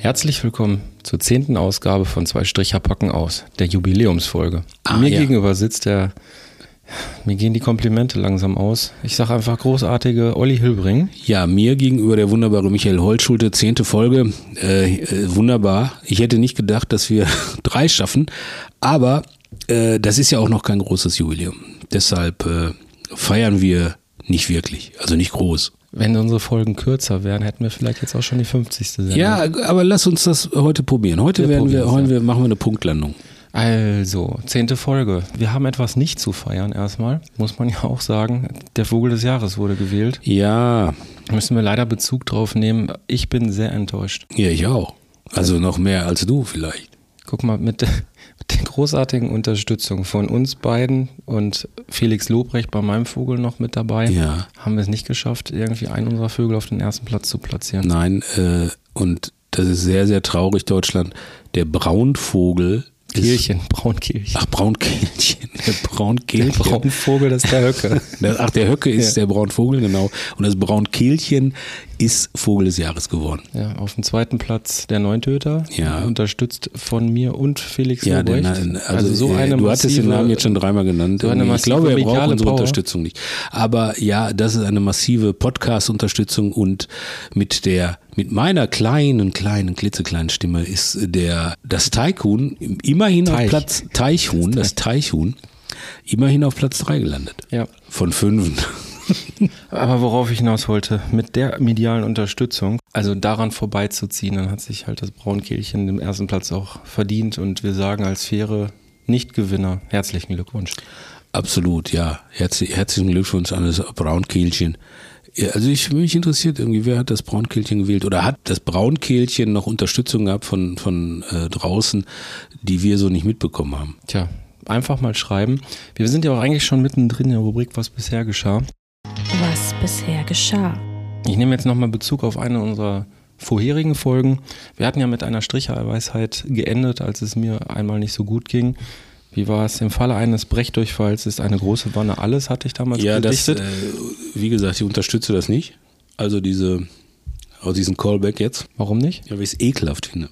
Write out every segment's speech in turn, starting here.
Herzlich willkommen zur zehnten Ausgabe von Zwei Stricher packen aus, der Jubiläumsfolge. Ah, mir ja. gegenüber sitzt der, mir gehen die Komplimente langsam aus. Ich sage einfach großartige Olli Hilbring. Ja, mir gegenüber der wunderbare Michael Holtschulte, zehnte Folge. Äh, äh, wunderbar. Ich hätte nicht gedacht, dass wir drei schaffen, aber äh, das ist ja auch noch kein großes Jubiläum. Deshalb äh, feiern wir nicht wirklich, also nicht groß. Wenn unsere Folgen kürzer wären, hätten wir vielleicht jetzt auch schon die 50. Sendung. Ja, aber lass uns das heute probieren. Heute Wir werden wir, heute machen wir eine Punktlandung. Also, zehnte Folge. Wir haben etwas nicht zu feiern erstmal, muss man ja auch sagen. Der Vogel des Jahres wurde gewählt. Ja, Müssen wir leider Bezug drauf nehmen. Ich bin sehr enttäuscht. ja, ich auch. Also noch mehr als du vielleicht. Guck mal, mit, mit der großartigen Unterstützung von uns beiden und Felix Lobrecht bei meinem Vogel noch mit dabei, Ja. haben wir es nicht geschafft, irgendwie einen unserer Vögel auf den ersten Platz zu platzieren. Nein, äh, und das ist sehr, sehr traurig, Deutschland. Der Braunvogel Kehlchen, Braunkehlchen. Ach, Braunkehlchen. Der der Braunkehlchen. Braunvogel, das ist der Höcke. Der- Ach, der Höcke ist Ja. der Braunvogel, genau. Und das Braunkehlchen ist Vogel des Jahres geworden. Ja, auf dem zweiten Platz der Neuntöter, Ja. unterstützt von mir und Felix Ja, der. Na- also, so äh, eine du hattest den massive- Namen jetzt schon dreimal genannt. so eine ich massive glaube, er braucht unsere Power. Unterstützung nicht. Aber ja, das ist eine massive Podcast-Unterstützung und mit der, mit meiner kleinen, kleinen, klitzekleinen Stimme ist der, das Teichhuhn immerhin Teich. auf Platz, Teichhuhn, das Teichhuhn, immerhin auf Platz drei gelandet. Ja, Von fünf. aber worauf ich hinaus wollte, mit der medialen Unterstützung, also daran vorbeizuziehen, dann hat sich halt das Braunkehlchen den ersten Platz auch verdient und wir sagen als faire Nichtgewinner herzlichen Glückwunsch. Absolut, ja. Herzlich, herzlichen Glückwunsch an das Braunkehlchen. Ja, also ich mich interessiert irgendwie, wer hat das Braunkehlchen gewählt oder hat das Braunkehlchen noch Unterstützung gehabt von von äh, draußen, die wir so nicht mitbekommen haben? Tja, einfach mal schreiben. Wir sind ja auch eigentlich schon mittendrin in der Rubrik, was bisher geschah. was bisher geschah. Ich nehme jetzt nochmal Bezug auf eine unserer vorherigen Folgen. Wir hatten ja mit einer Stricherweisheit geendet, als es mir einmal nicht so gut ging. Wie war es? Im Falle eines Brechdurchfalls ist eine große Wanne alles, hatte ich damals Ja, das, gedichtet. äh, wie gesagt, ich unterstütze das nicht. Also diese, aus diesem Callback jetzt, Warum nicht? ja, weil ich es ekelhaft finde.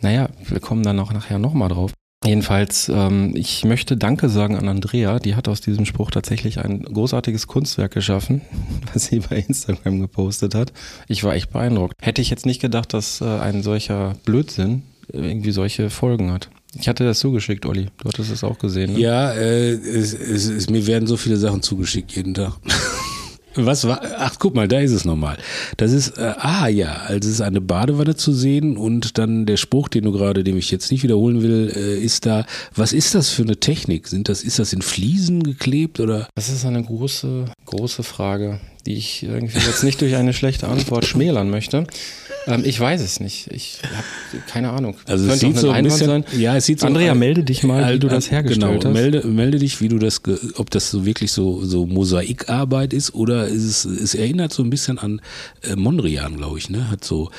Naja, wir kommen dann auch nachher nochmal drauf. Jedenfalls, ähm, ich möchte Danke sagen an Andrea, die hat aus diesem Spruch tatsächlich ein großartiges Kunstwerk geschaffen, was sie bei Instagram gepostet hat. Ich war echt beeindruckt. Hätte ich jetzt nicht gedacht, dass äh, ein solcher Blödsinn irgendwie solche Folgen hat. Ich hatte das zugeschickt, Olli. Du hattest es auch gesehen. Ne? Ja, äh, es, es, es, mir werden so viele Sachen zugeschickt jeden Tag. Was war? Ach, guck mal, da ist es nochmal. Das ist, äh, ah ja, also es ist eine Badewanne zu sehen und dann der Spruch, den du gerade, den ich jetzt nicht wiederholen will, äh, ist da, was ist das für eine Technik? Sind das, ist das in Fliesen geklebt oder? Das ist eine große, große Frage, die ich irgendwie jetzt nicht durch eine schlechte Antwort schmälern möchte. Ähm, ich weiß es nicht. Ich habe keine Ahnung. Also es Könnte sieht auch so ein bisschen, ja, es sieht so Andrea, melde dich mal, wie du das hergestellt genau, hast. Melde, melde dich, wie du das, ob das so wirklich so, so Mosaikarbeit ist oder ist es, es erinnert so ein bisschen an äh, Mondrian, glaube ich, ne? Hat so,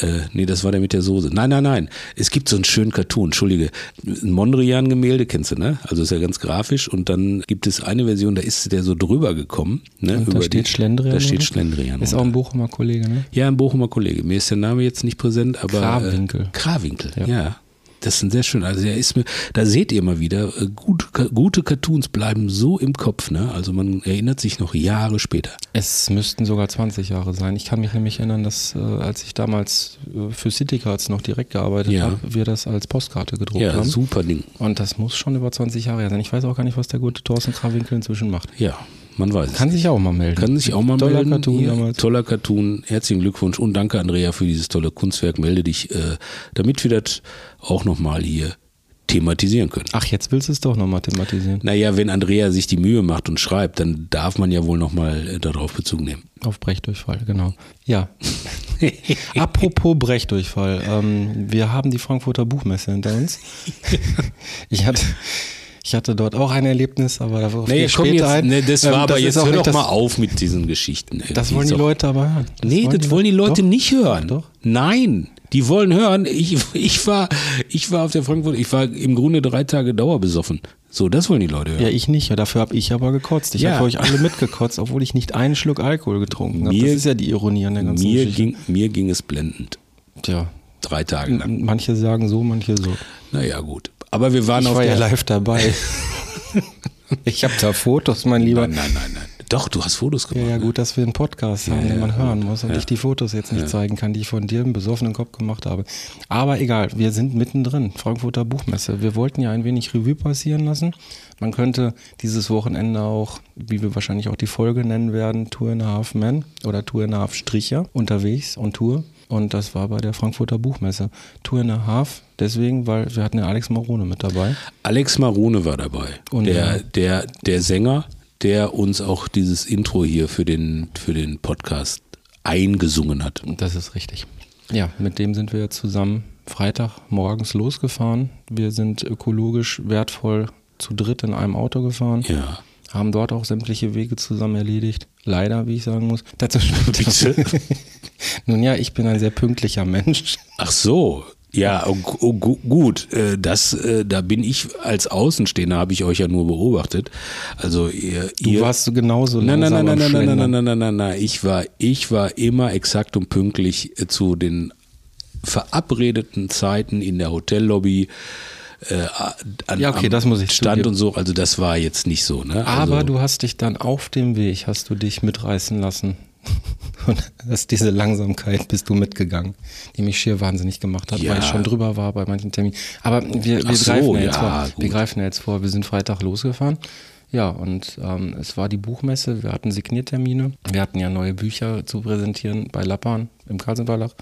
äh, nee, das war der mit der Soße. Nein, nein, nein. Es gibt so einen schönen Cartoon, entschuldige. Ein Mondrian-Gemälde kennst du, ne? Also ist ja ganz grafisch und dann gibt es eine Version, da ist der so drüber gekommen, ne? Da steht Schlendrian Da steht? Schlendrian. Ist auch ein Bochumer Kollege, ne? Ja, ein Bochumer Kollege. Mir ist der Name jetzt nicht präsent, aber. Krawinkel. Äh, Krawinkel, Ja. ja. Das ist ein sehr schön. Also er ist mir, da seht ihr mal wieder, äh, gut, gute Cartoons bleiben so im Kopf, ne? Also man erinnert sich noch Jahre später. Es müssten sogar 20 Jahre sein. Ich kann mich nämlich erinnern, dass äh, als ich damals äh, für Citycards noch direkt gearbeitet Ja. habe, wir das als Postkarte gedruckt Ja, haben. super Ding. Und das muss schon über 20 Jahre her sein. Ich weiß auch gar nicht, was der gute Thorsten Krawinkel inzwischen macht. Ja, man weiß es. Kann sich auch mal melden. Kann sich auch mal Toller melden. Cartoon damals. Toller Cartoon. Herzlichen Glückwunsch und danke Andrea für dieses tolle Kunstwerk. Melde dich, äh, damit wir das auch nochmal hier thematisieren können. Ach, jetzt willst du es doch nochmal thematisieren. Naja, wenn Andrea sich die Mühe macht und schreibt, dann darf man ja wohl nochmal äh, darauf Bezug nehmen. Auf Brechdurchfall, genau. Ja. Apropos Brechdurchfall. Ähm, wir haben die Frankfurter Buchmesse hinter uns. ich hatte. Ich hatte dort auch ein Erlebnis, aber da naja, komm später jetzt, ein. Ne, das Ähm, war aber das jetzt hör doch mal auf mit diesen Geschichten. ey. Das wollen die Leute aber hören. Das Nee, das wollen die Leute Doch. nicht hören. Doch. Nein, die wollen hören. Ich, ich, war, ich war auf der Frankfurt, ich war im Grunde drei Tage dauerbesoffen. So, das wollen die Leute hören. Ja, ich nicht. Ja, Dafür habe ich aber gekotzt. Ich Ja. habe euch alle mitgekotzt, obwohl ich nicht einen Schluck Alkohol getrunken habe. Mir- Das ist ja die Ironie an der ganzen mir, Geschichte. ging, mir ging es blendend. Tja, Drei Tage lang. manche sagen so, manche so. Naja, gut. Aber wir waren Ich auf war ja der. live dabei. ich habe da Fotos, mein Lieber. Nein, nein, nein, nein. Doch, du hast Fotos Ja, gemacht. ja, ne? gut, dass wir einen Podcast haben, den man hören muss und Ja. ich die Fotos jetzt nicht zeigen kann, die ich von dir im besoffenen Kopf gemacht habe. Aber egal, wir sind mittendrin, Frankfurter Buchmesse. Wir wollten ja ein wenig Revue passieren lassen. Man könnte dieses Wochenende auch, wie wir wahrscheinlich auch die Folge nennen werden, Tour in a Half Men oder Tour in a Half Stricher unterwegs on Tour. Und das war bei der Frankfurter Buchmesse. Tour in a Half, deswegen, weil wir hatten ja Alex Marone mit dabei. Alex Marone war dabei. Und der, ja. der, der Sänger, der uns auch dieses Intro hier für den, für den Podcast eingesungen hat. Das ist richtig. Ja, mit dem sind wir zusammen Freitag morgens losgefahren. Wir sind ökologisch wertvoll zu dritt in einem Auto gefahren. Ja. Haben dort auch sämtliche Wege zusammen erledigt. Leider, wie ich sagen muss. Dazu Bitte? Nun ja, ich bin ein sehr pünktlicher Mensch. Ach so. Ja, oh, oh, gu- gut, äh, das, äh, da bin ich als Außenstehender, habe ich euch ja nur beobachtet. Also ihr, Du ihr warst so genauso Nein, nein, nein, nein, nein, nein, nein, nein, nein, nein, nein. Ich war, ich war immer exakt und pünktlich äh, zu den verabredeten Zeiten in der Hotellobby. Äh, an, Ja, okay, das muss ich Stand und so. Also das war jetzt nicht so. Ne? Aber also, du hast dich dann auf dem Weg, hast du dich mitreißen lassen. Und das ist diese Langsamkeit bist du mitgegangen, die mich schier wahnsinnig gemacht hat, Ja. weil ich schon drüber war bei manchen Terminen. Aber wir, wir, so, greifen ja jetzt ja, vor. Wir greifen jetzt vor. Wir sind Freitag losgefahren. Ja, und ähm, es war die Buchmesse. Wir hatten Signiertermine. Wir hatten ja neue Bücher zu präsentieren bei Lappan im Carlsen Verlag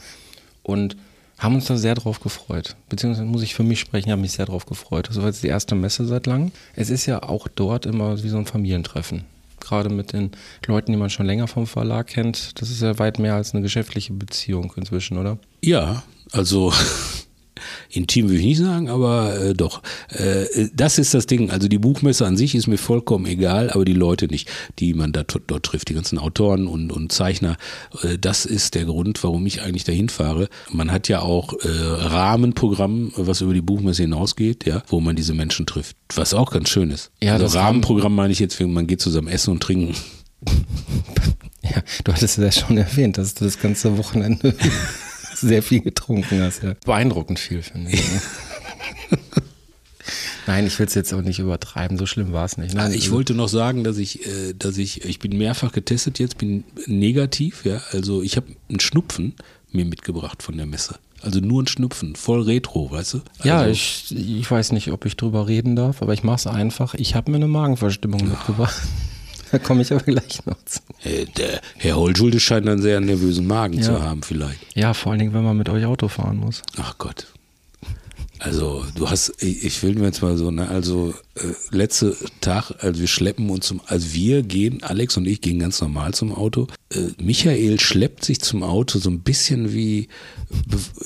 und haben uns da sehr drauf gefreut. Beziehungsweise muss ich für mich sprechen, habe mich sehr drauf gefreut. Das war jetzt die erste Messe seit langem. Es ist ja auch dort immer wie so ein Familientreffen. Gerade mit den Leuten, die man schon länger vom Verlag kennt. Das ist ja weit mehr als eine geschäftliche Beziehung inzwischen, oder? ja, also intim will ich nicht sagen, aber äh, doch. Äh, das ist das Ding. Also die Buchmesse an sich ist mir vollkommen egal, aber die Leute nicht, die man da, dort trifft, die ganzen Autoren und, und Zeichner. Äh, das ist der Grund, warum ich eigentlich dahin fahre. Man hat ja auch äh, Rahmenprogramm, was über die Buchmesse hinausgeht, ja, wo man diese Menschen trifft. Was auch ganz schön ist. Ja, also das Rahmenprogramm meine ich jetzt, man geht zusammen essen und trinken. Ja, du hattest es ja schon erwähnt, dass du das ganze Wochenende sehr viel getrunken hast. Ja. Beeindruckend viel, finde ich. Nein, ich will es jetzt auch nicht übertreiben, so schlimm war es nicht. Nein, Ah, Ich wollte noch sagen, dass ich, äh, dass ich, ich bin mehrfach getestet jetzt, bin negativ, ja. Also ich habe einen Schnupfen mir mitgebracht von der Messe. Also nur ein Schnupfen, voll retro, weißt du? Ja, also, ich, ich weiß nicht, ob ich drüber reden darf, aber ich mache es einfach. Ich habe mir eine Magenverstimmung mitgebracht. Da komme ich aber gleich noch zu. äh, der Herr Holschulde scheint einen sehr nervösen Magen Ja. zu haben, vielleicht. Ja, vor allen Dingen, wenn man mit euch Auto fahren muss. Ach Gott. Also du hast, ich ich will jetzt mal so, ne, also äh, letzte Tag, also wir schleppen uns zum, also wir gehen, Alex und ich gehen ganz normal zum Auto. Äh, Michael schleppt sich zum Auto so ein bisschen wie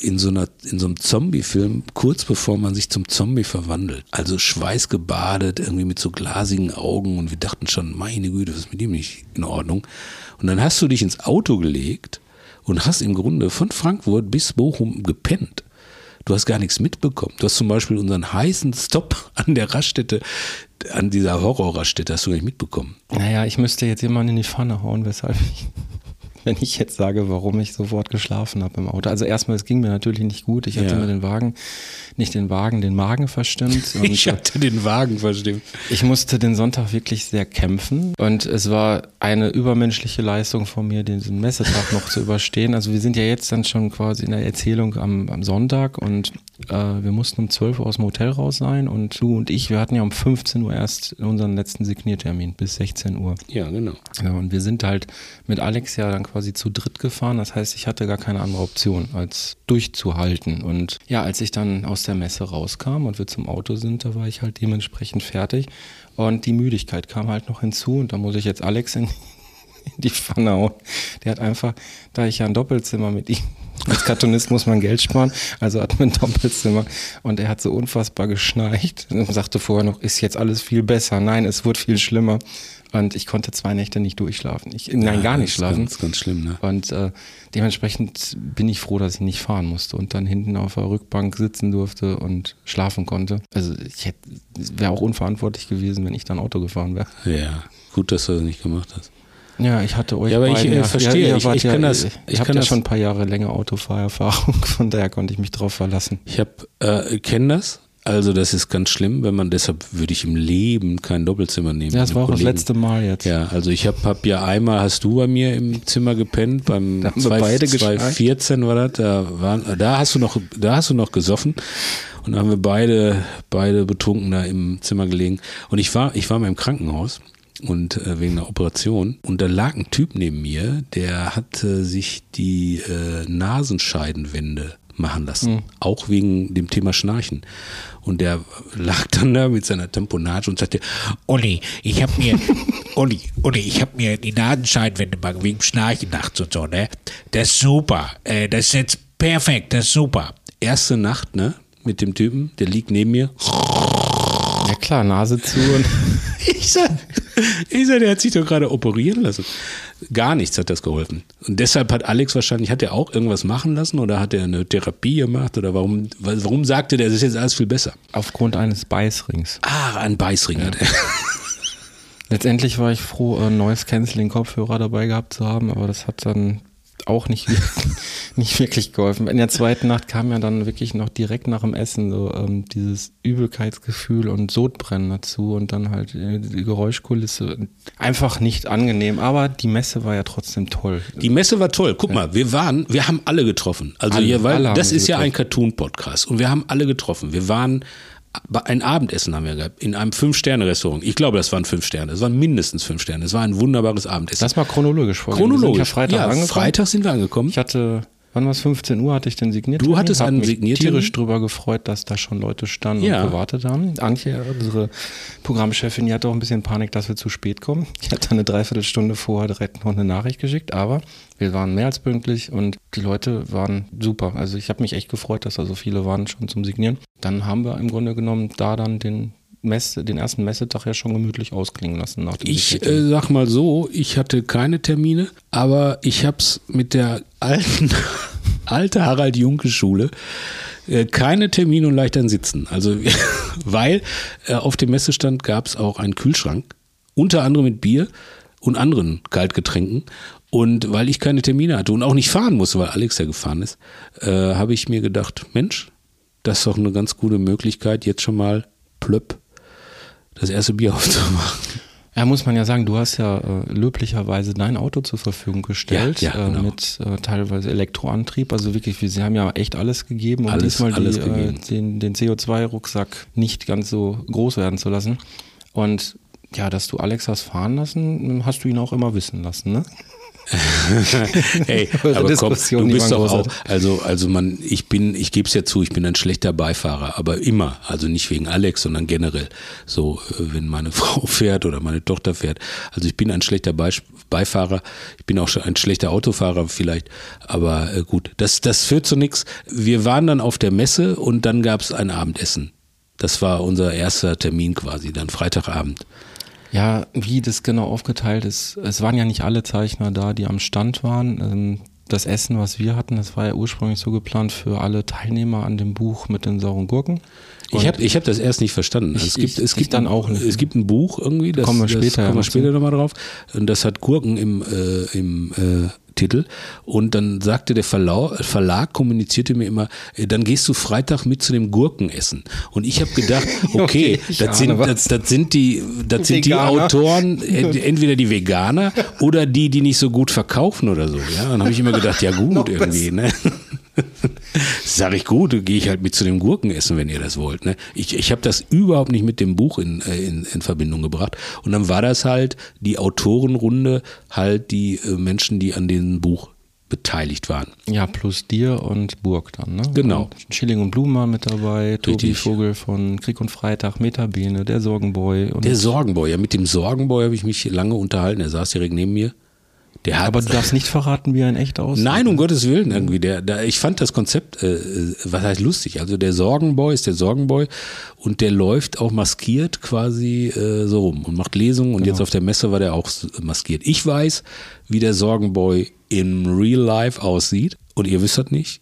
in so einer, in so einem Zombie-Film, kurz bevor man sich zum Zombie verwandelt. Also schweißgebadet, irgendwie mit so glasigen Augen und wir dachten schon, meine Güte, was ist mit ihm nicht in Ordnung? Und dann hast du dich ins Auto gelegt und hast im Grunde von Frankfurt bis Bochum gepennt. Du hast gar nichts mitbekommen. Du hast zum Beispiel unseren heißen Stop an der Raststätte, an dieser Horrorraststätte, hast du gar nicht mitbekommen. Naja, ich müsste jetzt jemanden in die Pfanne hauen, weshalb ich, wenn ich jetzt sage, warum ich sofort geschlafen habe im Auto. Also erstmal, es ging mir natürlich nicht gut. Ich hatte Ja. mir den Wagen, nicht den Wagen, den Magen verstimmt. Ich hatte den Wagen verstimmt. Ich musste den Sonntag wirklich sehr kämpfen und es war eine übermenschliche Leistung von mir, diesen Messetag noch zu überstehen. Also wir sind ja jetzt dann schon quasi in der Erzählung am, am Sonntag und äh, wir mussten um 12 Uhr aus dem Hotel raus sein und du und ich, wir hatten ja um 15 Uhr erst unseren letzten Signiertermin bis 16 Uhr. Ja, genau. Ja, und wir sind halt mit Alex ja dann quasi quasi zu dritt gefahren. Das heißt, ich hatte gar keine andere Option, als durchzuhalten. Und ja, als ich dann aus der Messe rauskam und wir zum Auto sind, da war ich halt dementsprechend fertig. Und die Müdigkeit kam halt noch hinzu. Und da muss ich jetzt Alex in, die Pfanne hauen. Der hat einfach, da ich ja ein Doppelzimmer mit ihm als Kartonist muss man Geld sparen, also hat man ein Doppelzimmer und er hat so unfassbar geschnarcht und sagte vorher noch, ist jetzt alles viel besser. Nein, es wird viel schlimmer. Und ich konnte zwei Nächte nicht durchschlafen. Ich, nein, Ja, gar nicht das ist schlafen. Ganz, schlimm, ne? Und äh, dementsprechend bin ich froh, dass ich nicht fahren musste und dann hinten auf der Rückbank sitzen durfte und schlafen konnte. Also ich hätte, wäre auch unverantwortlich gewesen, wenn ich dann Auto gefahren wäre. Ja, gut, dass du das nicht gemacht hast. Ja, ich hatte euch Ja, aber ich, äh, verstehe. Ich- wart ich kann das- ich kann ja schon ein paar Jahre länger Autofahrerfahrung, von daher konnte ich mich drauf verlassen. Ich habe äh, kenne das. Also das ist ganz schlimm, wenn man deshalb würde ich im Leben kein Doppelzimmer nehmen. Ja, das war auch das Kollegen. letzte Mal jetzt. Ja, also ich habe hab ja einmal, hast du bei mir im Zimmer gepennt, beim Da haben wir beide geschnarcht. 2014 war das, da, waren, da hast du noch, da hast du noch gesoffen und da haben wir beide, beide betrunken da im Zimmer gelegen. Und ich war, ich war mal im Krankenhaus und äh, wegen einer Operation und da lag ein Typ neben mir, der hatte sich die äh, Nasenscheidenwände machen lassen, auch wegen dem Thema Schnarchen. Und der lag dann da mit seiner Tamponage und sagte, Uli, ich hab mir, Uli, Uli, ich hab mir die Nasenscheinwände mal wegen Schnarchen nachts und so, ne? Das ist super. Äh, das ist jetzt perfekt, das ist super. erste Nacht, ne, mit dem Typen, der liegt neben mir. Ja klar, Nase zu und Ich sag, ich sag, der hat sich doch gerade operieren lassen. Gar nichts hat das geholfen. Und deshalb hat Alex wahrscheinlich, hat er auch irgendwas machen lassen oder hat er eine Therapie gemacht oder warum, warum sagte der, das ist jetzt alles viel besser? aufgrund eines Beißrings. Ah, ein Beißring hat er. Letztendlich war ich froh, ein neues Canceling-Kopfhörer dabei gehabt zu haben, aber das hat dann auch nicht, nicht wirklich geholfen. In der zweiten Nacht kam ja dann wirklich noch direkt nach dem Essen so ähm, dieses Übelkeitsgefühl und Sodbrennen dazu und dann halt äh, die Geräuschkulisse. Einfach nicht angenehm, aber die Messe war ja trotzdem toll. Die Messe war toll. Guck mal, wir waren, wir haben alle getroffen. Also Alle, hier, weil alle das ist ja ein getroffen. Cartoon-Podcast und wir haben alle getroffen. Wir waren ein Abendessen haben wir gehabt in einem Fünf-Sterne-Restaurant. Ich glaube, das waren fünf Sterne. Es waren mindestens fünf Sterne. Es war ein wunderbares Abendessen. Lass mal chronologisch vorgehen. Chronologisch. Wir sind ja Freitag ja. Freitag sind wir angekommen. Ich hatte, wann war es, 15 Uhr hatte ich den signiert. Du hattest einen Signiertermin? tierisch drüber gefreut, dass da schon Leute standen Ja. und gewartet haben. Antje, unsere Programmchefin, die hatte auch ein bisschen Panik, dass wir zu spät kommen. Ich hatte eine Dreiviertelstunde vorher direkt noch eine Nachricht geschickt, aber wir waren mehr als pünktlich und die Leute waren super. Also ich habe mich echt gefreut, dass da so viele waren schon zum Signieren. Dann haben wir im Grunde genommen da dann den Messe, den ersten Messetag ja schon gemütlich ausklingen lassen Ich äh, sag mal so, ich hatte keine Termine, aber ich hab's mit der alten, alte Harald Junke Schule äh, keine Termine und leicht ein Sitzen. Also weil äh, auf dem Messestand gab's auch einen Kühlschrank, unter anderem mit Bier und anderen Kaltgetränken. Und weil ich keine Termine hatte und auch nicht fahren musste, weil Alex ja gefahren ist, äh, habe ich mir gedacht, Mensch, das ist doch eine ganz gute Möglichkeit, jetzt schon mal plöpp das erste Bier aufzumachen. Ja, muss man ja sagen, du hast ja äh, löblicherweise dein Auto zur Verfügung gestellt, Ja, ja, genau. äh, mit äh, teilweise Elektroantrieb. Also wirklich, wir, sie haben ja echt alles gegeben, um Alles- diesmal alles die, gegeben. Äh, den, den CO2-Rucksack nicht ganz so groß werden zu lassen. Und ja, dass du Alex hast fahren lassen, hast du ihn auch immer wissen lassen, ne? Hey, aber komm, du bist doch auch, also, also man, ich bin, ich gebe es ja zu, ich bin ein schlechter Beifahrer, aber immer, also nicht wegen Alex, sondern generell. So, äh, wenn meine Frau fährt oder meine Tochter fährt. Also ich bin ein schlechter Beifahrer, ich bin auch schon ein schlechter Autofahrer vielleicht, aber äh, gut, das, das führt zu nichts. Wir waren dann auf der Messe und dann gab es ein Abendessen. Das war unser erster Termin quasi, dann Freitagabend. Ja, wie das genau aufgeteilt ist. Es waren ja nicht alle Zeichner da, die am Stand waren. Ähm, Das Essen, was wir hatten, das war ja ursprünglich so geplant für alle Teilnehmer an dem Buch mit den sauren Gurken. Ich habe ich hab das erst nicht verstanden. Ich- es gibt, ich- es gibt dann ein- auch nicht. Es gibt ein Buch irgendwie, das Kommen wir das später ja kommen wir später nochmal drauf. Und das hat Gurken im, äh, im äh, Titel. Und dann sagte der Verlag, Verlag kommunizierte mir immer, äh, dann gehst du Freitag mit zu dem Gurkenessen. Und ich habe gedacht, okay, Okay, das, sind, das, das sind die, das sind die. Autoren, ent- entweder die Veganer oder die, die nicht so gut verkaufen oder so. Ja, dann habe ich immer gedacht, ja gut, irgendwie. Ne? Sag ich gut, gehe ich halt mit zu dem Gurkenessen, wenn ihr das wollt. Ne? Ich, ich habe das überhaupt nicht mit dem Buch in, äh, in, in Verbindung gebracht. Und dann war das halt die Autorenrunde, halt die äh, Menschen, die an dem Buch beteiligt waren. Ja, plus dir und Burg dann, ne? Genau. Und Schilling und Blumen waren mit dabei, Tobi Richtig. Vogel von Krieg und Freitag, Metabene, der Sorgenboy. Und Der Sorgenboy, ja, mit dem Sorgenboy habe ich mich lange unterhalten. Er saß direkt neben mir. Der hat, aber du darfst nicht verraten, wie er in echt aussieht. Nein, um Gottes Willen irgendwie. Der, der, ich fand das Konzept, äh, äh, was heißt lustig. Also der Sorgenboy ist der Sorgenboy und der läuft auch maskiert quasi äh, so rum und macht Lesungen und jetzt auf der Messe war der auch s- maskiert. Ich weiß, wie der Sorgenboy in Real Life aussieht und ihr wisst das nicht.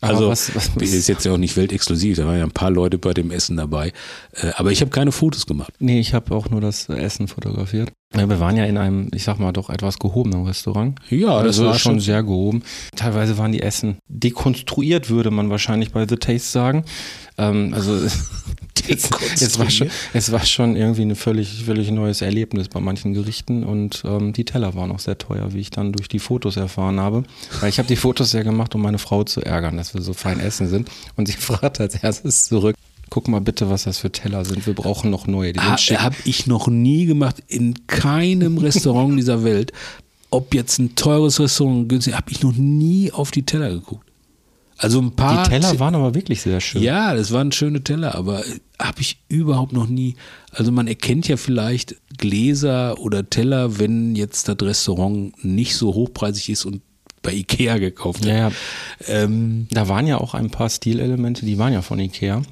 Also was- was- was- ist jetzt ja auch nicht weltexklusiv, da waren ja ein paar Leute bei dem Essen dabei. Äh, aber ich habe keine Fotos gemacht. Nee, ich habe auch nur das Essen fotografiert. Ja, wir waren ja in einem, ich sag mal, doch etwas gehobenen Restaurant. Ja, das also war schon schon- sehr gehoben. Teilweise waren die Essen dekonstruiert, würde man wahrscheinlich bei The Taste sagen. Ähm, also es, es, war schon, es war schon irgendwie ein völlig, völlig neues Erlebnis bei manchen Gerichten und ähm, die Teller waren auch sehr teuer, wie ich dann durch die Fotos erfahren habe. Weil ich habe die Fotos ja gemacht, um meine Frau zu ärgern, dass wir so fein essen sind. Und sie fragt als erstes zurück, guck mal bitte, was das für Teller sind. Wir brauchen noch neue. Die Ha. Habe ich noch nie gemacht in keinem Restaurant dieser Welt. Ob jetzt ein teures Restaurant günstig, habe ich noch nie auf die Teller geguckt. Also ein paar. Die Teller waren aber wirklich sehr schön. Ja, das waren schöne Teller, aber habe ich überhaupt noch nie. Also man erkennt ja vielleicht Gläser oder Teller, wenn jetzt das Restaurant nicht so hochpreisig ist und bei Ikea gekauft Ja, ja. Ähm, Da waren ja auch ein paar Stilelemente, die waren ja von Ikea.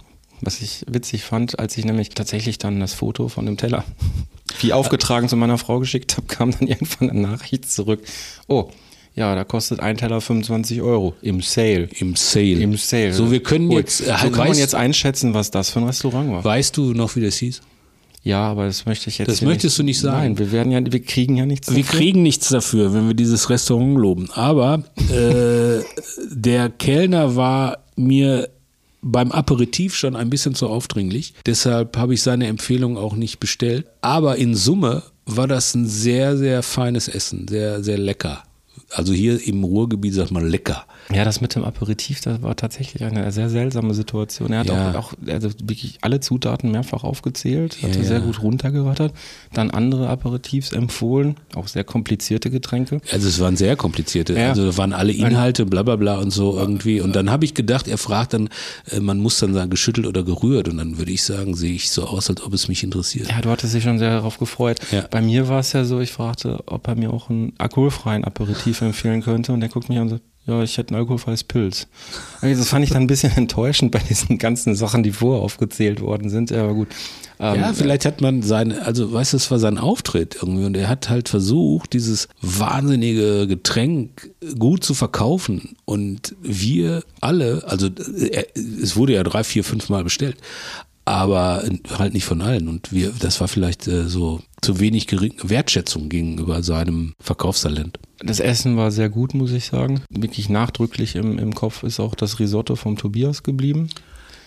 Was ich witzig fand, als ich nämlich tatsächlich dann das Foto von dem Teller wie aufgetragen zu meiner Frau geschickt habe, kam dann irgendwann eine Nachricht zurück. Oh, ja, da kostet ein Teller 25 Euro im Sale. Im Sale. Im Sale. So, wir können Cool. jetzt. So äh, kann man jetzt einschätzen, was das für ein Restaurant war. weißt du noch, wie das hieß? Ja, aber das möchte ich jetzt. Das möchtest du nicht sagen. Nein, wir werden ja, wir kriegen ja nichts. Wir dafür. kriegen nichts dafür, wenn wir dieses Restaurant loben. Aber äh, der Kellner war mir beim Aperitif schon ein bisschen zu aufdringlich. Deshalb habe ich seine Empfehlung auch nicht bestellt. Aber in Summe war das ein sehr, sehr feines Essen. Sehr, sehr lecker. Also hier im Ruhrgebiet sagt man lecker. Ja, das mit dem Aperitif, das war tatsächlich eine sehr seltsame Situation. Er hat Ja. auch, auch also wirklich alle Zutaten mehrfach aufgezählt, hatte Ja, sehr gut runtergerattert, dann andere Aperitifs empfohlen, auch sehr komplizierte Getränke. Also es waren sehr komplizierte, also da waren alle Inhalte, bla bla bla und so irgendwie. Und dann habe ich gedacht, er fragt dann, äh, man muss dann sagen, geschüttelt oder gerührt. Und dann würde ich sagen, sehe ich so aus, als ob es mich interessiert. Ja, du hattest dich schon sehr darauf gefreut. Ja. Bei mir war es ja so, ich fragte, ob er mir auch einen alkoholfreien Aperitif empfehlen könnte und der guckt mich an und so, ja, ich hätte ein alkoholfreies Pilz. Also das fand ich dann ein bisschen enttäuschend bei diesen ganzen Sachen, die vorher aufgezählt worden sind. Ja, aber gut. Ähm, Ja, vielleicht hat man seine, also weißt du, es war sein Auftritt irgendwie und er hat halt versucht, dieses wahnsinnige Getränk gut zu verkaufen und wir alle, also äh, es wurde ja drei, vier, fünf Mal bestellt, aber halt nicht von allen und wir, das war vielleicht äh, so zu wenig gering, Wertschätzung gegenüber seinem Verkaufstalent. Das Essen war sehr gut, muss ich sagen. Wirklich nachdrücklich im, im Kopf ist auch das Risotto vom Tobias geblieben.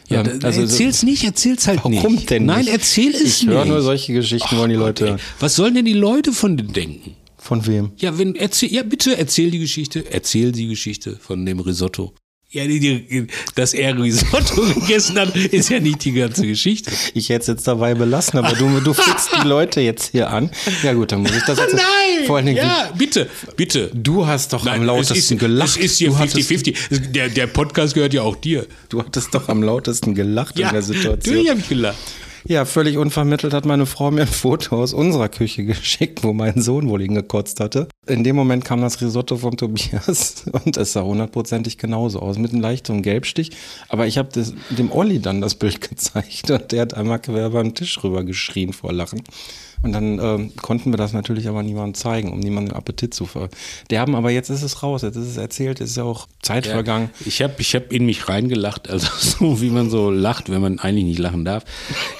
Ja, Ähm, da- also so- erzähl's nicht, erzähl's halt nicht. Warum denn Nein, nicht? erzähl es Ich nicht. höre nur solche Geschichten, wollen die Leute hören. Was sollen denn die Leute von dir denken? Von wem? Ja, wenn erzähl, ja bitte erzähl die Geschichte, erzähl die Geschichte von dem Risotto. Ja, die, die, dass er Risotto gegessen hat, ist ja nicht die ganze Geschichte. Ich hätte es jetzt dabei belassen, aber du, du fickst die Leute jetzt hier an. Ja gut, dann muss ich das jetzt. Vor allen Dingen, ja, bitte, bitte. du hast doch am es lautesten ist, gelacht. Es ist hier du, hattest, 50-50. Der, der Podcast gehört ja auch dir. du hattest doch am lautesten gelacht Ja, in der Situation. natürlich habe ich gelacht. Ja, völlig unvermittelt hat meine Frau mir ein Foto aus unserer Küche geschickt, wo mein Sohn wohl hingekotzt hatte. In dem Moment kam das Risotto vom Tobias und es sah hundertprozentig genauso aus, mit einem leichten Gelbstich. Aber ich habe dem Olli dann das Bild gezeigt und der hat einmal quer den Tisch rüber geschrien vor Lachen. Und dann ähm, konnten wir das natürlich aber niemandem zeigen, um niemanden den Appetit zu verderben. Aber jetzt ist es raus, jetzt ist es erzählt, jetzt ist ja auch Zeit vergangen. Ich habe ich hab in mich reingelacht, also so wie man so lacht, wenn man eigentlich nicht lachen darf.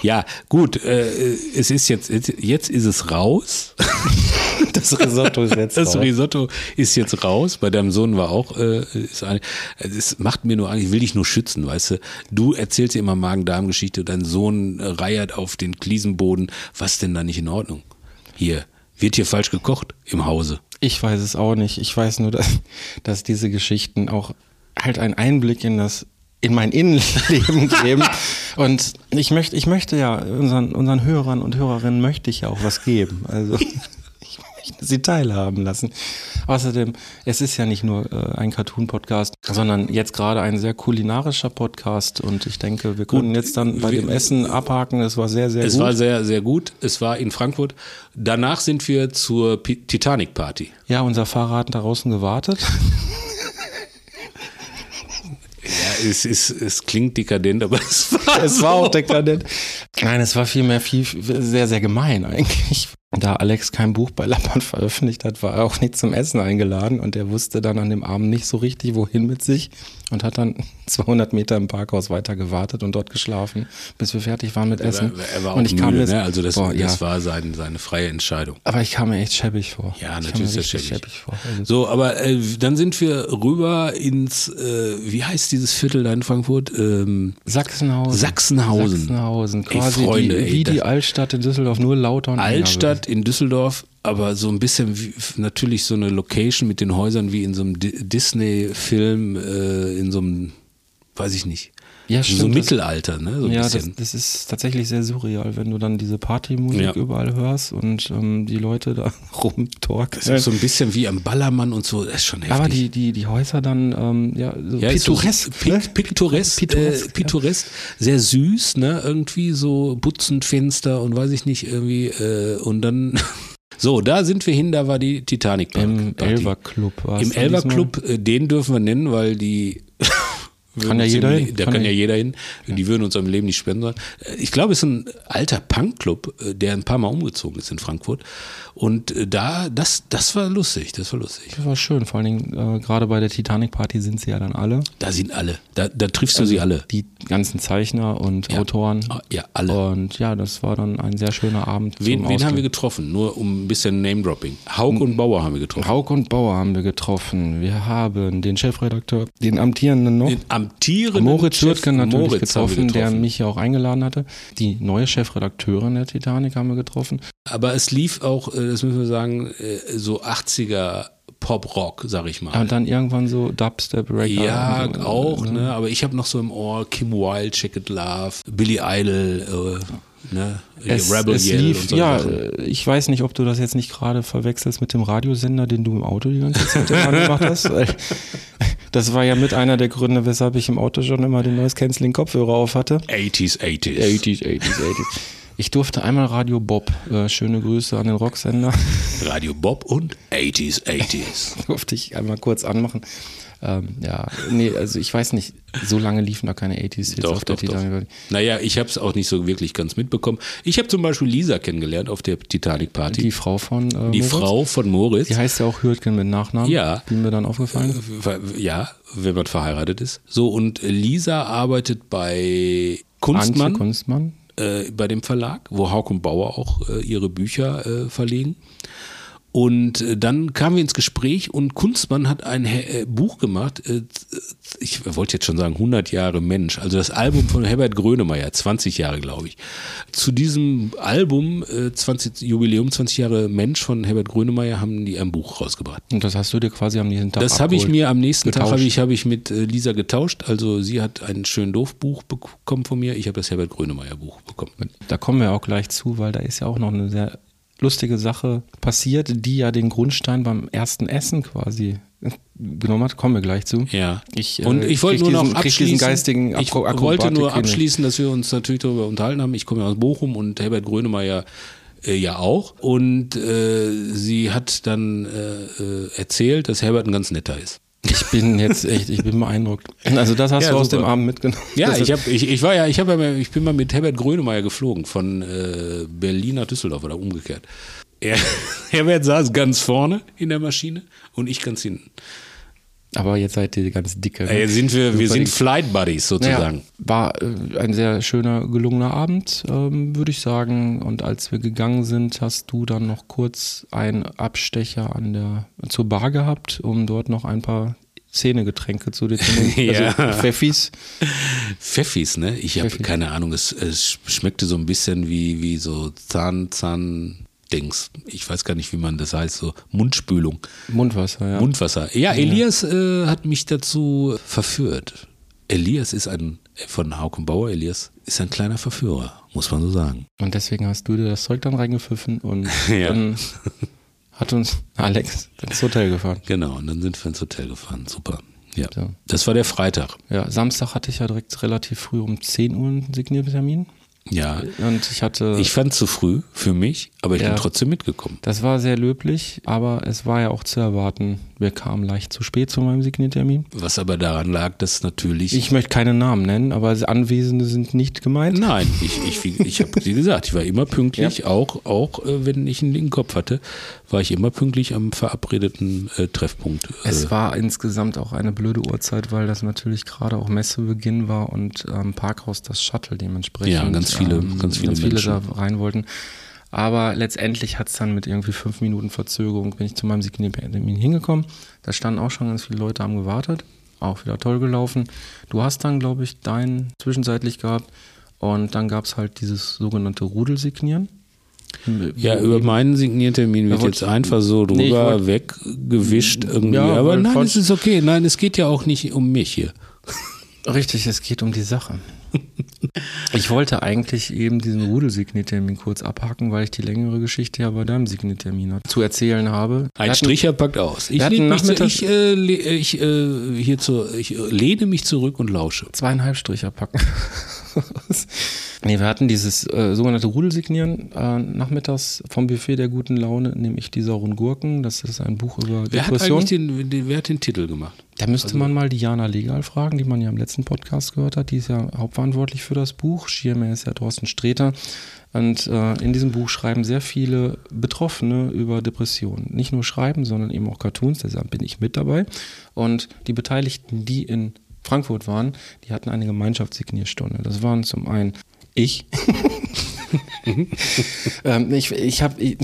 Ja, gut, äh, es ist jetzt, jetzt ist es raus. Das Risotto ist jetzt Das raus. Risotto ist jetzt raus. Bei deinem Sohn war auch, äh, ist ein, es macht mir nur Angst, ich will dich nur schützen, weißt du. Du erzählst dir immer Magen-Darm-Geschichte, dein Sohn äh, reiert auf den Kliesenboden. Was denn da nicht in Ordnung? Hier, wird hier falsch gekocht im Hause. Ich weiß es auch nicht. Ich weiß nur, dass, dass diese Geschichten auch halt einen Einblick in das in mein Innenleben geben. Und ich möchte, ich möchte ja unseren, unseren Hörern und Hörerinnen möchte ich ja auch was geben. Also sie teilhaben lassen. Außerdem, es ist ja nicht nur äh, ein Cartoon-Podcast, sondern jetzt gerade ein sehr kulinarischer Podcast. Und ich denke, wir können jetzt dann bei wir- dem Essen abhaken. Es war sehr, sehr Es gut. war sehr, sehr gut. Es war in Frankfurt. Danach sind wir zur Pi- Titanic Party. ja, unser Fahrer hat da draußen gewartet. Ja, es, ist, es klingt dekadent, aber es war, Es war so. auch dekadent. Nein, es war vielmehr viel, sehr, sehr gemein eigentlich. Da Alex kein Buch bei Lappern veröffentlicht hat, war er auch nicht zum Essen eingeladen. Und er wusste dann an dem Abend nicht so richtig, wohin mit sich und hat dann 200 Meter im Parkhaus weiter gewartet und dort geschlafen, bis wir fertig waren mit Er Essen. war, er war auch und ich kam müde, mir, ne? Also das, boah, das ja, war sein, seine freie Entscheidung. aber ich kam mir echt schäbig vor. Ja, ich natürlich kam ist richtig schäbig. vor. Also, So, aber äh, dann sind wir rüber ins, äh, wie heißt dieses Viertel da in Frankfurt? Ähm, Sachsenhausen. Sachsenhausen. Sachsenhausen. Ey, Quasi Freunde, die, ey, wie die Altstadt in Düsseldorf, nur lauter und Altstadt in Düsseldorf, aber so ein bisschen wie, natürlich so eine Location mit den Häusern wie in so einem Di- Disney-Film, äh, in so einem, weiß ich nicht. Ja, so stimmt, das- Mittelalter, ne? So ein ja, das, bisschen. das ist tatsächlich sehr surreal, wenn du dann diese Partymusik Ja. überall hörst und ähm, die Leute da rumtorkeln. das ist so ein bisschen wie am Ballermann und so, das ist schon heftig. Aber die, die, die Häuser dann, ähm, ja, so Ja, so pittoresk. pi- ne? Pittoresk, Pittoresk, äh, pittoresk, sehr süß, ne, irgendwie so butzend Fenster und weiß ich nicht, irgendwie, äh, und dann, so, da sind wir hin, da war die Titanic Party. Im Elver Club Im Elver Club, äh, den dürfen wir nennen, weil die. Kann ja jeder hin. Da Kann kann, ja- ja jeder hin. Die würden uns am Leben nicht spenden sollen. Äh, Ich glaube, es ist ein alter Punkclub, äh, der ein paar Mal umgezogen ist in Frankfurt. Und äh, da, das, das war lustig, das war lustig. Das war schön, vor allen Dingen äh, gerade bei der Titanic Party sind sie ja dann alle. Da sind alle. Da, da triffst du sie alle. Die ganzen Zeichner und Ja. Autoren. Ah, Ja, alle. Und ja, das war dann ein sehr schöner Abend. Wen, wen haben wir getroffen? Nur um ein bisschen Name-Dropping. Haug und Bauer haben wir getroffen. Haug und Bauer haben wir getroffen. Wir haben den Chefredakteur, den amtierenden noch. Den amtierenden Moritz Chef Hürtgen natürlich Moritz wir getroffen, der mich ja auch eingeladen hatte. Die neue Chefredakteurin der Titanic haben wir getroffen. Aber es lief auch, äh, das müssen wir sagen, äh, so 80er Pop-Rock, sag ich mal. Und dann irgendwann so Dubstep, Reggae. Ja, so, auch, ne? Aber ich habe noch so im Ohr Kim Wilde, Check It Love, Billy Idol, äh, ne? Es, Rebel es lief, ja, Sachen. ich weiß nicht, ob du das jetzt nicht gerade verwechselst mit dem Radiosender, den du im Auto die ganze Zeit immer angemacht hast. Das war ja mit einer der Gründe, weshalb ich im Auto schon immer den Noise Canceling Kopfhörer auf hatte. 80s, 80s. 80s, 80s, 80s. Ich durfte einmal Radio Bob, äh, schöne Grüße an den Rocksender, Radio Bob und 80s, 80s. durfte ich einmal kurz anmachen. Ähm, ja, nee, also ich weiß nicht, so lange liefen da keine 80s Hits Doch, auf der doch, doch. Titanic. Naja, ich habe es auch nicht so wirklich ganz mitbekommen. Ich habe zum Beispiel Lisa kennengelernt auf der Titanic-Party. Die Die, Frau von äh, Moritz, Frau von Moritz. Die heißt ja auch Hürtgen mit Nachnamen. Ja. Die mir dann aufgefallen. Äh, Ja, wenn man verheiratet ist. So, und Lisa arbeitet bei Antje Kunstmann, Kunstmann. äh, bei dem Verlag, wo Hauk und Bauer auch äh, ihre Bücher äh, verlegen. Und äh, dann kamen wir ins Gespräch und Kunstmann hat ein äh, Buch gemacht, äh, ich wollte jetzt schon sagen 100 Jahre Mensch, also das Album von Herbert Grönemeyer, 20 Jahre glaube ich. Zu diesem Album, äh, 20, Jubiläum 20 Jahre Mensch von Herbert Grönemeyer, haben die ein Buch rausgebracht. Und das hast du dir quasi am nächsten Tag Das habe ich mir am nächsten Tag Getauscht. habe ich, habe ich mit Lisa getauscht. Also sie hat ein schön doof Buch bekommen von mir. Ich habe das Herbert Grönemeyer Buch bekommen. Da kommen wir auch gleich zu, weil da ist ja auch noch eine sehr lustige Sache passiert, die ja den Grundstein beim ersten Essen quasi genommen hat. Kommen wir gleich zu. Ja. Ich, äh, und ich wollte nur noch diesen- diesen abschließen. geistigen ich Akro- wollte nur Akrobatik abschließen, dass wir uns natürlich darüber unterhalten haben. Ich komme ja aus Bochum und Herbert Grönemeyer äh, ja auch. Und äh, sie hat dann äh, äh, erzählt, dass Herbert ein ganz netter ist. Ich bin jetzt echt, ich bin beeindruckt. Also das hast Ja, du aus super. dem Abend mitgenommen. Ja, Das ich, hab, ich, ich war ja, ich, hab ja, ich bin mal mit Herbert Grönemeyer geflogen von äh, Berlin nach Düsseldorf oder umgekehrt. Er, Herbert saß ganz vorne in der Maschine und ich ganz hinten. Aber jetzt seid ihr ganz dicke. ne? Äh, sind wir, wir sind dick. Flight Buddies Naja, sozusagen. war äh, ein sehr schöner, gelungener Abend, ähm, würde ich sagen. Und als wir gegangen sind, hast du dann noch kurz einen Abstecher an der, zur Bar gehabt, um dort noch ein paar Zähnegetränke zu dir zu nehmen. Ja. Also Pfeffis. Pfeffis, ne? Ich habe keine Ahnung, es, es schmeckte so ein bisschen wie, wie so Zahn, Zahn, Dings. Ich weiß gar nicht, wie man das heißt, so Mundspülung. Mundwasser, ja. Mundwasser. Ja, Elias äh, hat mich dazu verführt. Elias ist ein, von Hauke Bauer, Elias ist ein kleiner Verführer, muss man so sagen. Und deswegen hast du dir das Zeug dann reingepfiffen und Ja. dann hat uns Alex ins Hotel gefahren. Genau, und dann sind wir ins Hotel gefahren. Super. Ja. So. Das war der Freitag. Ja, Samstag hatte ich ja direkt relativ früh um 10 Uhr einen Signiertermin. Ja. Und ich hatte. Ich fand zu früh für mich, aber ich Ja. bin trotzdem mitgekommen. das war sehr löblich, aber es war ja auch zu erwarten, wir kamen leicht zu spät zu meinem Signiertermin. Was aber daran lag, dass natürlich. Ich möchte keine Namen nennen, aber Anwesende sind nicht gemeint. Nein, ich, ich, ich habe dir gesagt, ich war immer pünktlich, auch, auch äh, wenn ich einen linken Kopf hatte, war ich immer pünktlich am verabredeten äh, Treffpunkt. Es Äh, war insgesamt auch eine blöde Uhrzeit, weil das natürlich gerade auch Messebeginn war und am Parkhaus das Shuttle dementsprechend. Ja, ganz viele- ganz viele da Menschen. rein wollten. Aber letztendlich hat es dann mit irgendwie fünf Minuten Verzögerung, bin ich zu meinem Signiertermin hingekommen. Da standen auch schon ganz viele Leute, haben gewartet. Auch wieder toll gelaufen. Du hast dann, glaube ich, deinen zwischenzeitlich gehabt. Und dann gab es halt dieses sogenannte Rudelsignieren. ja, Wo über meinen Signiertermin wird jetzt einfach so drüber Nee, weggewischt irgendwie. Ja, aber nein, es ist okay. Nein, es geht ja auch nicht um mich hier. Richtig, es geht um die Sache. Ich wollte eigentlich eben diesen Rudelsigniertermin kurz abhaken, weil ich die längere Geschichte ja bei deinem Signiertermin zu erzählen habe. Ein Stricher packt aus. Ich, mich zu, ich, äh, ich, äh, hier zu, ich äh, lehne mich zurück und lausche. zweieinhalb Stricher packen. nee, wir hatten dieses äh, sogenannte Rudelsignieren äh, nachmittags vom Buffet der guten Laune, nämlich die sauren Gurken. Das ist ein Buch über Wer hat Depression. eigentlich den, den, wer hat den Titel gemacht? Da müsste man mal Diana Legal fragen, die man ja im letzten Podcast gehört hat. Die ist ja hauptverantwortlich für das Buch. Schirmer ist ja Thorsten Streter. Und äh, in diesem Buch schreiben sehr viele Betroffene über Depressionen. Nicht nur schreiben, sondern eben auch Cartoons. Deshalb bin ich mit dabei. Und die Beteiligten, die in Frankfurt waren, die hatten eine Gemeinschaftssignierstunde. Das waren zum einen ich. ähm, ich ich, hab, ich,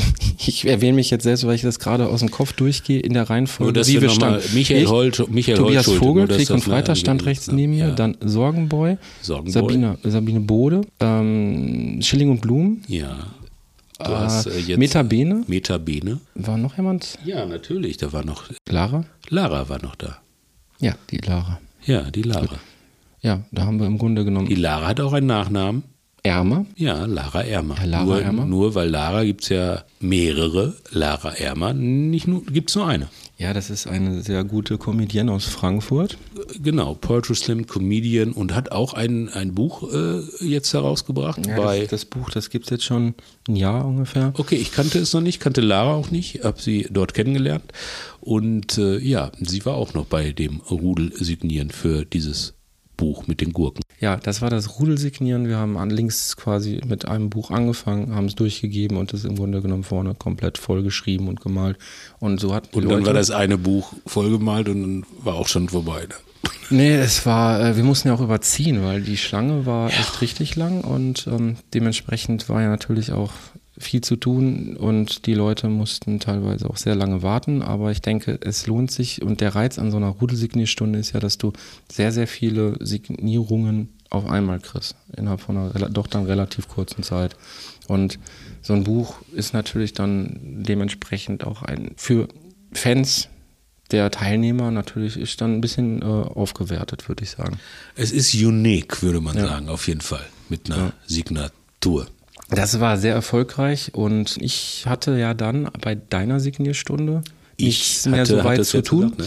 ich erwähne mich jetzt selbst, weil ich das gerade aus dem Kopf durchgehe in der Reihenfolge. Nur, dass wie wir standen. Michael Ich, Holt- Michael Tobias Holtschulte, Vogel, nur, dass Krieg und Freitag stand rechts ne? neben mir, Ja. dann Sorgenboy, Sorgenboy. Sabine, Sabine Bode, ähm, Schilling und Blumen, Ja. Du äh, hast äh, jetzt Metabene, Metabene. war noch jemand? Ja, natürlich. Da war noch Lara? Lara war noch da. Ja, die Lara. Ja, die Lara. Ja, da haben wir im Grunde genommen Die Lara hat auch einen Nachnamen. Ärmer. Ja, Lara Ermer. Ja, Lara nur, Ermer. nur weil Lara gibt es ja mehrere Lara Ermer. Nicht nur, gibt es nur eine. Ja, das ist eine sehr gute Comedienne aus Frankfurt. Genau, Poetry Slam Comedian und hat auch ein, ein Buch äh, jetzt herausgebracht. Ja, bei das, das Buch, das gibt es jetzt schon ein Jahr ungefähr. Okay, ich kannte es noch nicht, kannte Lara auch nicht, habe sie dort kennengelernt. Und äh, ja, sie war auch noch bei dem Rudel signieren für dieses Buch mit den Gurken. Ja, das war das Rudelsignieren. Wir haben an links quasi mit einem Buch angefangen, haben es durchgegeben und es im Grunde genommen vorne komplett vollgeschrieben und gemalt. Und so hat Und dann Leute- war das eine Buch vollgemalt und dann war auch schon vorbei. Ne? Nee, es war, äh, wir mussten ja auch überziehen, weil die Schlange war echt richtig lang und ähm, dementsprechend war ja natürlich auch viel zu tun und die Leute mussten teilweise auch sehr lange warten, aber ich denke, es lohnt sich und der Reiz an so einer Rudelsignierstunde ist ja, dass du sehr, sehr viele Signierungen auf einmal kriegst, innerhalb von einer doch dann relativ kurzen Zeit. Und so ein Buch ist natürlich dann dementsprechend auch ein für Fans der Teilnehmer natürlich ist dann ein bisschen äh, aufgewertet, würde ich sagen. Es ist unique, würde man sagen, auf jeden Fall, mit einer Signatur. Das war sehr erfolgreich und ich hatte ja dann bei deiner Signierstunde Ich nichts mehr hatte- so weit zu tun gesagt, ne?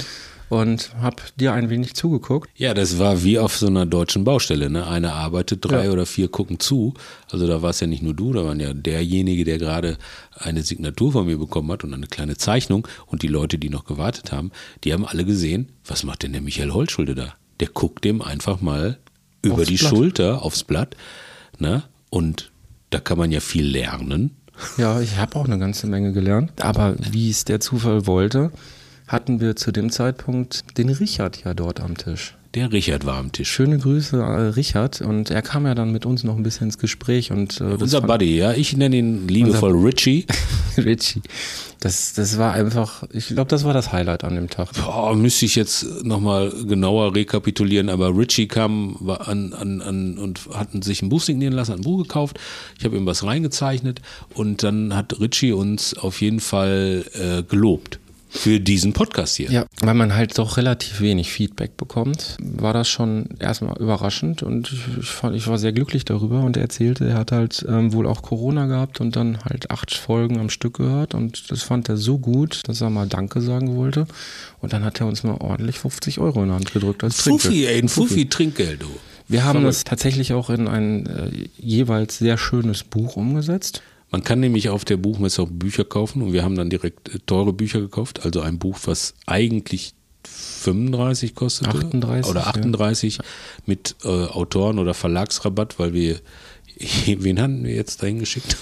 und habe dir ein wenig zugeguckt. Ja, das war wie auf so einer deutschen Baustelle. Ne? Einer arbeitet, drei Ja. oder vier gucken zu. Also da war es ja nicht nur du, da waren ja derjenige, der gerade eine Signatur von mir bekommen hat und eine kleine Zeichnung. Und die Leute, die noch gewartet haben, die haben alle gesehen, was macht denn der Michael Holtschulde da? Der guckt dem einfach mal über Aufs die Blatt. Schulter aufs Blatt. Ne? Und da kann man ja viel lernen. Ja, ich habe auch eine ganze Menge gelernt. Aber wie es der Zufall wollte, hatten wir zu dem Zeitpunkt den Richard ja dort am Tisch. Der Richard war am Tisch. Schöne Grüße, äh, Richard. Und er kam ja dann mit uns noch ein bisschen ins Gespräch. Und, äh, Unser Buddy, ja. Ich nenne ihn liebevoll Richie. Richie. Das, das war einfach, ich glaube, das war das Highlight an dem Tag. Boah, müsste ich jetzt nochmal genauer rekapitulieren, aber Richie kam an, an, an und hatten sich ein Buch signieren lassen, hat ein Buch gekauft. Ich habe ihm was reingezeichnet und dann hat Richie uns auf jeden Fall äh, gelobt für diesen Podcast hier. Ja, weil man halt doch relativ wenig Feedback bekommt, war das schon erstmal überraschend und ich, ich, fand, ich war sehr glücklich darüber und er erzählte, er hat halt ähm, wohl auch Corona gehabt und dann halt acht Folgen am Stück gehört und das fand er so gut, dass er mal Danke sagen wollte und dann hat er uns mal ordentlich 50 Euro in die Hand gedrückt als Trinkgeld. Fuffi, ey, ein Fuffi Trinkgeld, du. Wir haben Verrückt. das tatsächlich auch in ein äh, jeweils sehr schönes Buch umgesetzt. Man kann nämlich auf der Buchmesse auch Bücher kaufen und wir haben dann direkt äh, teure Bücher gekauft. Also ein Buch, was eigentlich 35 kostete 38, oder ja. 38 mit äh, Autoren- oder Verlagsrabatt, weil wir, wen haben wir jetzt dahin geschickt?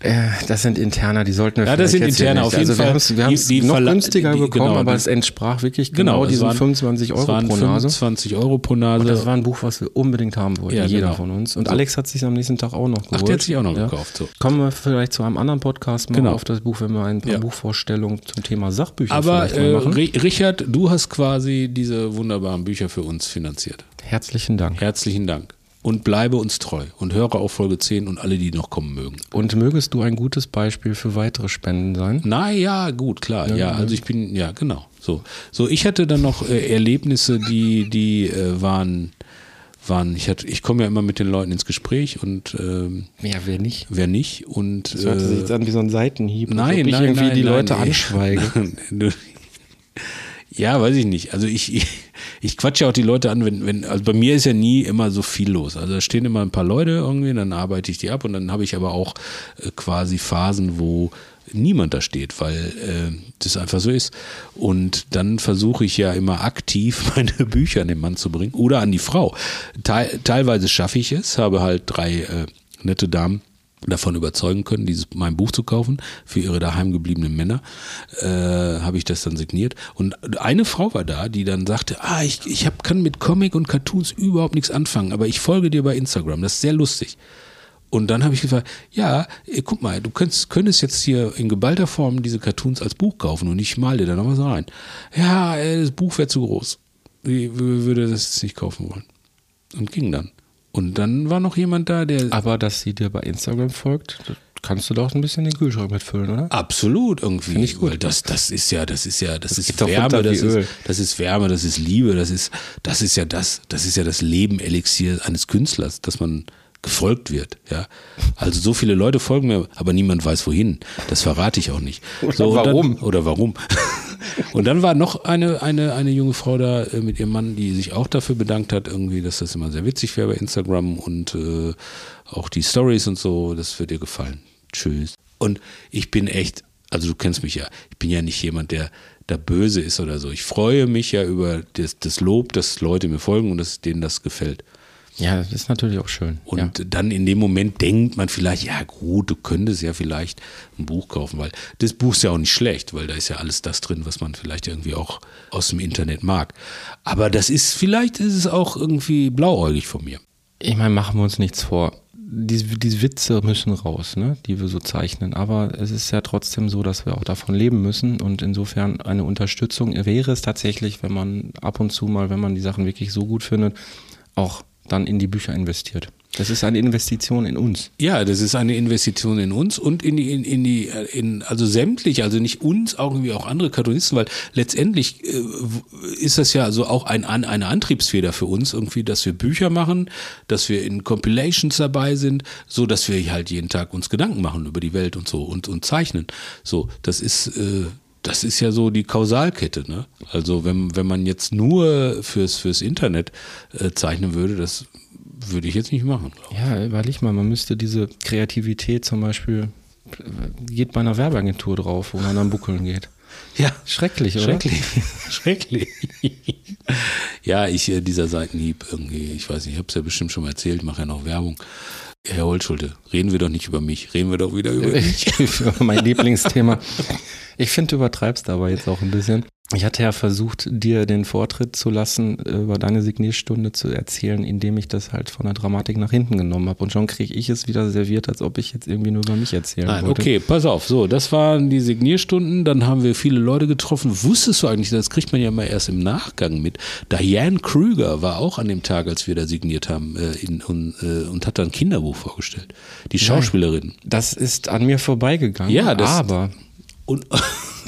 Äh, das sind Interner, die sollten wir Ja, das sind Interner, auf jeden also Fall. Wir haben es noch Verla- günstiger die- bekommen, genau, aber es entsprach wirklich genau, es diesen waren- 25 es Euro waren pro Nase. 25 Euro pro Nase. Und das war ein Buch, was wir unbedingt haben wollten, Ja, jeder genau. von uns. Und So. Alex hat sich am nächsten Tag auch noch geholt. Ach, der hat sich auch noch gekauft, so. Kommen wir vielleicht zu einem anderen Podcast mal Genau. auf das Buch, wenn wir ein paar Ja. Buchvorstellungen zum Thema Sachbücher Aber vielleicht mal äh, machen. Ri- Richard, du hast quasi diese wunderbaren Bücher für uns finanziert. Herzlichen Dank. Herzlichen Dank. Und bleibe uns treu und höre auf Folge 10 und alle, die noch kommen mögen. Und mögest du ein gutes Beispiel für weitere Spenden sein? Na ja, gut, klar. Ja, also ich bin, ja, genau. So, so ich hatte dann noch äh, Erlebnisse, die, die äh, waren, waren, ich hatte, ich komme ja immer mit den Leuten ins Gespräch und ähm, Ja, wer nicht? wer nicht und Das hört sich äh, jetzt an wie so ein Seitenhieb, nein, ob ich nein, irgendwie nein, die nein, Leute nee. anschweige. Ja, weiß ich nicht. Also ich, ich, ich quatsche auch die Leute an, wenn, wenn, also bei mir ist ja nie immer so viel los. Also da stehen immer ein paar Leute irgendwie, dann arbeite ich die ab und dann habe ich aber auch äh, quasi Phasen, wo niemand da steht, weil äh, das einfach so ist. Und dann versuche ich ja immer aktiv meine Bücher an den Mann zu bringen oder an die Frau. Teil, teilweise schaffe ich es, habe halt drei äh, nette Damen davon überzeugen können, dieses mein Buch zu kaufen für ihre daheim gebliebenen Männer, äh, habe ich das dann signiert. Und eine Frau war da, die dann sagte, ah, ich, ich hab, kann mit Comic und Cartoons überhaupt nichts anfangen, aber ich folge dir bei Instagram, das ist sehr lustig. Und dann habe ich gesagt, ja, eh, guck mal, du könntest, könntest jetzt hier in geballter Form diese Cartoons als Buch kaufen und ich mal dir da noch was rein. Ja, äh, das Buch wäre zu groß. Ich würde das jetzt nicht kaufen wollen. Und ging dann. Und dann war noch jemand da, der Aber dass sie dir bei Instagram folgt, das kannst du doch ein bisschen den Kühlschrank mitfüllen, oder? Absolut irgendwie. Finde ich gut. Weil das, das ist ja, das ist ja, das, geht ist Wärme, das ist, das ist Wärme, das ist Liebe, das ist, das ist ja das, das ist ja das Leben-Elixier eines Künstlers, dass man gefolgt wird, ja. Also so viele Leute folgen mir, aber niemand weiß wohin. Das verrate ich auch nicht. Oder so, warum? Dann, oder warum? Und dann war noch eine, eine, eine junge Frau da äh, mit ihrem Mann, die sich auch dafür bedankt hat, irgendwie, dass das immer sehr witzig wäre bei Instagram und äh, auch die Stories und so, das wird ihr gefallen. Tschüss. Und ich bin echt, also du kennst mich ja, ich bin ja nicht jemand, der da böse ist oder so. Ich freue mich ja über das, das Lob, dass Leute mir folgen und dass denen das gefällt. Ja, das ist natürlich auch schön. Und ja. dann in dem Moment denkt man vielleicht, ja gut, du könntest ja vielleicht ein Buch kaufen, weil das Buch ist ja auch nicht schlecht, weil da ist ja alles das drin, was man vielleicht irgendwie auch aus dem Internet mag. Aber das ist, vielleicht ist es auch irgendwie blauäugig von mir. Ich meine, machen wir uns nichts vor. Die, die Witze müssen raus, ne, die wir so zeichnen. Aber es ist ja trotzdem so, dass wir auch davon leben müssen. Und insofern eine Unterstützung wäre es tatsächlich, wenn man ab und zu mal, wenn man die Sachen wirklich so gut findet, auch dann in die Bücher investiert. Das ist eine Investition in uns. Ja, das ist eine Investition in uns und in die, in, in die, äh, in, also sämtlich, also nicht uns, auch irgendwie auch andere Cartoonisten, weil letztendlich äh, ist das ja also auch ein, eine Antriebsfeder für uns irgendwie, dass wir Bücher machen, dass wir in Compilations dabei sind, so dass wir halt jeden Tag uns Gedanken machen über die Welt und so und, und zeichnen. So, das ist, äh, das ist ja so die Kausalkette, ne? Also wenn, wenn man jetzt nur fürs, fürs Internet äh, zeichnen würde, das würde ich jetzt nicht machen. ich. Ja, überleg mal, man müsste diese Kreativität zum Beispiel, geht bei einer Werbeagentur drauf, wo man dann buckeln geht. Ja, Schrecklich, oder? Schrecklich. Schrecklich. ja, ich, äh, dieser Seitenhieb irgendwie, ich weiß nicht, ich habe es ja bestimmt schon mal erzählt, mache ja noch Werbung. Herr Holtschulte, reden wir doch nicht über mich, reden wir doch wieder über mich. mein Lieblingsthema. Ich finde, du übertreibst aber jetzt auch ein bisschen. Ich hatte ja versucht, dir den Vortritt zu lassen, äh, über deine Signierstunde zu erzählen, indem ich das halt von der Dramatik nach hinten genommen habe. Und schon kriege ich es wieder serviert, als ob ich jetzt irgendwie nur über mich erzählen Nein, wollte. okay, pass auf. So, das waren die Signierstunden. Dann haben wir viele Leute getroffen. Wusstest du eigentlich, das kriegt man ja mal erst im Nachgang mit. Diane Krüger war auch an dem Tag, als wir da signiert haben, äh, in, und, äh, und hat da ein Kinderbuch vorgestellt. Die Schauspielerin. Das ist an mir vorbeigegangen. Ja, das- aber Und,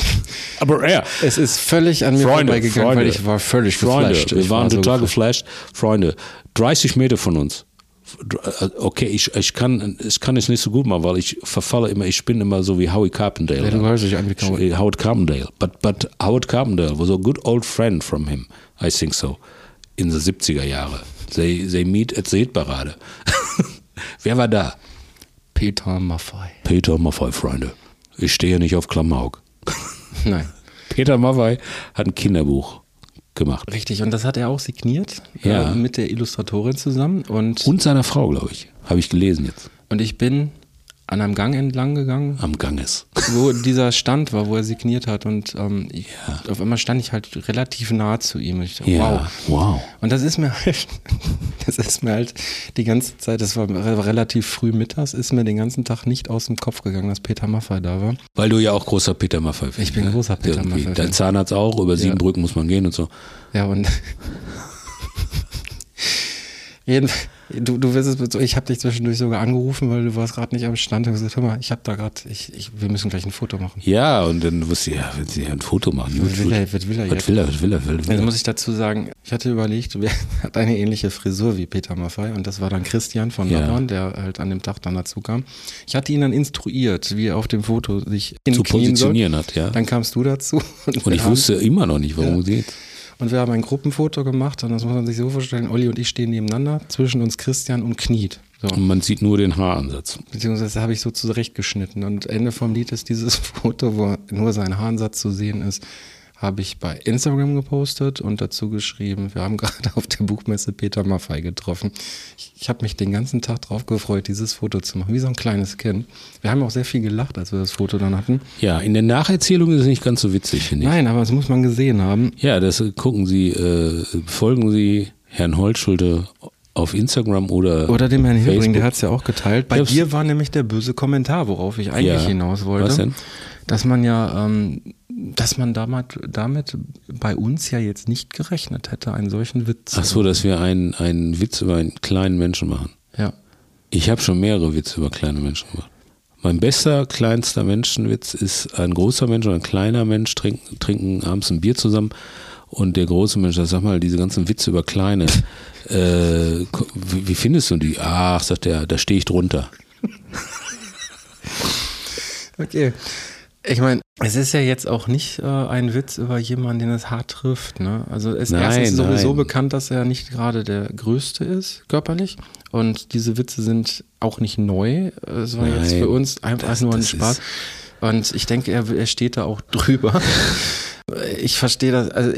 aber ja, es ist völlig an mir Freunde, vorbeigegangen, Freunde, weil ich war völlig Freunde, geflasht. wir Ich waren war so total geflasht. geflasht. Freunde, 30 Meter von uns. Okay, ich, ich, kann, ich kann es nicht so gut machen, weil ich verfalle immer, ich bin immer so wie Howie Carpendale. Ja, du hörst dich an wie Howie. Howard Carpendale. But, but Howard Carpendale was a good old friend from him, I think so, in the 70er Jahre. They, they meet at the Hitparade. Wer war da? Peter Maffei. Peter Maffei, Freunde. Ich stehe nicht auf Klamauk. Nein. Peter Maffei hat ein Kinderbuch gemacht. Richtig, und das hat er auch signiert Ja. äh, mit der Illustratorin zusammen. Und, Und seiner Frau, glaube ich. Habe ich gelesen jetzt. und ich bin an einem Gang entlang gegangen, Am Ganges. wo dieser Stand war, wo er signiert hat. Und ähm, ich, auf einmal stand ich halt relativ nah zu ihm. Und ich dachte, Ja, wow. wow. Und das ist mir halt, das ist mir halt die ganze Zeit, das war re- relativ früh mittags, ist mir den ganzen Tag nicht aus dem Kopf gegangen, dass Peter Maffay da war. Weil du ja auch großer Peter Maffay bist. Ich bin ne? großer Peter. Maffay-Fan. Dein Zahnarzt auch, über sieben Ja. Brücken muss man gehen und so. Ja, und jeden, du, du wirst es, ich habe dich zwischendurch sogar angerufen, weil du warst gerade nicht am Stand und gesagt, hör mal, ich habe da gerade, ich, ich, wir müssen gleich ein Foto machen. Ja, und dann wusste ich, ja, wenn sie ein Foto machen. Was will er, was will er Was will er, was will er, will er? muss ich dazu sagen, ich hatte überlegt, wer hat eine ähnliche Frisur wie Peter Maffay und das war dann Christian von Ja. Nappern, der halt an dem Tag dann dazu kam. Ich hatte ihn dann instruiert, wie er auf dem Foto sich Zu hinknien soll. positionieren hat, ja. Dann kamst du dazu. Und wir ich wusste immer noch nicht, worum Ja. es geht. Und wir haben ein Gruppenfoto gemacht und das muss man sich so vorstellen, Olli und ich stehen nebeneinander, zwischen uns Christian und kniet. So. Und man sieht nur den Haaransatz. Beziehungsweise habe ich so zurechtgeschnitten. Und Ende vom Lied ist dieses Foto, wo nur sein Haaransatz zu sehen ist, habe ich bei Instagram gepostet und dazu geschrieben, wir haben gerade auf der Buchmesse Peter Maffei getroffen. Ich, ich habe mich den ganzen Tag drauf gefreut, dieses Foto zu machen, wie so ein kleines Kind. Wir haben auch sehr viel gelacht, als wir das Foto dann hatten. Ja, in der Nacherzählung ist es nicht ganz so witzig, finde ich. Nein, aber das muss man gesehen haben. Ja, das gucken Sie, äh, folgen Sie Herrn Holtschulte auf Instagram oder, Oder dem Herrn Hilbring, der hat es ja auch geteilt. Bei dir war nämlich der böse Kommentar, worauf ich eigentlich Ja. hinaus wollte. Was denn? Dass man ja, ähm, dass man damit, damit bei uns ja jetzt nicht gerechnet hätte, einen solchen Witz. Ach so, dass wir einen, einen Witz über einen kleinen Menschen machen. Ja. Ich habe schon mehrere Witze über kleine Menschen gemacht. Mein bester, kleinster Menschenwitz ist, ein großer Mensch und ein kleiner Mensch trinken, trinken abends ein Bier zusammen und der große Mensch sagt, sag mal, diese ganzen Witze über kleine, äh, wie, wie findest du die? Ach, sagt er, da stehe ich drunter. Okay. Ich meine, es ist ja jetzt auch nicht äh, ein Witz über jemanden, den es hart trifft. Ne? Also es ist Nein, erstens sowieso nein. bekannt, dass er nicht gerade der Größte ist, körperlich. Und diese Witze sind auch nicht neu. Es war jetzt Nein, für uns einfach das- nur ein Spaß. Und ich denke, er, er steht da auch drüber. Ich verstehe das. Also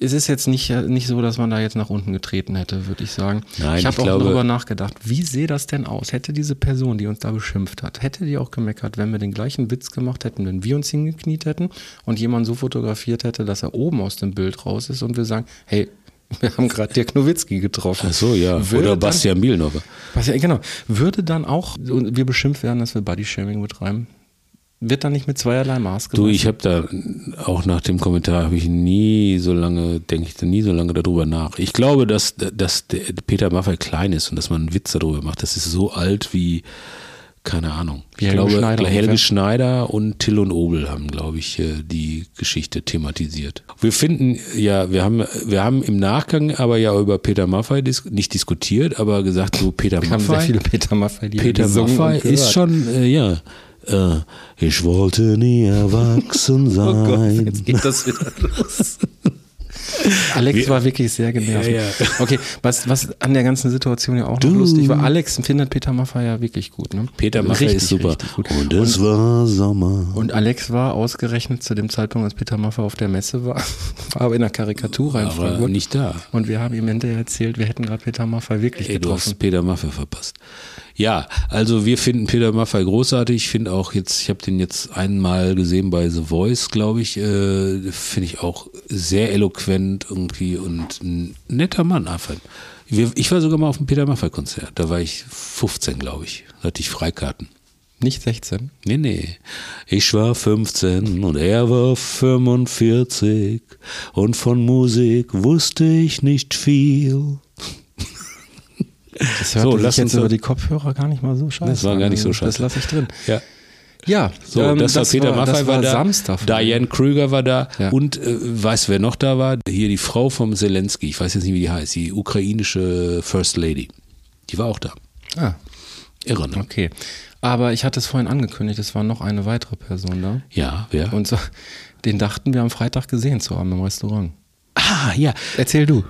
es ist jetzt nicht, nicht so, dass man da jetzt nach unten getreten hätte, würde ich sagen. Nein, ich habe auch glaube- darüber nachgedacht, wie sähe das denn aus? Hätte diese Person, die uns da beschimpft hat, hätte die auch gemeckert, wenn wir den gleichen Witz gemacht hätten, wenn wir uns hingekniet hätten und jemand so fotografiert hätte, dass er oben aus dem Bild raus ist und wir sagen, hey, wir haben gerade Dirk Nowitzki getroffen. Ach so, ja. Würde Oder Bastian ja, genau. Würde dann auch, wir beschimpft werden, dass wir Bodyshaming betreiben, wird dann nicht mit zweierlei Maß Du, gemessen? ich habe da auch nach dem Kommentar habe ich nie so lange, denke ich da nie so lange darüber nach. Ich glaube, dass, dass der Peter Maffay klein ist und dass man einen Witz darüber macht. Das ist so alt wie, keine Ahnung. Wie ich Helge glaube, Schneider Helge ungefähr. Schneider und Till und Obel haben, glaube ich, äh, die Geschichte thematisiert. Wir finden, ja, wir haben, wir haben im Nachgang aber ja über Peter Maffay dis nicht diskutiert, aber gesagt, so Peter Wir haben sehr Maffay. viele Peter Maffay, die Peter Maffay ist schon, äh, ja. Äh, ich wollte nie erwachsen sein. Oh Gott, jetzt geht das wieder los. Alex war wirklich sehr genervt. Ja, ja. Okay, was, was an der ganzen Situation ja auch noch Du. lustig war, Alex findet Peter Maffay ja wirklich gut. Ne? Peter Maffay Richtig, ist super. Und es war Sommer. Und Alex war ausgerechnet zu dem Zeitpunkt, als Peter Maffay auf der Messe war, war aber in der Karikatur in Frankfurt. nicht da. Und wir haben ihm hinterher erzählt, wir hätten gerade Peter Maffay wirklich Ey, du getroffen. hast Peter Maffay verpasst. Ja, also wir finden Peter Maffay großartig. Ich finde auch jetzt, ich habe den jetzt einmal gesehen bei The Voice, glaube ich. Äh, finde ich auch sehr eloquent irgendwie und ein netter Mann einfach. Wir, ich war sogar mal auf dem Peter Maffay Konzert. Da war ich 15, glaube ich. Da hatte ich Freikarten. Nicht 16. Nee, nee. Ich war 15 und er war 45 und von Musik wusste ich nicht viel. Das hört So, sich lass jetzt uns über die Kopfhörer gar nicht mal so scheiße. Das war gar nicht so Das scheiße. lasse ich drin. Ja. Ja, So, ähm, das, war Peter Maffay das war, da. Samstag. Diane Krüger war da. Ja. Und äh, weißt du, wer noch da war? Hier die Frau vom Zelensky. Ich weiß jetzt nicht, wie die heißt. Die ukrainische First Lady. Die war auch da. Ah, Irre, ne? okay. Aber ich hatte es vorhin angekündigt, es war noch eine weitere Person da. Ja, wer? Und so, den dachten wir am Freitag gesehen zu haben im Restaurant. ah, ja. Erzähl du.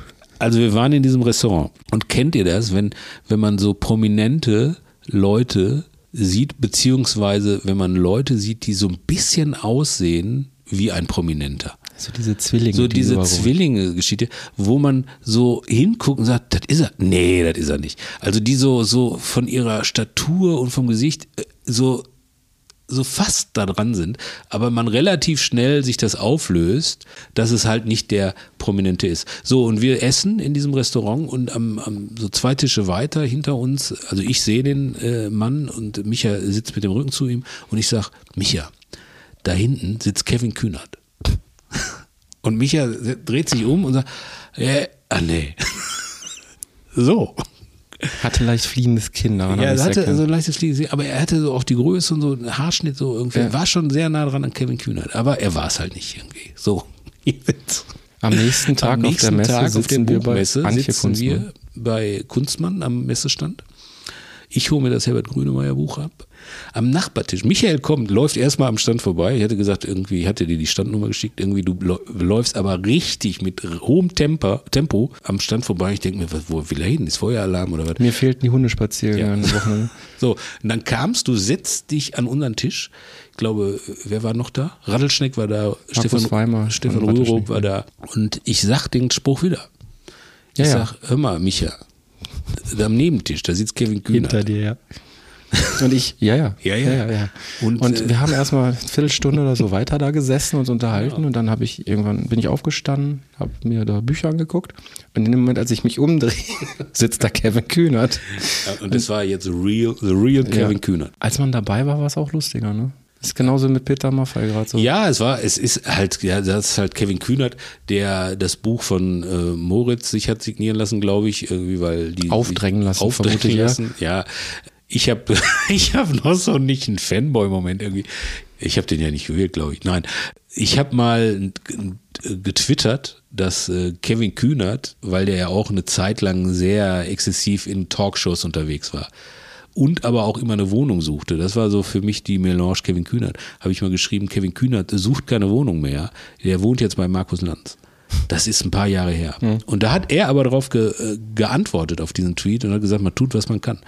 Also wir waren in diesem Restaurant. Und kennt ihr das, wenn, wenn man so prominente Leute sieht, beziehungsweise wenn man Leute sieht, die so ein bisschen aussehen wie ein Prominenter? So diese Zwillinge. so die diese überall- Zwillinge-Geschichte, wo man so hinguckt und sagt, das ist er. Nee, das ist er nicht. Also die so, so von ihrer Statur und vom Gesicht äh, so, so fast da dran sind, aber man relativ schnell sich das auflöst, dass es halt nicht der Prominente ist. So, und wir essen in diesem Restaurant und am, am so zwei Tische weiter hinter uns, also ich sehe den äh, Mann und Micha sitzt mit dem Rücken zu ihm und ich sag, Micha, da hinten sitzt Kevin Kühnert. Und Micha dreht sich um und sagt, äh, ah nee. so. Hatte leicht fliehendes Kinn. Ja, er hatte so ein leichtes Fliegen, aber er hatte so auch die Größe und so einen Haarschnitt so irgendwie. Ja. War schon sehr nah dran an Kevin Kühnert, aber er war es halt nicht irgendwie. So. Am nächsten Tag Am auf der nächsten Messe Tag auf der sitzen wir bei Antje sitzen Kunstmann. wir bei Kunstmann am Messestand. Ich hole mir das Herbert Grünemeyer Buch ab. Am Nachbartisch. Michael kommt, läuft erstmal am Stand vorbei. Ich hatte gesagt, irgendwie, ich hatte dir die Standnummer geschickt, irgendwie, du läu- läufst aber richtig mit hohem Tempo, Tempo am Stand vorbei. Ich denke mir, was, wo will er hin? Ist Feueralarm oder was? Mir fehlten die Hundespaziergänge Ja. So, und dann kamst du, setzt dich an unseren Tisch. Ich glaube, wer war noch da? Radlschneck war da, Stefan, Weimer Stefan Rürup war da. Und ich sag den Spruch wieder. Ich Ja, ja. sag, hör mal, Micha, da am Nebentisch, da sitzt Kevin Kühner. Hinter dir, ja. Und ich, ja, ja. Ja, ja. ja, ja. Und, Und, äh, wir haben erstmal eine Viertelstunde oder so weiter da gesessen und uns unterhalten und dann habe ich irgendwann bin ich aufgestanden, habe mir da Bücher angeguckt und in dem Moment, als ich mich umdrehe, sitzt da Kevin Kühnert. Ja, Und das war jetzt real, the real Kevin ja. Kühner. Als man dabei war, war es auch lustiger, ne? Ist genauso mit Peter Maffay gerade so. Ja, es war, es ist halt, ja, das ist halt Kevin Kühnert, der das Buch von äh, Moritz sich hat signieren lassen, glaube ich, irgendwie, weil die Aufdrängen lassen, aufdrängen vermute ich, ja. lassen. Ja, ich habe, ich habe noch so nicht einen Fanboy-Moment irgendwie. Ich habe den ja nicht gewählt, glaube ich. Nein, ich habe mal getwittert, dass äh, Kevin Kühnert, weil der ja auch eine Zeit lang sehr exzessiv in Talkshows unterwegs war und aber auch immer eine Wohnung suchte. Das war so für mich die Melange Kevin Kühnert. Habe ich mal geschrieben, Kevin Kühnert sucht keine Wohnung mehr. Der wohnt jetzt bei Markus Lanz. Das ist ein paar Jahre her. Und da hat er aber darauf ge, äh, geantwortet auf diesen Tweet und hat gesagt, man tut, was man kann.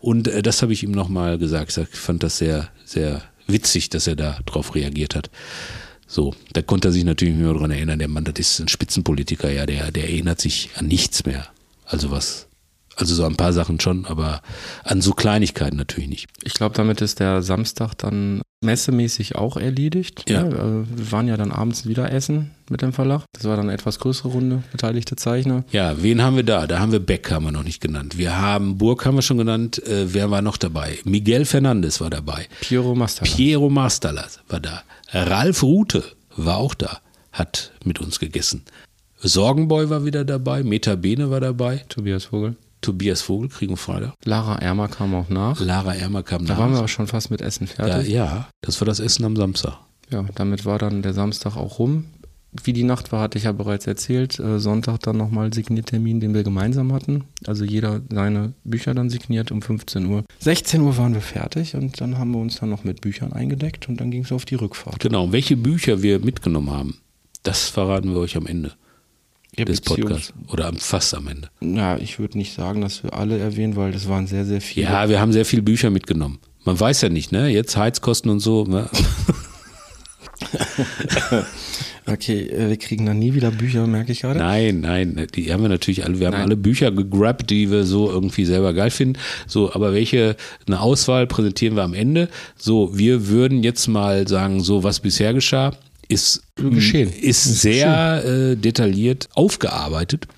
Und äh, das habe ich ihm nochmal gesagt. Ich fand das sehr, sehr witzig, dass er da drauf reagiert hat. So, da konnte er sich natürlich mehr daran erinnern, der Mann, das ist ein Spitzenpolitiker, ja, der, der erinnert sich an nichts mehr. Also was, also so ein paar Sachen schon, aber an so Kleinigkeiten natürlich nicht. Ich glaube, damit ist der Samstag dann messemäßig auch erledigt. Ja. äh, wir waren ja dann abends wieder essen mit dem Verlag. Das war dann eine etwas größere Runde, beteiligte Zeichner. Ja, wen haben wir da? Da haben wir Beck, haben wir noch nicht genannt. Wir haben Burg, haben wir schon genannt. Äh, wer war noch dabei? Miguel Fernandes war dabei. Piero Master. Piero Mastalas war da. Ralf Rute war auch da, hat mit uns gegessen. Sorgenboy war wieder dabei, Meta Bene war dabei, Tobias Vogel. Tobias Vogel, Kriegen Freitag. Lara Ermer kam auch nach. Lara Ermer kam Da nach. waren wir auch schon fast mit Essen fertig. ja, das war das Essen am Samstag. Ja, damit war dann der Samstag auch rum. Wie die Nacht war, hatte ich ja bereits erzählt. Äh, Sonntag dann nochmal Signiertermin, den wir gemeinsam hatten. Also jeder seine Bücher dann signiert um 15 Uhr. 16 Uhr waren wir fertig und dann haben wir uns dann noch mit Büchern eingedeckt und dann ging es auf die Rückfahrt. Genau, welche Bücher wir mitgenommen haben, das verraten wir euch am Ende Ja, des Podcasts. Oder am, fast am Ende. Ja, ich würde nicht sagen, dass wir alle erwähnen, weil das waren sehr, sehr viele. Ja, wir haben sehr viele Bücher mitgenommen. Man weiß ja nicht, ne? Jetzt Heizkosten und so. Ne? Okay, äh, wir kriegen dann nie wieder Bücher, merke ich gerade. Nein, nein, die haben wir natürlich alle, wir haben Nein. alle Bücher gegrabt, die wir so irgendwie selber geil finden. So, aber welche, eine Auswahl präsentieren wir am Ende. So, wir würden jetzt mal sagen, so was bisher geschah, ist Geschehen. ist sehr äh, detailliert aufgearbeitet.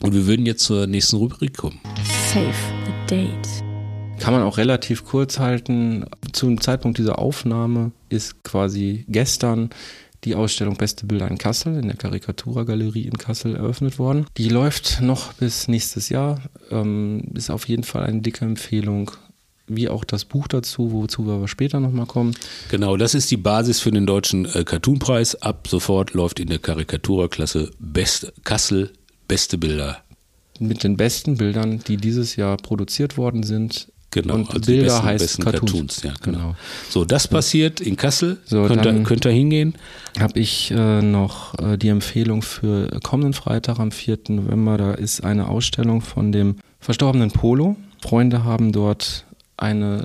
Und wir würden jetzt zur nächsten Rubrik kommen. Save the date. Kann man auch relativ kurz halten. Zum Zeitpunkt dieser Aufnahme ist quasi gestern die Ausstellung Beste Bilder in Kassel in der Karikatura-Galerie in Kassel eröffnet worden. Die läuft noch bis nächstes Jahr. Ähm, ist auf jeden Fall eine dicke Empfehlung. Wie auch das Buch dazu, wozu wir aber später nochmal kommen. Genau, das ist die Basis für den deutschen äh, Cartoonpreis. Ab sofort läuft in der Karikaturklasse Best, Kassel beste Bilder. Mit den besten Bildern, die dieses Jahr produziert worden sind. Genau, Und also Bilder besten, heißt besten Cartoons. Cartoons. ja, genau. Genau. So, das passiert in Kassel. So, könnt, ihr, dann- könnt ihr hingehen? habe ich äh, noch äh, die Empfehlung für kommenden Freitag am 4. November. Da ist eine Ausstellung von dem verstorbenen Polo. Freunde haben dort eine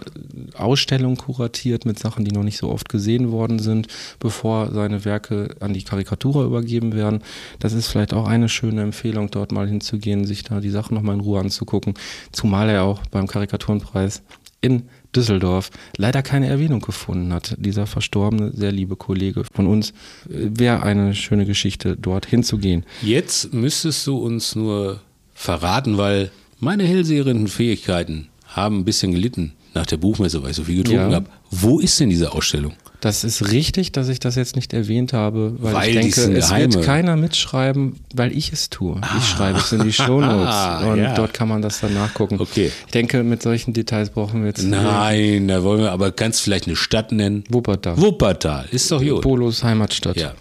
Ausstellung kuratiert mit Sachen, die noch nicht so oft gesehen worden sind, bevor seine Werke an die Karikatura übergeben werden. Das ist vielleicht auch eine schöne Empfehlung, dort mal hinzugehen, sich da die Sachen nochmal in Ruhe anzugucken. Zumal er auch beim Karikaturenpreis in Düsseldorf leider keine Erwähnung gefunden hat. Dieser verstorbene, sehr liebe Kollege von uns äh, wäre eine schöne Geschichte, dort hinzugehen. Jetzt müsstest du uns nur verraten, weil meine hellsehenden Fähigkeiten haben ein bisschen gelitten nach der Buchmesse, weil ich so viel getrunken Ja. habe. Wo ist denn diese Ausstellung? Das ist richtig, dass ich das jetzt nicht erwähnt habe, weil, Weil ich denke, es geheime. wird keiner mitschreiben, weil ich es tue. Ich schreibe es in die Shownotes Ah, und ja. dort kann man das dann nachgucken. Okay. Ich denke, mit solchen Details brauchen wir jetzt Nein, da wollen wir aber kannst vielleicht eine Stadt nennen. Wuppertal. Wuppertal, ist doch gut. Polos Heimatstadt. Ja.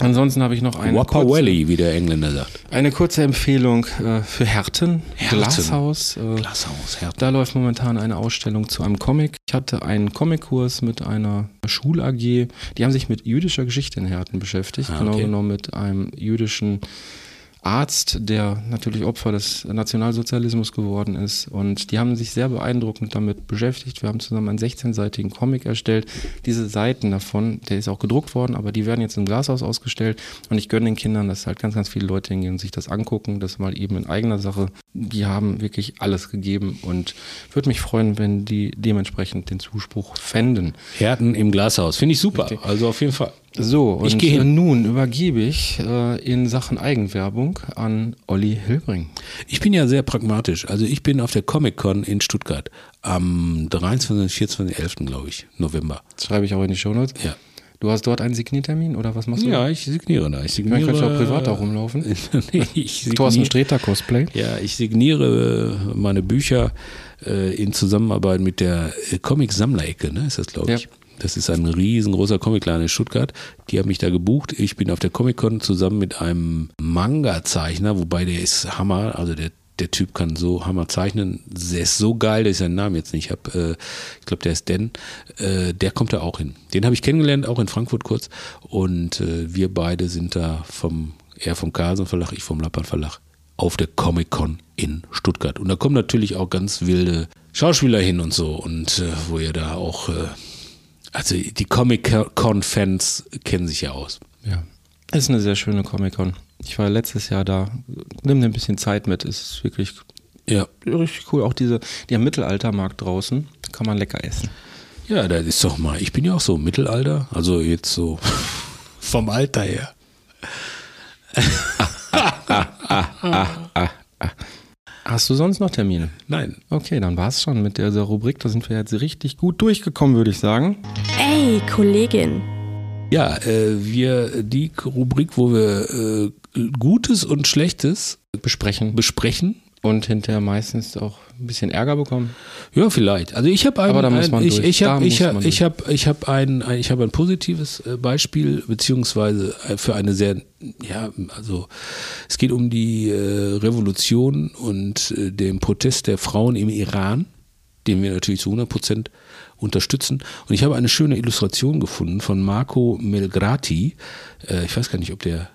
Ansonsten habe ich noch eine kurze, Valley, wie der Engländer sagt. eine kurze Empfehlung äh, für Herten, Herten. Glashaus. Äh, Glashaus, Herten. Da läuft momentan eine Ausstellung zu einem Comic. Ich hatte einen Comic-Kurs mit einer Schul-AG. Die haben sich mit jüdischer Geschichte in Herten beschäftigt. Ah, Genau okay. genommen mit einem jüdischen Arzt, der natürlich Opfer des Nationalsozialismus geworden ist. Und die haben sich sehr beeindruckend damit beschäftigt. Wir haben zusammen einen 16-seitigen Comic erstellt. Diese Seiten davon, der ist auch gedruckt worden, aber die werden jetzt im Glashaus ausgestellt. Und ich gönne den Kindern, dass halt ganz, ganz viele Leute hingehen und sich das angucken. Das mal eben in eigener Sache. Die haben wirklich alles gegeben und würde mich freuen, wenn die dementsprechend den Zuspruch fänden. Herten im Glashaus. Finde ich super. Also auf jeden Fall. So, und Ich geh hin. äh, nun übergebe ich äh, in Sachen Eigenwerbung an Olli Hilbring. Ich bin ja sehr pragmatisch. Also ich bin auf der Comic-Con in Stuttgart am 23. 24. 11. glaube ich, November. Das schreibe ich auch in die Shownotes. Ja. Du hast dort einen Signiertermin oder was machst du? Ja, ich signiere da. Ich signiere. Dann kannst du auch privat da rumlaufen. nee, ich Thorsten signiere, Sträter Cosplay. ja, ich signiere äh, meine Bücher äh, in Zusammenarbeit mit der äh, Comic-Sammlerecke, ne? Ist das, glaube ich. Ja. Das ist ein riesengroßer Comicladen in Stuttgart. Die haben mich da gebucht. Ich bin auf der Comic-Con zusammen mit einem Manga-Zeichner, wobei der ist Hammer. Also der, der Typ kann so Hammer zeichnen. Der ist so geil, dass ich seinen Namen jetzt nicht habe. Äh, ich glaube, der ist Den. Äh, der kommt da auch hin. Den habe ich kennengelernt, auch in Frankfurt kurz. Und äh, wir beide sind da vom, er vom Carlsen Verlag, ich vom Lappern Verlag auf der Comic-Con in Stuttgart. Und da kommen natürlich auch ganz wilde Schauspieler hin und so. Und wo ihr da auch, äh, also die Comic-Con-Fans kennen sich ja aus. Ja. Ist eine sehr schöne Comic-Con. Ich war letztes Jahr da. Nimm dir ein bisschen Zeit mit. Es ist wirklich Ja. richtig cool. Auch diese, der Mittelaltermarkt draußen. Da kann man lecker essen. Ja, das ist doch mal, ich bin ja auch so im Mittelalter, also jetzt so vom Alter her. Hast du sonst noch Termine? Nein. Okay, dann war es schon mit dieser Rubrik. Da sind wir jetzt richtig gut durchgekommen, würde ich sagen. Ey, Kollegin. Ja, äh, wir, die Rubrik, wo wir äh, Gutes und Schlechtes Besprechen. besprechen. Und hinterher meistens auch ein bisschen Ärger bekommen. Ja, vielleicht. Also ich habe ein, Aber da muss ein, man ich, durch. ich Da habe ich habe ich habe ich habe ein, ein ich habe ein positives äh, Beispiel beziehungsweise äh, für eine sehr ja also es geht um die äh, Revolution und den Protest der Frauen im Iran, den wir natürlich zu 100 Prozent unterstützen. Und ich habe eine schöne Illustration gefunden von Marco Melgrati. Ich weiß gar nicht, ob der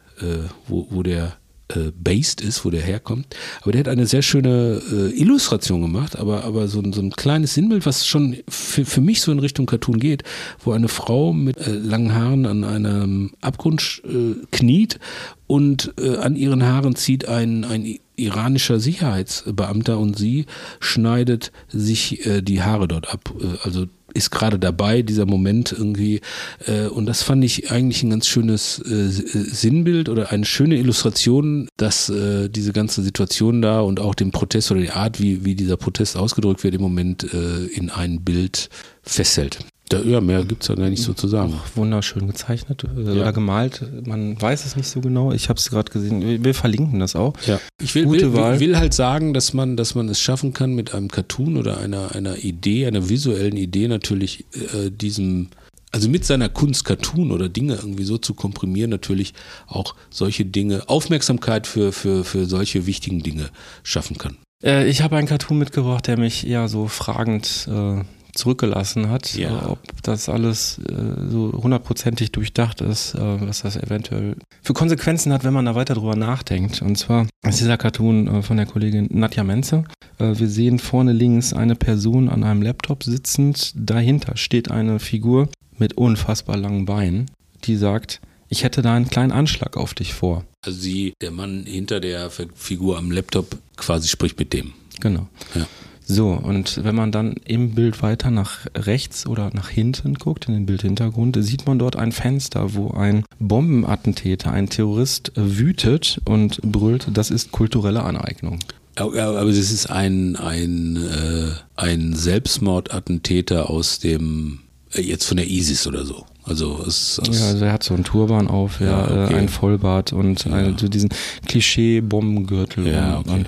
wo, wo der äh, based ist, wo der herkommt. Aber der hat eine sehr schöne äh, Illustration gemacht, aber, aber so, ein- so ein kleines Sinnbild, was schon für, für mich so in Richtung Cartoon geht, wo eine Frau mit äh, langen Haaren an einem Abgrund äh, kniet und äh, an ihren Haaren zieht ein, ein iranischer Sicherheitsbeamter und sie schneidet sich äh, die Haare dort ab. Also ist gerade dabei, dieser Moment irgendwie. Äh, und das fand ich eigentlich ein ganz schönes äh, Sinnbild oder eine schöne Illustration, dass äh, diese ganze Situation da und auch den Protest oder die Art, wie, wie dieser Protest ausgedrückt wird, im Moment äh, in ein Bild festhält. Da, ja, mehr gibt's da gar nicht so zu sagen. Wunderschön gezeichnet äh, Ja. oder gemalt. Man weiß es nicht so genau. Ich habe es gerade gesehen. Wir, verlinken das auch. Ja. Ich will, Gute will, Wahl. will, will halt sagen, dass man, dass man es schaffen kann, mit einem Cartoon oder einer, einer Idee, einer visuellen Idee natürlich äh, diesem, also mit seiner Kunst Cartoon oder Dinge irgendwie so zu komprimieren, natürlich auch solche Dinge, Aufmerksamkeit für, für, für solche wichtigen Dinge schaffen kann. Äh, ich habe einen Cartoon mitgebracht, der mich eher so fragend äh, zurückgelassen hat, Ja. äh, ob das alles äh, so hundertprozentig durchdacht ist, äh, was das eventuell für Konsequenzen hat, wenn man da weiter drüber nachdenkt. Und zwar ist dieser Cartoon äh, von der Kollegin Nadja Menze. Äh, wir sehen vorne links eine Person an einem Laptop sitzend. Dahinter steht eine Figur mit unfassbar langen Beinen, die sagt, ich hätte da einen kleinen Anschlag auf dich vor. Also sie, der Mann hinter der Figur am Laptop quasi spricht mit dem. Genau. Ja. So, und wenn man dann im Bild weiter nach rechts oder nach hinten guckt, in den Bildhintergrund, sieht man dort ein Fenster, wo ein Bombenattentäter, ein Terrorist wütet und brüllt, das ist kulturelle Aneignung. Aber, es ist ein, ein, äh, ein Selbstmordattentäter aus dem, äh, jetzt von der ISIS oder so. Also es, es Ja, also er hat so einen Turban auf, ja, Ja, okay. äh, ein Vollbart und ein, so diesen Klischee-Bombengürtel. Ja, okay. und,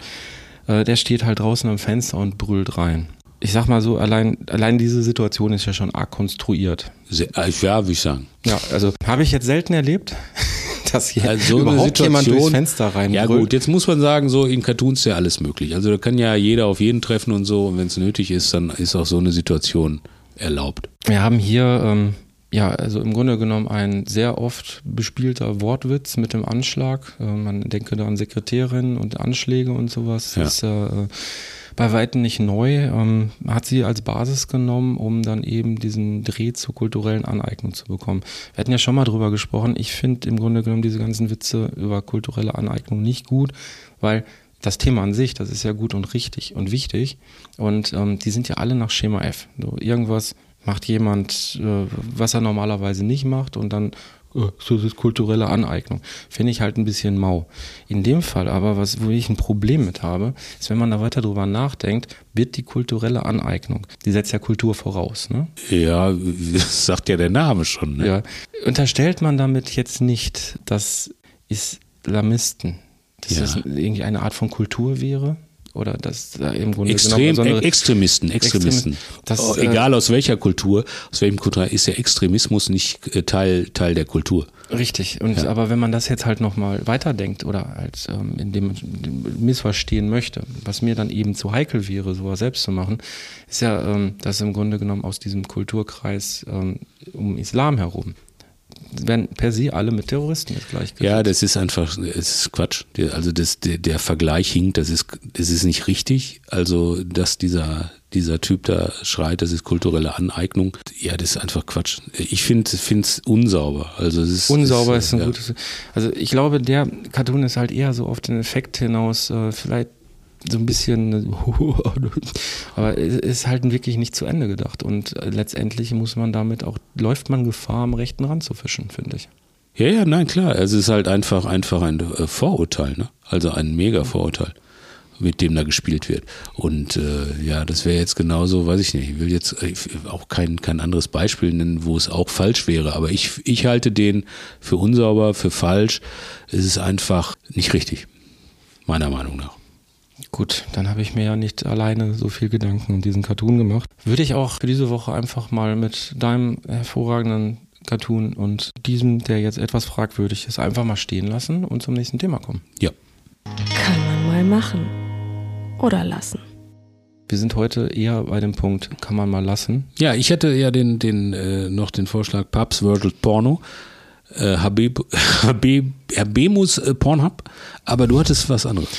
äh, der steht halt draußen am Fenster und brüllt rein. Ich sag mal so, allein, allein diese Situation ist ja schon arg konstruiert. sehr, äh, ja, würde ich sagen. Ja, also habe ich jetzt selten erlebt, dass hier Also so überhaupt jemand durchs Fenster rein Ja brüllt. gut, jetzt muss man sagen, so in Cartoons ist ja alles möglich. Also da kann ja jeder auf jeden treffen und so. Und wenn es nötig ist, dann ist auch so eine Situation erlaubt. Wir haben hier, ähm, ja, also im Grunde genommen ein sehr oft bespielter Wortwitz mit dem Anschlag. Äh, man denke da an Sekretärin und Anschläge und sowas. Ja. Das ist ja äh, bei Weitem nicht neu. Ähm, hat sie als Basis genommen, um dann eben diesen Dreh zur kulturellen Aneignung zu bekommen. Wir hatten ja schon mal drüber gesprochen. Ich finde im Grunde genommen diese ganzen Witze über kulturelle Aneignung nicht gut, weil das Thema an sich, das ist ja gut und richtig und wichtig. Und ähm, die sind ja alle nach Schema F. So, irgendwas macht jemand, äh, was er normalerweise nicht macht und dann äh, so das ist kulturelle Aneignung. Finde ich halt ein bisschen mau. In dem Fall aber, was, wo ich ein Problem mit habe, ist, wenn man da weiter drüber nachdenkt, wird die kulturelle Aneignung, die setzt ja Kultur voraus, ne? Ja, das sagt ja der Name schon. Ne? Ja. Unterstellt man damit jetzt nicht, dass Islamisten, dass Ja. das irgendwie eine Art von Kultur wäre? Oder dass da im Grunde Extrem, genommen Extremisten, Extremisten. Extrem- das, oh, äh, egal aus welcher Kultur, aus welchem Kultur, ist ja Extremismus nicht äh, Teil, Teil der Kultur. Richtig, und Ja. aber wenn man das jetzt halt nochmal weiterdenkt oder halt ähm, in dem missverstehen möchte, was mir dann eben zu heikel wäre, sowas selbst zu machen, ist ja, ähm, dass im Grunde genommen aus diesem Kulturkreis ähm, um Islam herum werden per se alle mit Terroristen jetzt gleichgesetzt. Ja, das ist einfach, es ist Quatsch. Also das, der, der Vergleich hinkt, das ist, das ist nicht richtig. Also, dass dieser, dieser Typ da schreit, das ist kulturelle Aneignung. Ja, das ist einfach Quatsch. Ich finde es unsauber. Also es ist, Unsauber äh, ist ein ja. gutes. Also ich glaube, der Cartoon ist halt eher so auf den Effekt hinaus, äh, vielleicht so ein bisschen, aber es ist halt wirklich nicht zu Ende gedacht. Und äh, letztendlich muss man damit auch, läuft man Gefahr, am rechten Rand zu fischen, finde ich. Ja, ja, nein, klar. Es ist halt einfach, einfach ein äh, Vorurteil, ne? Also ein mega Vorurteil, mit dem da gespielt wird. Und äh, ja, das wäre jetzt genauso, weiß ich nicht, ich will jetzt äh, auch kein, kein anderes Beispiel nennen, wo es auch falsch wäre, aber ich, ich halte den für unsauber, für falsch. Es ist einfach nicht richtig, meiner Meinung nach. Gut, dann habe ich mir ja nicht alleine so viel Gedanken um diesen Cartoon gemacht. Würde ich auch für diese Woche einfach mal mit deinem hervorragenden Cartoon und diesem, der jetzt etwas fragwürdig ist, einfach mal stehen lassen und zum nächsten Thema kommen. Ja. Kann man mal machen. Oder lassen. Wir sind heute eher bei dem Punkt, kann man mal lassen. Ja, ich hätte ja den, den, äh, noch den Vorschlag Papst World Porno. äh, Habib, Habib, Habemus äh, Pornhub, aber du hattest was anderes.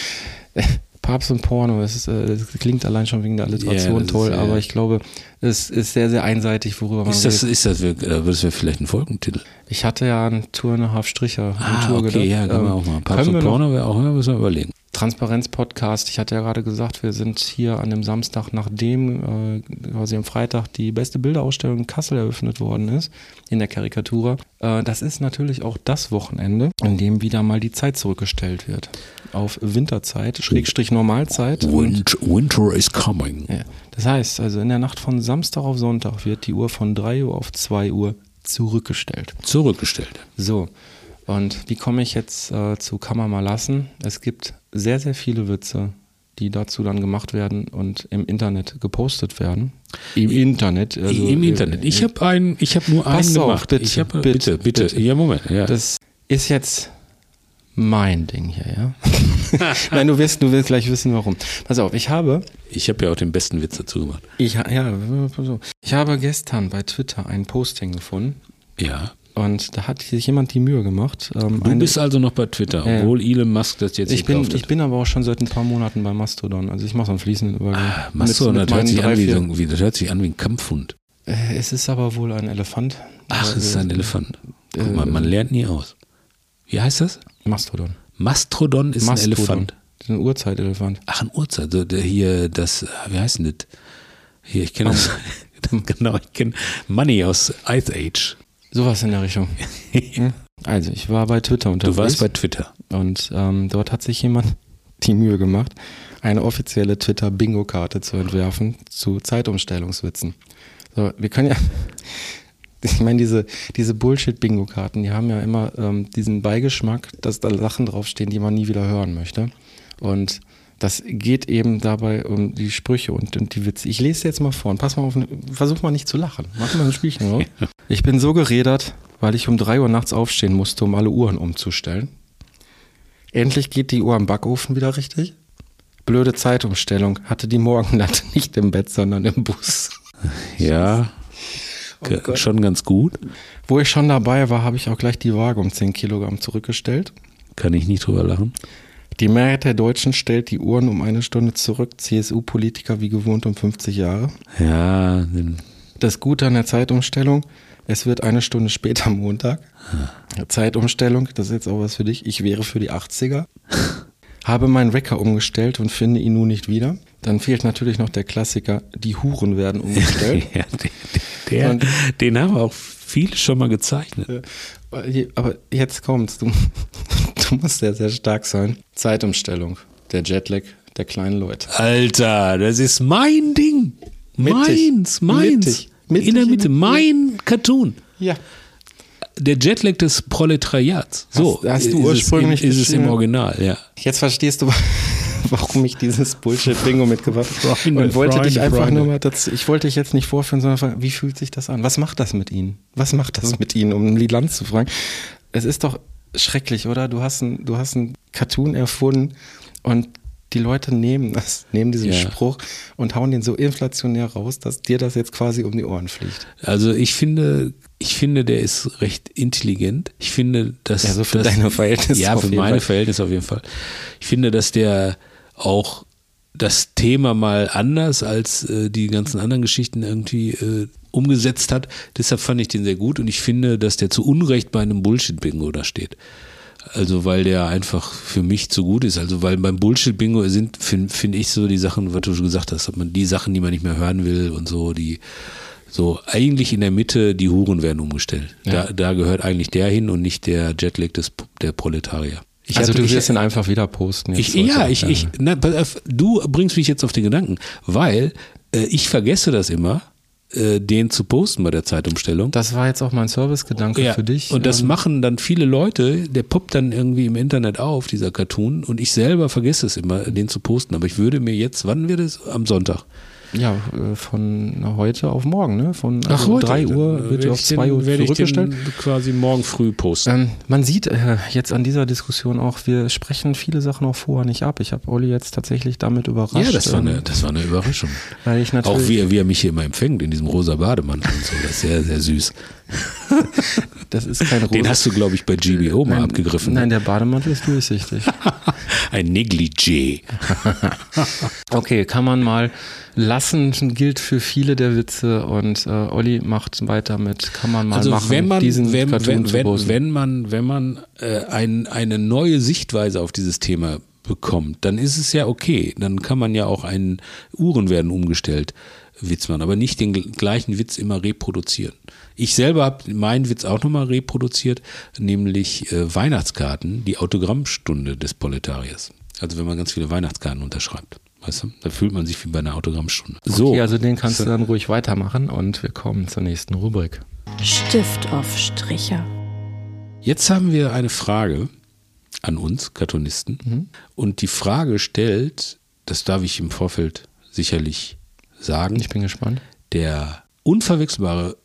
Papst und Porno, das, ist, äh, das klingt allein schon wegen der Alliteration Ja, das ist, toll, ja. aber ich glaube, es ist sehr, sehr einseitig, worüber man Ist das, redet. ist das, äh, das wäre vielleicht ein Folgentitel? Ich hatte ja einen Tour Stricher. eine Ah, Tour okay, ja, gedacht. können wir Ähm, auch mal. Papst können und Porno wäre auch, ja, müssen wir überlegen. Transparenz-Podcast. Ich hatte ja gerade gesagt, wir sind hier an dem Samstag, nachdem äh, quasi am Freitag die beste Bilderausstellung in Kassel eröffnet worden ist, in der Karikatur. Äh, das ist natürlich auch das Wochenende, in dem wieder mal die Zeit zurückgestellt wird. Auf Winterzeit, Schrägstrich Normalzeit. Winter, winter is coming. ja, das heißt, also in der Nacht von Samstag auf Sonntag wird die Uhr von 3 Uhr auf 2 Uhr zurückgestellt. Zurückgestellt. So, und wie komme ich jetzt äh, zu Kann man mal lassen? Es gibt sehr, sehr viele Witze, die dazu dann gemacht werden und im Internet gepostet werden. Im Internet. Also, Im Internet. Ich habe einen, ich habe nur Pass einen auf, gemacht. bitte, bitte, bitte, bitte, bitte. Ja, Moment. Ja. Das ist jetzt mein Ding hier, ja? Nein, du wirst, du wirst gleich wissen, warum. Pass auf, ich habe ich habe ja auch den besten Witz dazu gemacht. Ich, ja, ich habe gestern bei Twitter ein Posting gefunden Ja. und da hat sich jemand die Mühe gemacht. Ähm, Du bist also noch bei Twitter, ja. obwohl Elon Musk das jetzt ich bin, gekauft ich hat. bin aber auch schon seit ein paar Monaten bei Mastodon. Also ich mache so einen fließenden Übergang. Ah, Mastodon, Mit- das, mit hört sich an wie, so, wie, das hört sich an wie ein Kampfhund. Äh, Es ist aber wohl ein Elefant. Ach, es ist Äh, ein Elefant. Guck äh, mal, man lernt nie aus. Wie heißt das? Mastodon. Mastrodon ist ein Elefant. Das ist ein Urzeitelefant. Ach, ein Uhrzeit. So, der hier, das, wie heißt denn das? Hier, ich kenne das. genau, ich kenne Money aus Ice Age. Sowas in der Richtung. Hm? Also, ich war bei Twitter unterwegs. Du warst bei Twitter. Und ähm, dort hat sich jemand die Mühe gemacht, eine offizielle Twitter-Bingo-Karte zu entwerfen zu Zeitumstellungswitzen. So, wir können ja, ich meine, diese, diese Bullshit-Bingo-Karten, die haben ja immer ähm, diesen Beigeschmack, dass da Sachen draufstehen, die man nie wieder hören möchte. Und das geht eben dabei um die Sprüche und, und die Witze. Ich lese jetzt mal vor und pass mal auf, versuch mal nicht zu lachen. Mach mal ein Spielchen raus. Ich bin so gerädert, weil ich um drei Uhr nachts aufstehen musste, um alle Uhren umzustellen. Endlich geht die Uhr am Backofen wieder richtig. Blöde Zeitumstellung. Hatte die Morgenlatte nicht im Bett, sondern im Bus. Ja, Gott. schon ganz gut. Wo ich schon dabei war, habe ich auch gleich die Waage um 10 Kilogramm zurückgestellt. Kann ich nicht drüber lachen. Die Mehrheit der Deutschen stellt die Uhren um eine Stunde zurück. CSU-Politiker wie gewohnt um 50 Jahre. Ja, Das Gute an der Zeitumstellung, es wird eine Stunde später Montag. Zeitumstellung, das ist jetzt auch was für dich. Ich wäre für die 80er. Habe meinen Wecker umgestellt und finde ihn nun nicht wieder. Dann fehlt natürlich noch der Klassiker, die Huren werden umgestellt. ja, den, der, Und- den haben auch viele schon mal gezeichnet. Aber jetzt kommt's. Du, du musst sehr, sehr stark sein. Zeitumstellung. Der Jetlag der kleinen Leute. Alter, das ist mein Ding. Mittig. Meins, meins. Mittig. Mittig in der Mitte, mein Cartoon. Ja. Der Jetlag des Proletariats. So Hast- hast du ist ursprünglich es im, ist es im? Original, ja. Jetzt verstehst du, warum ich dieses Bullshit-Bingo mitgebracht habe. Und wollte dich einfach Freunde. nur mal dazu, ich wollte dich jetzt nicht vorführen, sondern fragen, wie fühlt sich das an? Was macht das mit Ihnen? Was macht das mit Ihnen, um Liland zu fragen? Es ist doch schrecklich, oder? Du hast ein, du hast ein Cartoon erfunden und die Leute nehmen das, nehmen diesen Ja. Spruch und hauen den so inflationär raus, dass dir das jetzt quasi um die Ohren fliegt. Also ich finde, ich finde, der ist recht intelligent. Ich finde, dass Ja, so für dass, deine Verhältnisse Ja, für meine Fall. Verhältnisse auf jeden Fall. Ich finde, dass der auch das Thema mal anders als äh, die ganzen anderen Geschichten irgendwie äh, umgesetzt hat. Deshalb fand ich den sehr gut und ich finde, dass der zu Unrecht bei einem Bullshit-Bingo da steht. Also weil der einfach für mich zu gut ist. Also weil beim Bullshit-Bingo sind, finde find ich so die Sachen, was du schon gesagt hast, hat man die Sachen, die man nicht mehr hören will und so, die so eigentlich in der Mitte, die Huren werden umgestellt. Da, da gehört eigentlich der hin und nicht der Jetlag des, der Proletarier. Ich also hatte- du ich- wirst ihn einfach wieder posten. jetzt ich, ja, ich, ich, na, du bringst mich jetzt auf den Gedanken, weil äh, ich vergesse das immer, äh, den zu posten bei der Zeitumstellung. Das war jetzt auch mein Servicegedanke Ja, für dich. Und das Ähm, machen dann viele Leute, der poppt dann irgendwie im Internet auf, dieser Cartoon, und ich selber vergesse es immer, den zu posten. Aber ich würde mir jetzt, wann wird es? Am Sonntag. Ja, äh, von heute auf morgen, ne? Von also 3 Uhr wird auf ich 2 den- Uhr zurückgestellt. quasi morgen früh posten. Ähm, man sieht äh, jetzt an dieser Diskussion auch, wir sprechen viele Sachen auch vorher nicht ab. Ich habe Olli jetzt tatsächlich damit überrascht. ja, das war, ähm, eine, das war eine Überraschung. weil ich natürlich, Auch wie, er- wie er mich hier immer empfängt, in diesem rosa Bademantel und so. Das ist sehr, sehr süß. Das ist kein rosa. Den hast du, glaube ich, bei GBO mal nein, abgegriffen. ne? Nein, der Bademantel ist durchsichtig. Ein Negligé. Okay, kann man mal lassen, gilt für viele der Witze und äh, Olli macht weiter mit, kann man mal Also machen, wenn man, diesen wenn, wenn, wenn, wenn man, wenn man äh, ein, eine neue Sichtweise auf dieses Thema bekommt, dann ist es ja okay. Dann kann man ja auch einen Uhren werden umgestellt, Witz machen, aber nicht den gl- gleichen Witz immer reproduzieren. Ich selber habe meinen Witz auch nochmal reproduziert, nämlich äh, Weihnachtskarten, die Autogrammstunde des Proletariers. Also wenn man ganz viele Weihnachtskarten unterschreibt. Weißt du, da fühlt man sich wie bei einer Autogrammstunde. So, Okay, also den kannst du dann ruhig weitermachen und wir kommen zur nächsten Rubrik. Stift auf Stricher. Jetzt haben wir eine Frage an uns Cartoonisten. Und die Frage stellt, das darf ich im Vorfeld sicherlich sagen, Ich bin gespannt. der unverwechselbare,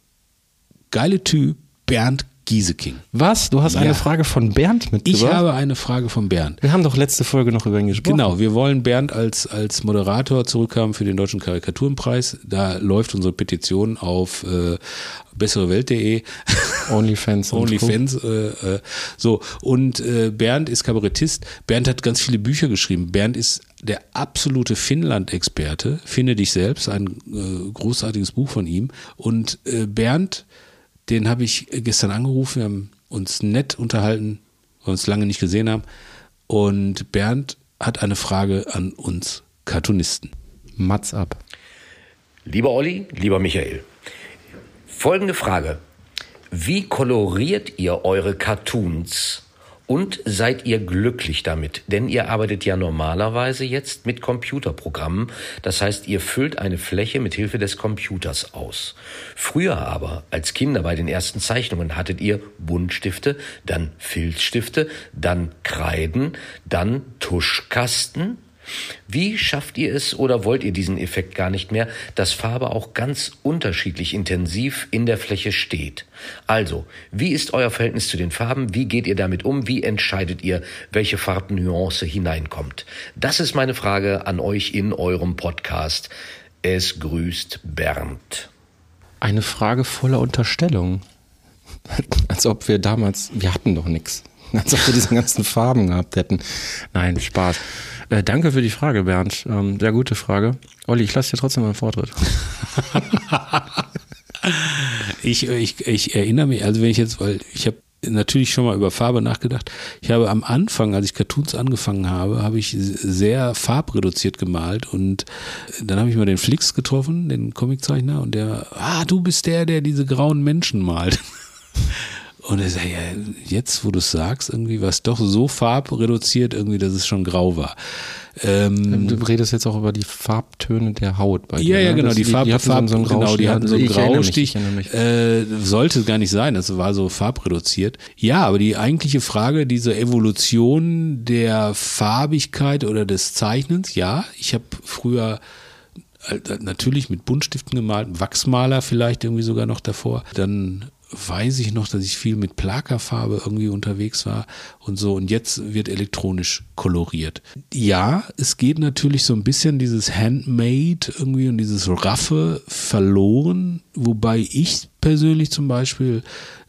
geile Typ Bernd Gieseking. Was? Du hast Ja. eine Frage von Bernd Ich mitgebracht? habe eine Frage von Bernd. wir haben doch letzte Folge noch über ihn gesprochen. Genau, wir wollen Bernd als, als Moderator zurückhaben für den Deutschen Karikaturenpreis. Da läuft unsere Petition auf äh, besserewelt.de. Onlyfans. OnlyFans. Äh, äh, so, und äh, Bernd ist Kabarettist. Bernd hat ganz viele Bücher geschrieben. Bernd ist der absolute Finnland-Experte. Finde dich selbst, ein äh, großartiges Buch von ihm. Und äh, Bernd, den habe ich gestern angerufen. Wir haben uns nett unterhalten, weil wir uns lange nicht gesehen haben. Und Bernd hat eine Frage an uns Cartoonisten. Mats ab. Lieber Olli, lieber Michael, folgende Frage. Wie koloriert ihr eure Cartoons und seid ihr glücklich damit? Denn ihr arbeitet ja normalerweise jetzt mit Computerprogrammen. Das heißt, ihr füllt eine Fläche mit Hilfe des Computers aus. Früher aber, als Kinder bei den ersten Zeichnungen, hattet ihr Buntstifte, dann Filzstifte, dann Kreiden, dann Tuschkasten, wie schafft ihr es oder wollt ihr diesen Effekt gar nicht mehr, dass Farbe auch ganz unterschiedlich intensiv in der Fläche steht? Also, wie ist euer Verhältnis zu den Farben? Wie geht ihr damit um? Wie entscheidet ihr, welche Farbnuance hineinkommt? Das ist meine Frage an euch in eurem Podcast. Es grüßt Bernd. Eine Frage voller Unterstellung. Als ob wir damals, wir hatten doch nichts. Als ob wir diese ganzen Farben gehabt hätten. Nein, Spaß. Äh, danke für die Frage, Bernd. Ähm, sehr gute Frage. Olli, ich lasse dir trotzdem mal einen Vortritt. Ich, ich, ich erinnere mich, also wenn ich jetzt, weil ich habe natürlich schon mal über Farbe nachgedacht. Ich habe am Anfang, als ich Cartoons angefangen habe, habe ich sehr farbreduziert gemalt und dann habe ich mal den Flix getroffen, den Comiczeichner, und der, ah, du bist der, der diese grauen Menschen malt. Und er sagt, ja, jetzt, wo du es sagst, irgendwie war es doch so farbreduziert, irgendwie, dass es schon grau war. Ähm, Du redest jetzt auch über die Farbtöne der Haut bei ja, dir. ja, ne? genau, Das- die, Farb, hatten Farb, so einen genau, die hatten so einen mich, Graustich. mich. Äh, sollte gar nicht sein, das war so farbreduziert. Ja, aber die eigentliche Frage, diese Evolution der Farbigkeit oder des Zeichnens, ja, ich habe früher natürlich mit Buntstiften gemalt, Wachsmaler vielleicht irgendwie sogar noch davor. Dann weiß ich noch, dass ich viel mit Plakerfarbe irgendwie unterwegs war und so. Und jetzt wird elektronisch koloriert. Ja, es geht natürlich so ein bisschen dieses Handmade irgendwie und dieses Raffe verloren, wobei ich persönlich zum Beispiel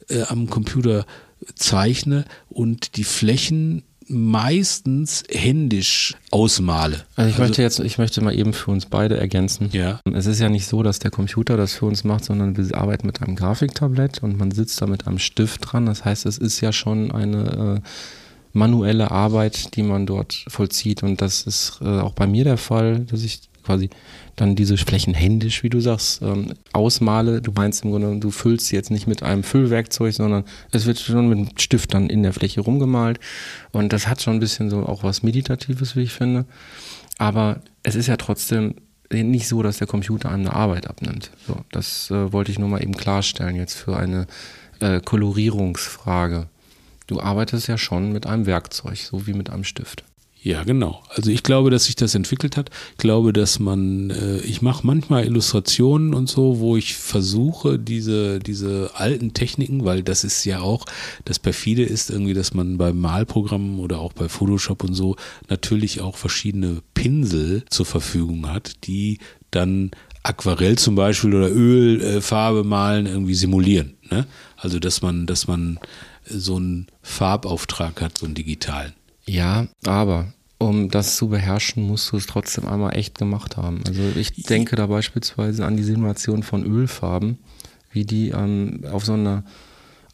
äh, am Computer zeichne und die Flächen meistens händisch ausmale. Also ich möchte jetzt, ich möchte mal eben für uns beide ergänzen. Ja. Es ist ja nicht so, dass der Computer das für uns macht, sondern wir arbeiten mit einem Grafiktablett und man sitzt da mit einem Stift dran. Das heißt, es ist ja schon eine äh, manuelle Arbeit, die man dort vollzieht. Und das ist äh, auch bei mir der Fall, dass ich quasi dann diese Flächen händisch, wie du sagst, ähm, ausmale. Du meinst im Grunde, du füllst jetzt nicht mit einem Füllwerkzeug, sondern es wird schon mit einem Stift dann in der Fläche rumgemalt. Und das hat schon ein bisschen so auch was Meditatives, wie ich finde. Aber es ist ja trotzdem nicht so, dass der Computer eine Arbeit abnimmt. So, das äh, wollte ich nur mal eben klarstellen jetzt für eine äh, Kolorierungsfrage. Du arbeitest ja schon mit einem Werkzeug, so wie mit einem Stift. Ja, genau. Also ich glaube, dass sich das entwickelt hat. Ich glaube, dass man, äh, ich mache manchmal Illustrationen und so, wo ich versuche, diese, diese alten Techniken, weil das ist ja auch, das perfide ist irgendwie, dass man bei Malprogrammen oder auch bei Photoshop und so natürlich auch verschiedene Pinsel zur Verfügung hat, die dann Aquarell zum Beispiel oder Ölfarbe malen irgendwie simulieren. Ne? Also dass man, dass man so einen Farbauftrag hat, so einen digitalen. Ja, aber um das zu beherrschen, musst du es trotzdem einmal echt gemacht haben. Also ich denke da beispielsweise an die Simulation von Ölfarben, wie die ähm, auf so einer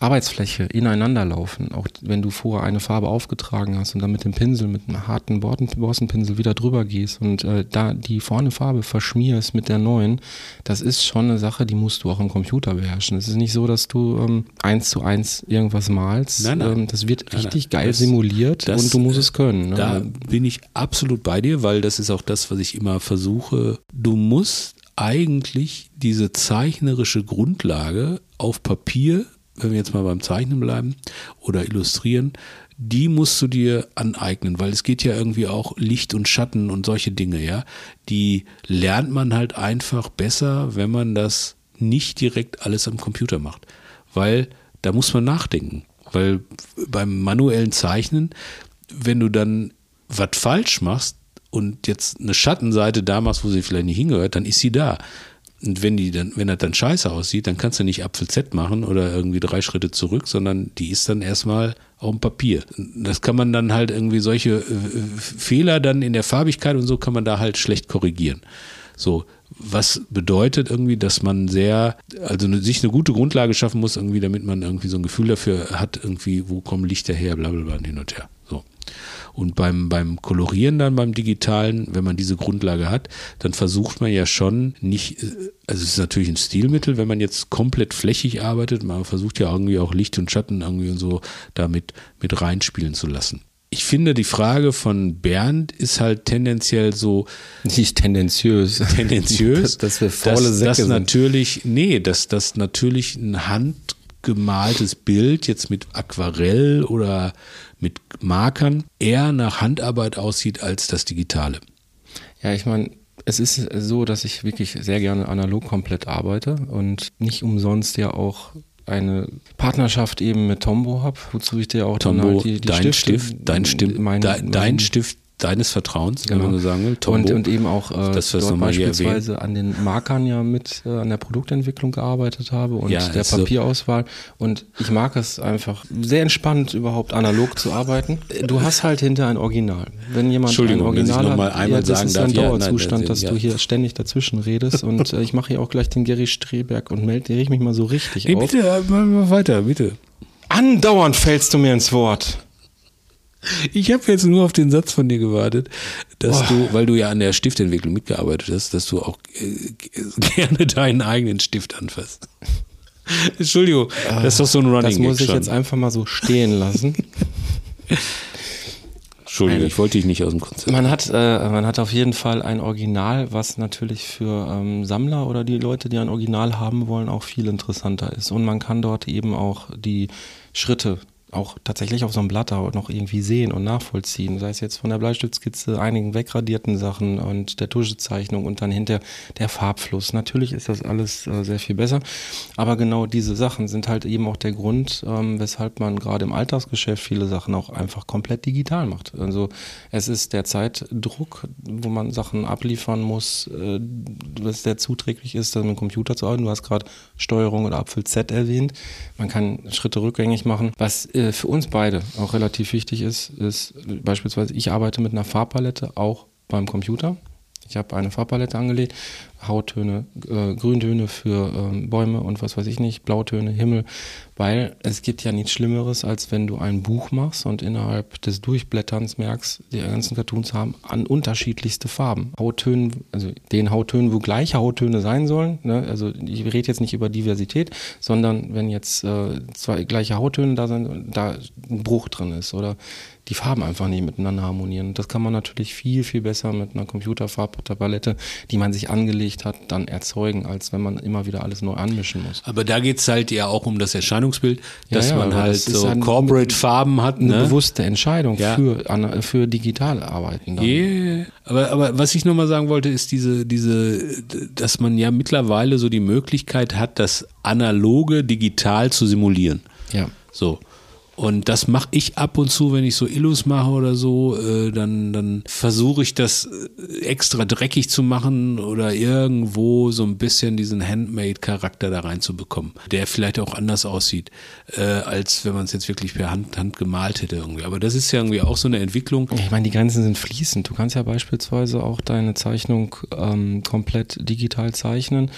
Arbeitsfläche ineinander laufen. Auch wenn du vorher eine Farbe aufgetragen hast und dann mit dem Pinsel, mit einem harten Borstenpinsel wieder drüber gehst und äh, da die vorne Farbe verschmierst mit der neuen, das ist schon eine Sache, die musst du auch im Computer beherrschen. Es ist nicht so, dass du ähm, eins zu eins irgendwas malst. Nein, nein. Ähm, das wird richtig nein. geil Das- simuliert das, und du musst äh, es können. Ne? Da bin ich absolut bei dir, weil das ist auch das, was ich immer versuche. Du musst eigentlich diese zeichnerische Grundlage auf Papier, wenn wir jetzt mal beim Zeichnen bleiben oder illustrieren, die musst du dir aneignen, weil es geht ja irgendwie auch Licht und Schatten und solche Dinge, ja. Die lernt man halt einfach besser, wenn man das nicht direkt alles am Computer macht. Weil da muss man nachdenken. Weil beim manuellen Zeichnen, wenn du dann was falsch machst und jetzt eine Schattenseite da machst, wo sie vielleicht nicht hingehört, dann ist sie da. Und wenn die dann, wenn das dann scheiße aussieht, dann kannst du nicht Apfel Z machen oder irgendwie drei Schritte zurück, sondern die ist dann erstmal auf dem Papier. Das kann man dann halt irgendwie solche äh, Fehler dann in der Farbigkeit und so kann man da halt schlecht korrigieren. So, was bedeutet irgendwie, dass man sehr, also sich eine gute Grundlage schaffen muss, irgendwie, damit man irgendwie so ein Gefühl dafür hat, irgendwie, wo kommen Lichter her, bla bla bla hin und her. Und beim, beim Kolorieren dann, beim Digitalen, wenn man diese Grundlage hat, dann versucht man ja schon nicht, äh, also es ist natürlich ein Stilmittel, wenn man jetzt komplett flächig arbeitet, man versucht ja irgendwie auch Licht und Schatten irgendwie und so damit mit reinspielen zu lassen. Ich finde, die Frage von Bernd ist halt tendenziell so, Nicht tendenziös. tendenziös, dass wir faule dass, Säcke dass sind. natürlich, nee, dass das natürlich ein handgemaltes Bild jetzt mit Aquarell oder mit Markern eher nach Handarbeit aussieht als das Digitale. Ja, ich meine, es ist so, dass ich wirklich sehr gerne analog komplett arbeite und nicht umsonst ja auch eine Partnerschaft eben mit Tombow habe, wozu ich dir auch dann Tombo, halt die, die dein Stifte, Stift, dein Stift, mein- dein, mein- dein Stift deines Vertrauens, wenn man so sagen will. Tombo. Und, und eben auch äh, Das wirst du dort beispielsweise an den Markern ja mit äh, an der Produktentwicklung gearbeitet habe und Ja, der ist so. Papierauswahl. Und ich mag es einfach sehr entspannt, überhaupt analog zu arbeiten. Du hast halt hinter ein Original. Wenn jemand ein Entschuldigung, ich Original noch mal hat, einmal ja, das sagen ist darf, ein ja, nein, Dauerzustand, das- dass ja. du hier ständig dazwischen redest. Und äh, ich mache hier auch gleich den Gary Streberg und melde reg mich mal so richtig Nee, auf. bitte, mal, mal weiter, bitte. Andauernd fällst du mir ins Wort. Ich habe jetzt nur auf den Satz von dir gewartet, dass du, weil du ja an der Stiftentwicklung mitgearbeitet hast, dass du auch äh, gerne deinen eigenen Stift anfasst. Entschuldigung, das ist doch so ein Running Das muss ich schon. jetzt einfach mal so stehen lassen. Entschuldigung, ich wollte dich nicht aus dem Konzept. Man hat, äh, man hat auf jeden Fall ein Original, was natürlich für ähm, Sammler oder die Leute, die ein Original haben wollen, auch viel interessanter ist. Und man kann dort eben auch die Schritte auch tatsächlich auf so einem Blatt auch noch irgendwie sehen und nachvollziehen. Sei es jetzt von der Bleistiftskizze, einigen wegradierten Sachen und der Tuschezeichnung und dann hinter der Farbfluss. Natürlich ist das alles äh, sehr viel besser. Aber genau diese Sachen sind halt eben auch der Grund, ähm, weshalb man gerade im Alltagsgeschäft viele Sachen auch einfach komplett digital macht. Also es ist der Zeitdruck, wo man Sachen abliefern muss, äh, was sehr zuträglich ist, dann mit dem Computer zu arbeiten. Du hast gerade Steuerung oder Apfel Z erwähnt. Man kann Schritte rückgängig machen. Was äh, für uns beide auch relativ wichtig ist, ist beispielsweise, ich arbeite mit einer Farbpalette auch beim Computer. Ich habe eine Farbpalette angelegt, Hauttöne, äh, Grüntöne für ähm, Bäume und was weiß ich nicht, Blautöne, Himmel, weil es gibt ja nichts Schlimmeres, als wenn du ein Buch machst und innerhalb des Durchblätterns merkst, die ganzen Cartoons haben an unterschiedlichste Farben. Hauttönen, also den Hauttönen, wo gleiche Hauttöne sein sollen, ne? also ich rede jetzt nicht über Diversität, sondern wenn jetzt äh, zwei gleiche Hauttöne da sind, da ein Bruch drin ist oder die Farben einfach nicht miteinander harmonieren. Das kann man natürlich viel, viel besser mit einer Computerfarbpalette, die man sich angelegt hat, dann erzeugen, als wenn man immer wieder alles neu anmischen muss. Aber da geht's halt ja auch um das Erscheinungsbild, Ja, dass ja, man halt das so ein- Corporate Farben hat. Eine Ne? bewusste Entscheidung Ja. für, an- für digital arbeiten. Yeah. Aber, aber was ich nochmal sagen wollte, ist diese, diese, dass man ja mittlerweile so die Möglichkeit hat, das Analoge digital zu simulieren. Ja. So. Und das mache ich ab und zu, wenn ich so Illus mache oder so, äh, dann, dann versuche ich das äh, extra dreckig zu machen oder irgendwo so ein bisschen diesen Handmade-Charakter da reinzubekommen, der vielleicht auch anders aussieht, äh, als wenn man es jetzt wirklich per Hand, Hand gemalt hätte irgendwie. Aber das ist ja irgendwie auch so eine Entwicklung. Ich meine, die Grenzen sind fließend. Du kannst ja beispielsweise auch deine Zeichnung ähm, komplett digital zeichnen.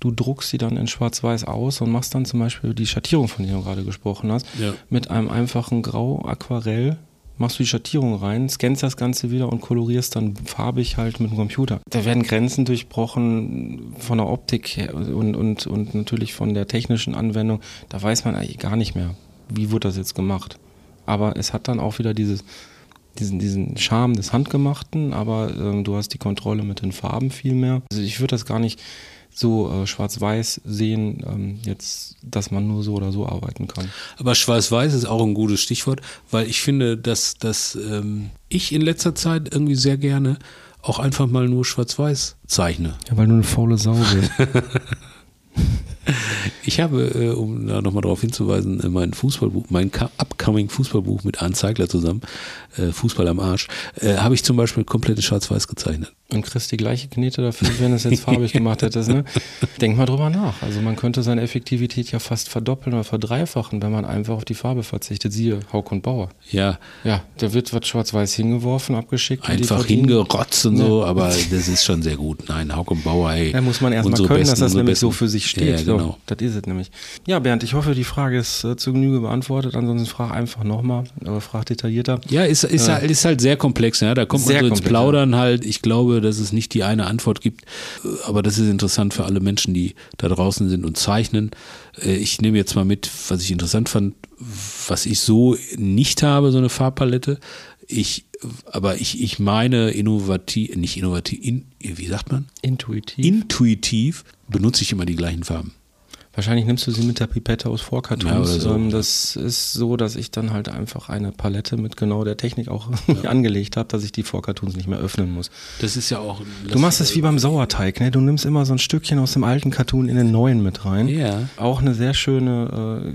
Du druckst sie dann in Schwarz-Weiß aus und machst dann zum Beispiel die Schattierung, von der du gerade gesprochen hast, Ja. mit einem einfachen Grau-Aquarell. Machst du die Schattierung rein, scannst das Ganze wieder und kolorierst dann farbig halt mit dem Computer. Da werden Grenzen durchbrochen von der Optik her und, und, und natürlich von der technischen Anwendung. Da weiß man eigentlich gar nicht mehr, wie wurde das jetzt gemacht. Aber es hat dann auch wieder dieses, diesen, diesen Charme des Handgemachten, aber ähm, du hast die Kontrolle mit den Farben viel mehr. Also ich würde das gar nicht so äh, schwarz-weiß sehen, ähm, jetzt, dass man nur so oder so arbeiten kann. Aber Schwarz-Weiß ist auch ein gutes Stichwort, weil ich finde, dass, dass ähm, ich in letzter Zeit irgendwie sehr gerne auch einfach mal nur Schwarz-Weiß zeichne. Ja, weil du eine faule Sau bist. Ich habe, äh, um da nochmal darauf hinzuweisen, äh, mein Fußballbuch, mein upcoming Fußballbuch mit Arndt Zeigler zusammen, äh, Fußball am Arsch, habe ich zum Beispiel komplett in Schwarz-Weiß gezeichnet. und kriegst die gleiche Knete dafür, wenn du es jetzt farbig gemacht hättest. Ne? Denk mal drüber nach. Also man könnte seine Effektivität ja fast verdoppeln oder verdreifachen, wenn man einfach auf die Farbe verzichtet. Siehe Hauk und Bauer. Ja, Ja, der wird was schwarz-weiß hingeworfen, abgeschickt. einfach hingerotzt und so, aber das ist schon sehr gut. Nein, Hauke und Bauer, ey. Da muss man erstmal können, dass Besten, das unsere nämlich so Besten. für sich steht. Ja, ja, genau. So, das ist es nämlich. Ja, Bernd, ich hoffe, die Frage ist äh, zu Genüge beantwortet. Ansonsten frag einfach nochmal, aber frag detaillierter. Ja, ist, ist, Äh, halt, ist halt sehr komplex. Ja? Da kommt man so ins Plaudern halt. Ich glaube, dass es nicht die eine Antwort gibt, Äh, aber das ist interessant für alle Menschen, die da draußen sind und zeichnen. Äh, Ich nehme jetzt mal mit, was ich interessant fand, was ich so nicht habe, so eine Farbpalette. Ich, aber ich, ich meine innovativ, nicht innovativ, in, wie sagt man? Intuitiv. Intuitiv benutze ich immer die gleichen Farben. Wahrscheinlich nimmst du sie mit der Pipette aus Ja, Vorkartons. oder so. ähm, das ist so, dass ich dann halt einfach eine Palette mit genau der Technik auch angelegt habe, dass ich die Vorkartons nicht mehr öffnen muss. Das ist ja auch. Du machst es wie beim Sauerteig, ne? Du nimmst immer so ein Stückchen aus dem alten Cartoon in den neuen mit rein. Ja. Auch eine sehr schöne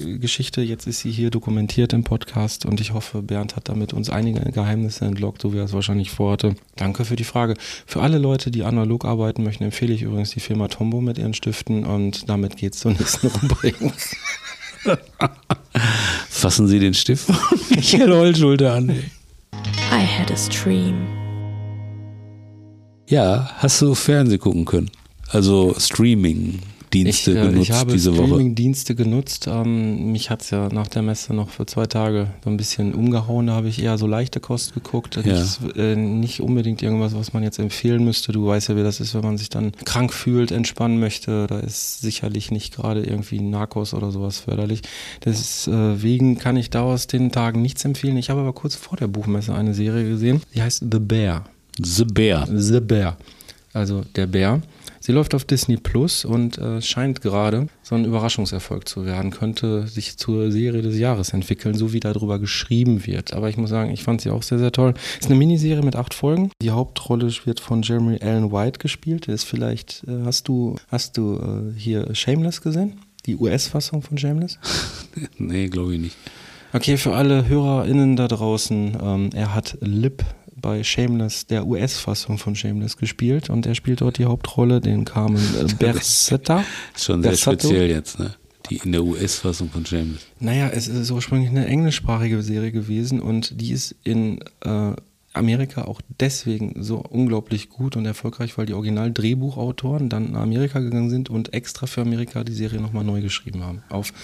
äh, Geschichte. Jetzt ist sie hier dokumentiert im Podcast und ich hoffe, Bernd hat damit uns einige Geheimnisse entlockt, so wie er es wahrscheinlich vorhatte. Danke für die Frage. Für alle Leute, die analog arbeiten möchten, empfehle ich übrigens die Firma Tombow mit ihren Stiften und damit geht's zur nächsten Rubrik. Fassen Sie den Stift von Michael Holschulter an. ey. I had a stream. Ja, hast du Fernsehen gucken können? Also Streaming-Dienste Ich, äh, genutzt ich habe diese Woche. Streaming-Dienste genutzt. Ähm, mich hat's ja nach der Messe noch für zwei Tage so ein bisschen umgehauen. Da habe ich eher so leichte Kost geguckt. Ja. Nicht, äh, nicht unbedingt irgendwas, was man jetzt empfehlen müsste. Du weißt ja, wie das ist, wenn man sich dann krank fühlt, entspannen möchte. Da ist sicherlich nicht gerade irgendwie Narcos oder sowas förderlich. Deswegen kann ich da aus den Tagen nichts empfehlen. Ich habe aber kurz vor der Buchmesse eine Serie gesehen. Die heißt The Bear. The Bear. The Bear. Also der Bär. Sie läuft auf Disney Plus und äh, scheint gerade so ein Überraschungserfolg zu werden. Könnte sich zur Serie des Jahres entwickeln, so wie darüber geschrieben wird. Aber ich muss sagen, ich fand sie auch sehr, sehr toll. Ist eine Miniserie mit acht Folgen. Die Hauptrolle wird von Jeremy Allen White gespielt. Der ist vielleicht, äh, hast du, hast du äh, hier Shameless gesehen? Die US-Fassung von Shameless? Nee, glaube ich nicht. Okay, für alle HörerInnen da draußen, ähm, er hat Lip bei Shameless, der US-Fassung von Shameless gespielt und er spielt dort die Hauptrolle, den Carmen äh, Bersetta. Schon sehr Bersato. speziell jetzt, ne? Die in der US-Fassung von James. Naja, es ist ursprünglich eine englischsprachige Serie gewesen und die ist in äh, Amerika auch deswegen so unglaublich gut und erfolgreich, weil die Original-Drehbuchautoren dann nach Amerika gegangen sind und extra für Amerika die Serie nochmal neu geschrieben haben. Auf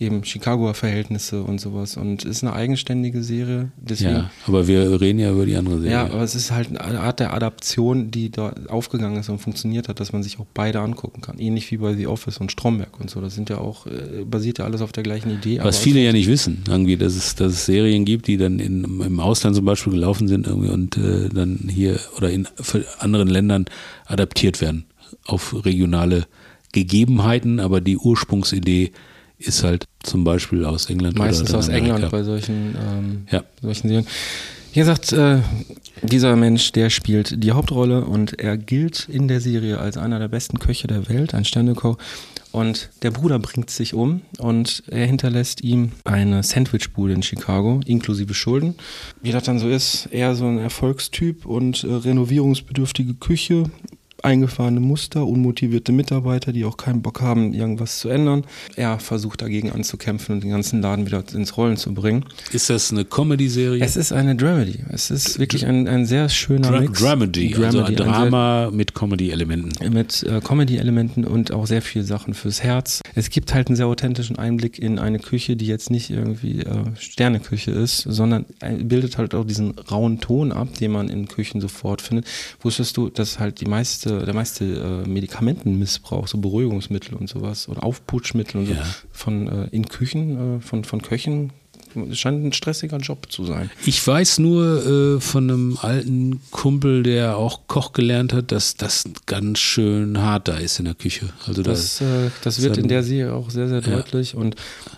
eben Chicagoer Verhältnisse und sowas. Und ist eine eigenständige Serie. Deswegen, Ja, aber wir reden ja über die andere Serie. Ja, aber es ist halt eine Art der Adaption, die da aufgegangen ist und funktioniert hat, dass man sich auch beide angucken kann. Ähnlich wie bei The Office und Stromberg und so. Das sind ja auch, äh, basiert ja alles auf der gleichen Idee. Was viele ja nicht wissen, irgendwie, dass es, dass es Serien gibt, die dann in, im Ausland zum Beispiel gelaufen sind irgendwie und äh, dann hier oder in anderen Ländern adaptiert werden auf regionale Gegebenheiten, aber die Ursprungsidee ist halt zum Beispiel aus England meistens oder aus Amerika. England bei solchen, ähm, Ja. solchen Serien. Wie gesagt, äh, dieser Mensch, der spielt die Hauptrolle und er gilt in der Serie als einer der besten Köche der Welt, ein Sternekoch. Und der Bruder bringt sich um und er hinterlässt ihm eine Sandwichbude in Chicago, inklusive Schulden. Wie das dann so ist, eher so ein Erfolgstyp und äh, renovierungsbedürftige Küche, eingefahrene Muster, unmotivierte Mitarbeiter, die auch keinen Bock haben, irgendwas zu ändern. Er versucht dagegen anzukämpfen und den ganzen Laden wieder ins Rollen zu bringen. Ist das eine Comedy-Serie? Es ist eine Dramedy. Es ist wirklich ein, ein sehr schöner Dra Mix. Dramedy, also ein Dramedy, ein Drama mit Comedy-Elementen. mit äh, Comedy-Elementen und auch sehr viel Sachen fürs Herz. Es gibt halt einen sehr authentischen Einblick in eine Küche, die jetzt nicht irgendwie äh, Sterneküche ist, sondern äh, bildet halt auch diesen rauen Ton ab, den man in Küchen sofort findet. Wusstest du, dass halt die meiste, der meiste äh, Medikamentenmissbrauch, so Beruhigungsmittel und sowas oder Aufputschmittel und so Ja. von äh, in Küchen äh, von von Köchen scheint ein stressiger Job zu sein. Ich weiß nur äh, von einem alten Kumpel, der auch Koch gelernt hat, dass das ganz schön hart da ist in der Küche. Also Das, das, äh, das wird in der Serie auch sehr, sehr Ja. deutlich. Und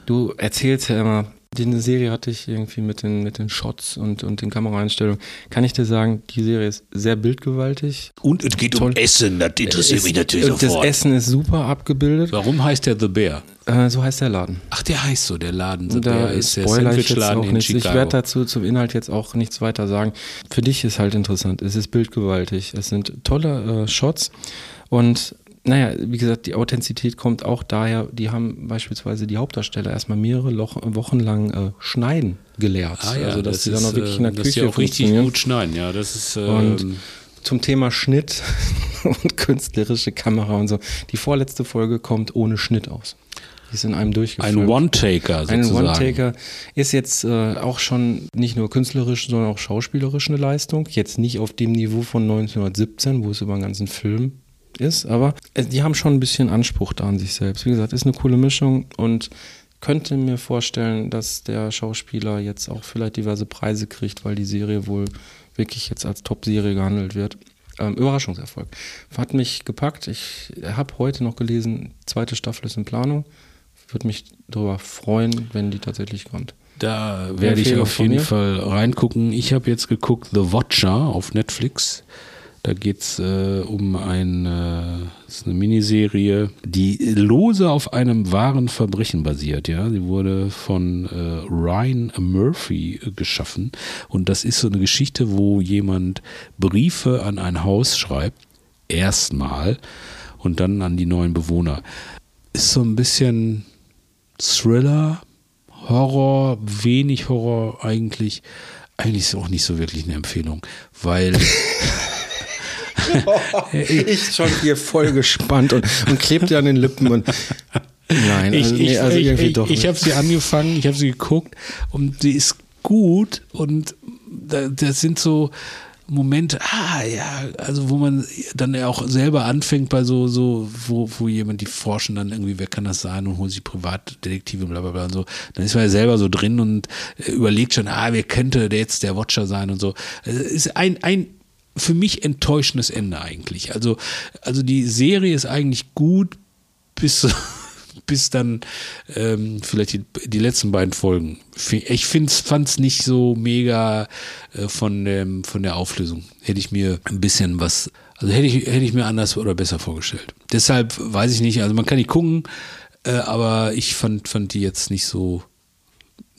du erzählst ja immer, die Serie hatte ich irgendwie mit den, mit den Shots und, und den Kameraeinstellungen. Kann ich dir sagen, die Serie ist sehr bildgewaltig. Und es geht um Toll. Essen, das interessiert Es- mich natürlich und sofort. Das Essen ist super abgebildet. warum heißt der The Bear? Äh, so heißt der Laden. Ach, der heißt so, der Laden. The Da Bear ist der ich Sandwichladen in nichts. Ich Chicago. werde dazu zum Inhalt jetzt auch nichts weiter sagen. Für dich ist halt interessant. Es ist bildgewaltig. Es sind tolle äh, Shots und naja, wie gesagt, die Authentizität kommt auch daher, die haben beispielsweise die Hauptdarsteller erstmal mehrere Loch, Wochen lang äh, schneiden gelehrt. Ah ja, also, dass das sie dann ist, auch wirklich in der äh, Küche auch richtig gut schneiden. Ja, das ist Und ähm, zum Thema Schnitt und künstlerische Kamera und so. Die vorletzte Folge kommt ohne Schnitt aus. Die ist in einem durchgeführt. ein One-Taker Ein sozusagen. One-Taker ist jetzt äh, auch schon nicht nur künstlerisch, sondern auch schauspielerisch eine Leistung. Jetzt nicht auf dem Niveau von 1917, wo es über einen ganzen Film ist, aber äh, die haben schon ein bisschen Anspruch da an sich selbst. Wie gesagt, ist eine coole Mischung und könnte mir vorstellen, dass der Schauspieler jetzt auch vielleicht diverse Preise kriegt, weil die Serie wohl wirklich jetzt als Top-Serie gehandelt wird. Ähm, Überraschungserfolg. Hat mich gepackt. Ich habe heute noch gelesen, zweite Staffel ist in Planung. Würde mich darüber freuen, wenn die tatsächlich kommt. Da werde ich auf jeden? Fall reingucken. Ich habe jetzt geguckt The Watcher auf Netflix. Da geht es äh, um ein, äh, eine Miniserie, die lose auf einem wahren Verbrechen basiert. Ja, Sie wurde von äh, Ryan Murphy äh, geschaffen und das ist so eine Geschichte, wo jemand Briefe an ein Haus schreibt, erstmal und dann an die neuen Bewohner. Ist so ein bisschen Thriller, Horror, wenig Horror eigentlich. Eigentlich ist es auch nicht so wirklich eine Empfehlung, weil Ich schon hier voll gespannt und, und klebt ja an den Lippen und nein, also, nee, also ich, irgendwie ich, doch. ich nicht. habe sie angefangen, ich habe sie geguckt und die ist gut und da, das sind so Momente, ah ja, also wo man dann ja auch selber anfängt bei so, so, wo, wo jemand die forschen dann irgendwie, wer kann das sein und holen sich Privatdetektive und bla bla bla und so. Dann ist man ja selber so drin und überlegt schon, ah, wer könnte jetzt der Watcher sein und so. Es ist ein, ein für mich enttäuschendes Ende eigentlich. Also, also die Serie ist eigentlich gut bis, bis dann ähm, vielleicht die, die letzten beiden Folgen. Ich fand es nicht so mega äh, von, dem, von der Auflösung. Hätte ich mir ein bisschen was, also hätte ich, hätte ich mir anders oder besser vorgestellt. Deshalb weiß ich nicht, also man kann nicht gucken, äh, aber ich fand, fand die jetzt nicht so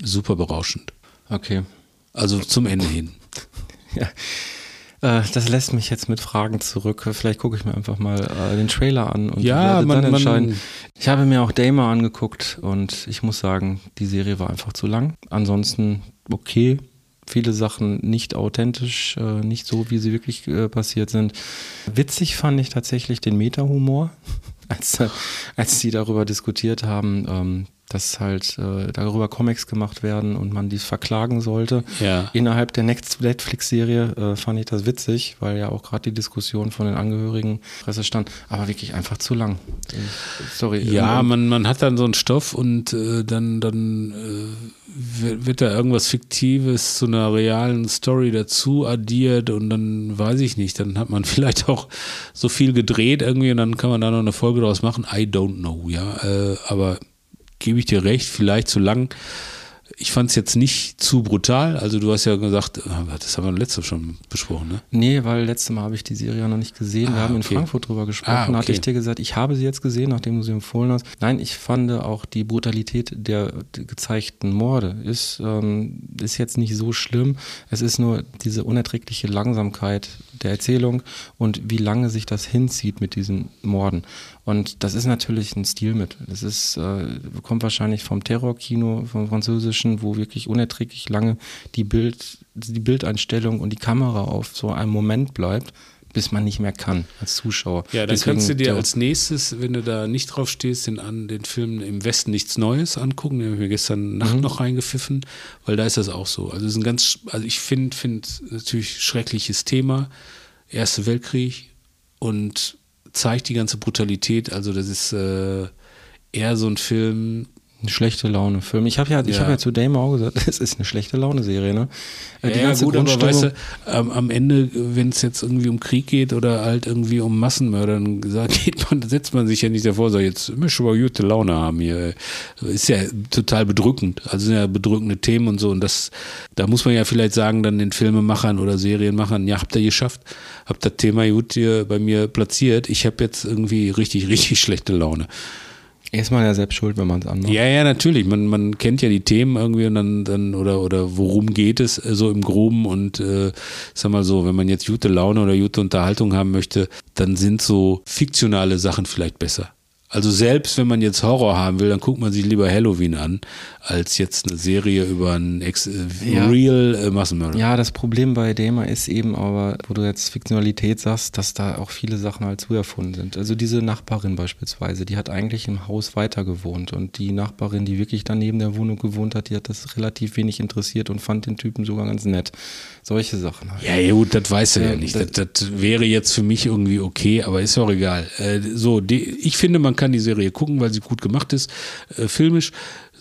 super berauschend. Okay. Also zum Ende hin. Ja. Äh, Das lässt mich jetzt mit Fragen zurück. Vielleicht gucke ich mir einfach mal äh, den Trailer an und Ja, werde man- dann man- entscheiden. Ich habe mir auch Damer angeguckt und ich muss sagen, die Serie war einfach zu lang. Ansonsten okay. Viele Sachen nicht authentisch, äh, nicht so, wie sie wirklich äh, passiert sind. Witzig fand ich tatsächlich den Meta-Humor, als, als die darüber diskutiert haben, ähm, dass halt äh, darüber Comics gemacht werden und man dies verklagen sollte. Ja. Innerhalb der Next- Netflix-Serie äh, fand ich das witzig, weil ja auch gerade die Diskussion von den Angehörigen Presse stand, aber wirklich einfach zu lang. Äh, Sorry. Ja, ähm, man, man hat dann so einen Stoff und äh, dann, dann äh, wird, da irgendwas Fiktives zu einer realen Story dazu addiert und dann weiß ich nicht, dann hat man vielleicht auch so viel gedreht irgendwie und dann kann man da noch eine Folge draus machen. I don't know, ja. Äh, aber gebe ich dir recht, vielleicht zu lang. ich fand es jetzt nicht zu brutal. Also du hast ja gesagt, äh, das haben wir letztes schon besprochen, ne? Nee, weil letztes Mal habe ich die Serie noch nicht gesehen. Wir Ah, haben in okay. Frankfurt drüber gesprochen. Ah, okay. Da hatte ich dir gesagt, ich habe sie jetzt gesehen, nachdem du sie empfohlen hast. Nein, ich fand auch die Brutalität der, der gezeigten Morde ist, ähm, ist jetzt nicht so schlimm. Es ist nur diese unerträgliche Langsamkeit der Erzählung und wie lange sich das hinzieht mit diesen Morden. Und das ist natürlich ein Stilmittel. Das ist, äh, kommt wahrscheinlich vom Terrorkino, vom französischen, wo wirklich unerträglich lange die Bild, die Bildeinstellung und die Kamera auf so einem Moment bleibt, bis man nicht mehr kann als Zuschauer. Ja, dann Deswegen kannst du dir als nächstes, wenn du da nicht drauf stehst, den, an, den Film Im Westen nichts Neues angucken. Den habe ich mir gestern Nacht Mhm. noch reingepfiffen, weil da ist das auch so. Also es ist ein ganz, also ich finde, finde natürlich schreckliches Thema. Erster Weltkrieg und zeigt die ganze Brutalität. Also das ist äh, eher so ein Film, Eine schlechte Laune Film. Ich habe ja, ich Ja. habe ja zu Dame auch gesagt, es ist eine schlechte Laune Serie, ne? Äh, ja, gut, aber weißt du, am, am Ende, wenn es jetzt irgendwie um Krieg geht oder halt irgendwie um Massenmörder, dann geht man, setzt man sich ja nicht davor, sagt, jetzt ich aber gute Laune haben hier. Ist ja total bedrückend. Also sind ja bedrückende Themen und so. Und das, da muss man ja vielleicht sagen, dann den Filmemachern oder Serienmachern, ja, habt ihr geschafft, habt das Thema gut hier bei mir platziert. Ich habe jetzt irgendwie richtig, richtig schlechte Laune. Ist man ja selbst schuld, wenn man es anmacht. Ja, ja, natürlich. Man, man kennt ja die Themen irgendwie und dann, dann oder, oder worum geht es äh, so im Groben und äh, sag mal so, wenn man jetzt gute Laune oder gute Unterhaltung haben möchte, dann sind so fiktionale Sachen vielleicht besser. Also selbst wenn man jetzt Horror haben will, dann guckt man sich lieber Halloween an, als jetzt eine Serie über einen Ex äh, Ja. Real äh, Massenmörder. Ja, das Problem bei Dema ist eben aber, wo du jetzt Fiktionalität sagst, dass da auch viele Sachen halt zu erfunden sind. Also diese Nachbarin beispielsweise, die hat eigentlich im Haus weiter gewohnt und die Nachbarin, die wirklich daneben der Wohnung gewohnt hat, die hat das relativ wenig interessiert und fand den Typen sogar ganz nett. Solche Sachen halt. Ja, ja, gut, das weiß er ja Ja, nicht. das- Das, das wäre jetzt für mich irgendwie okay, aber ist auch egal. Äh, so, die, ich finde, man kann die Serie gucken, weil sie gut gemacht ist, äh, filmisch.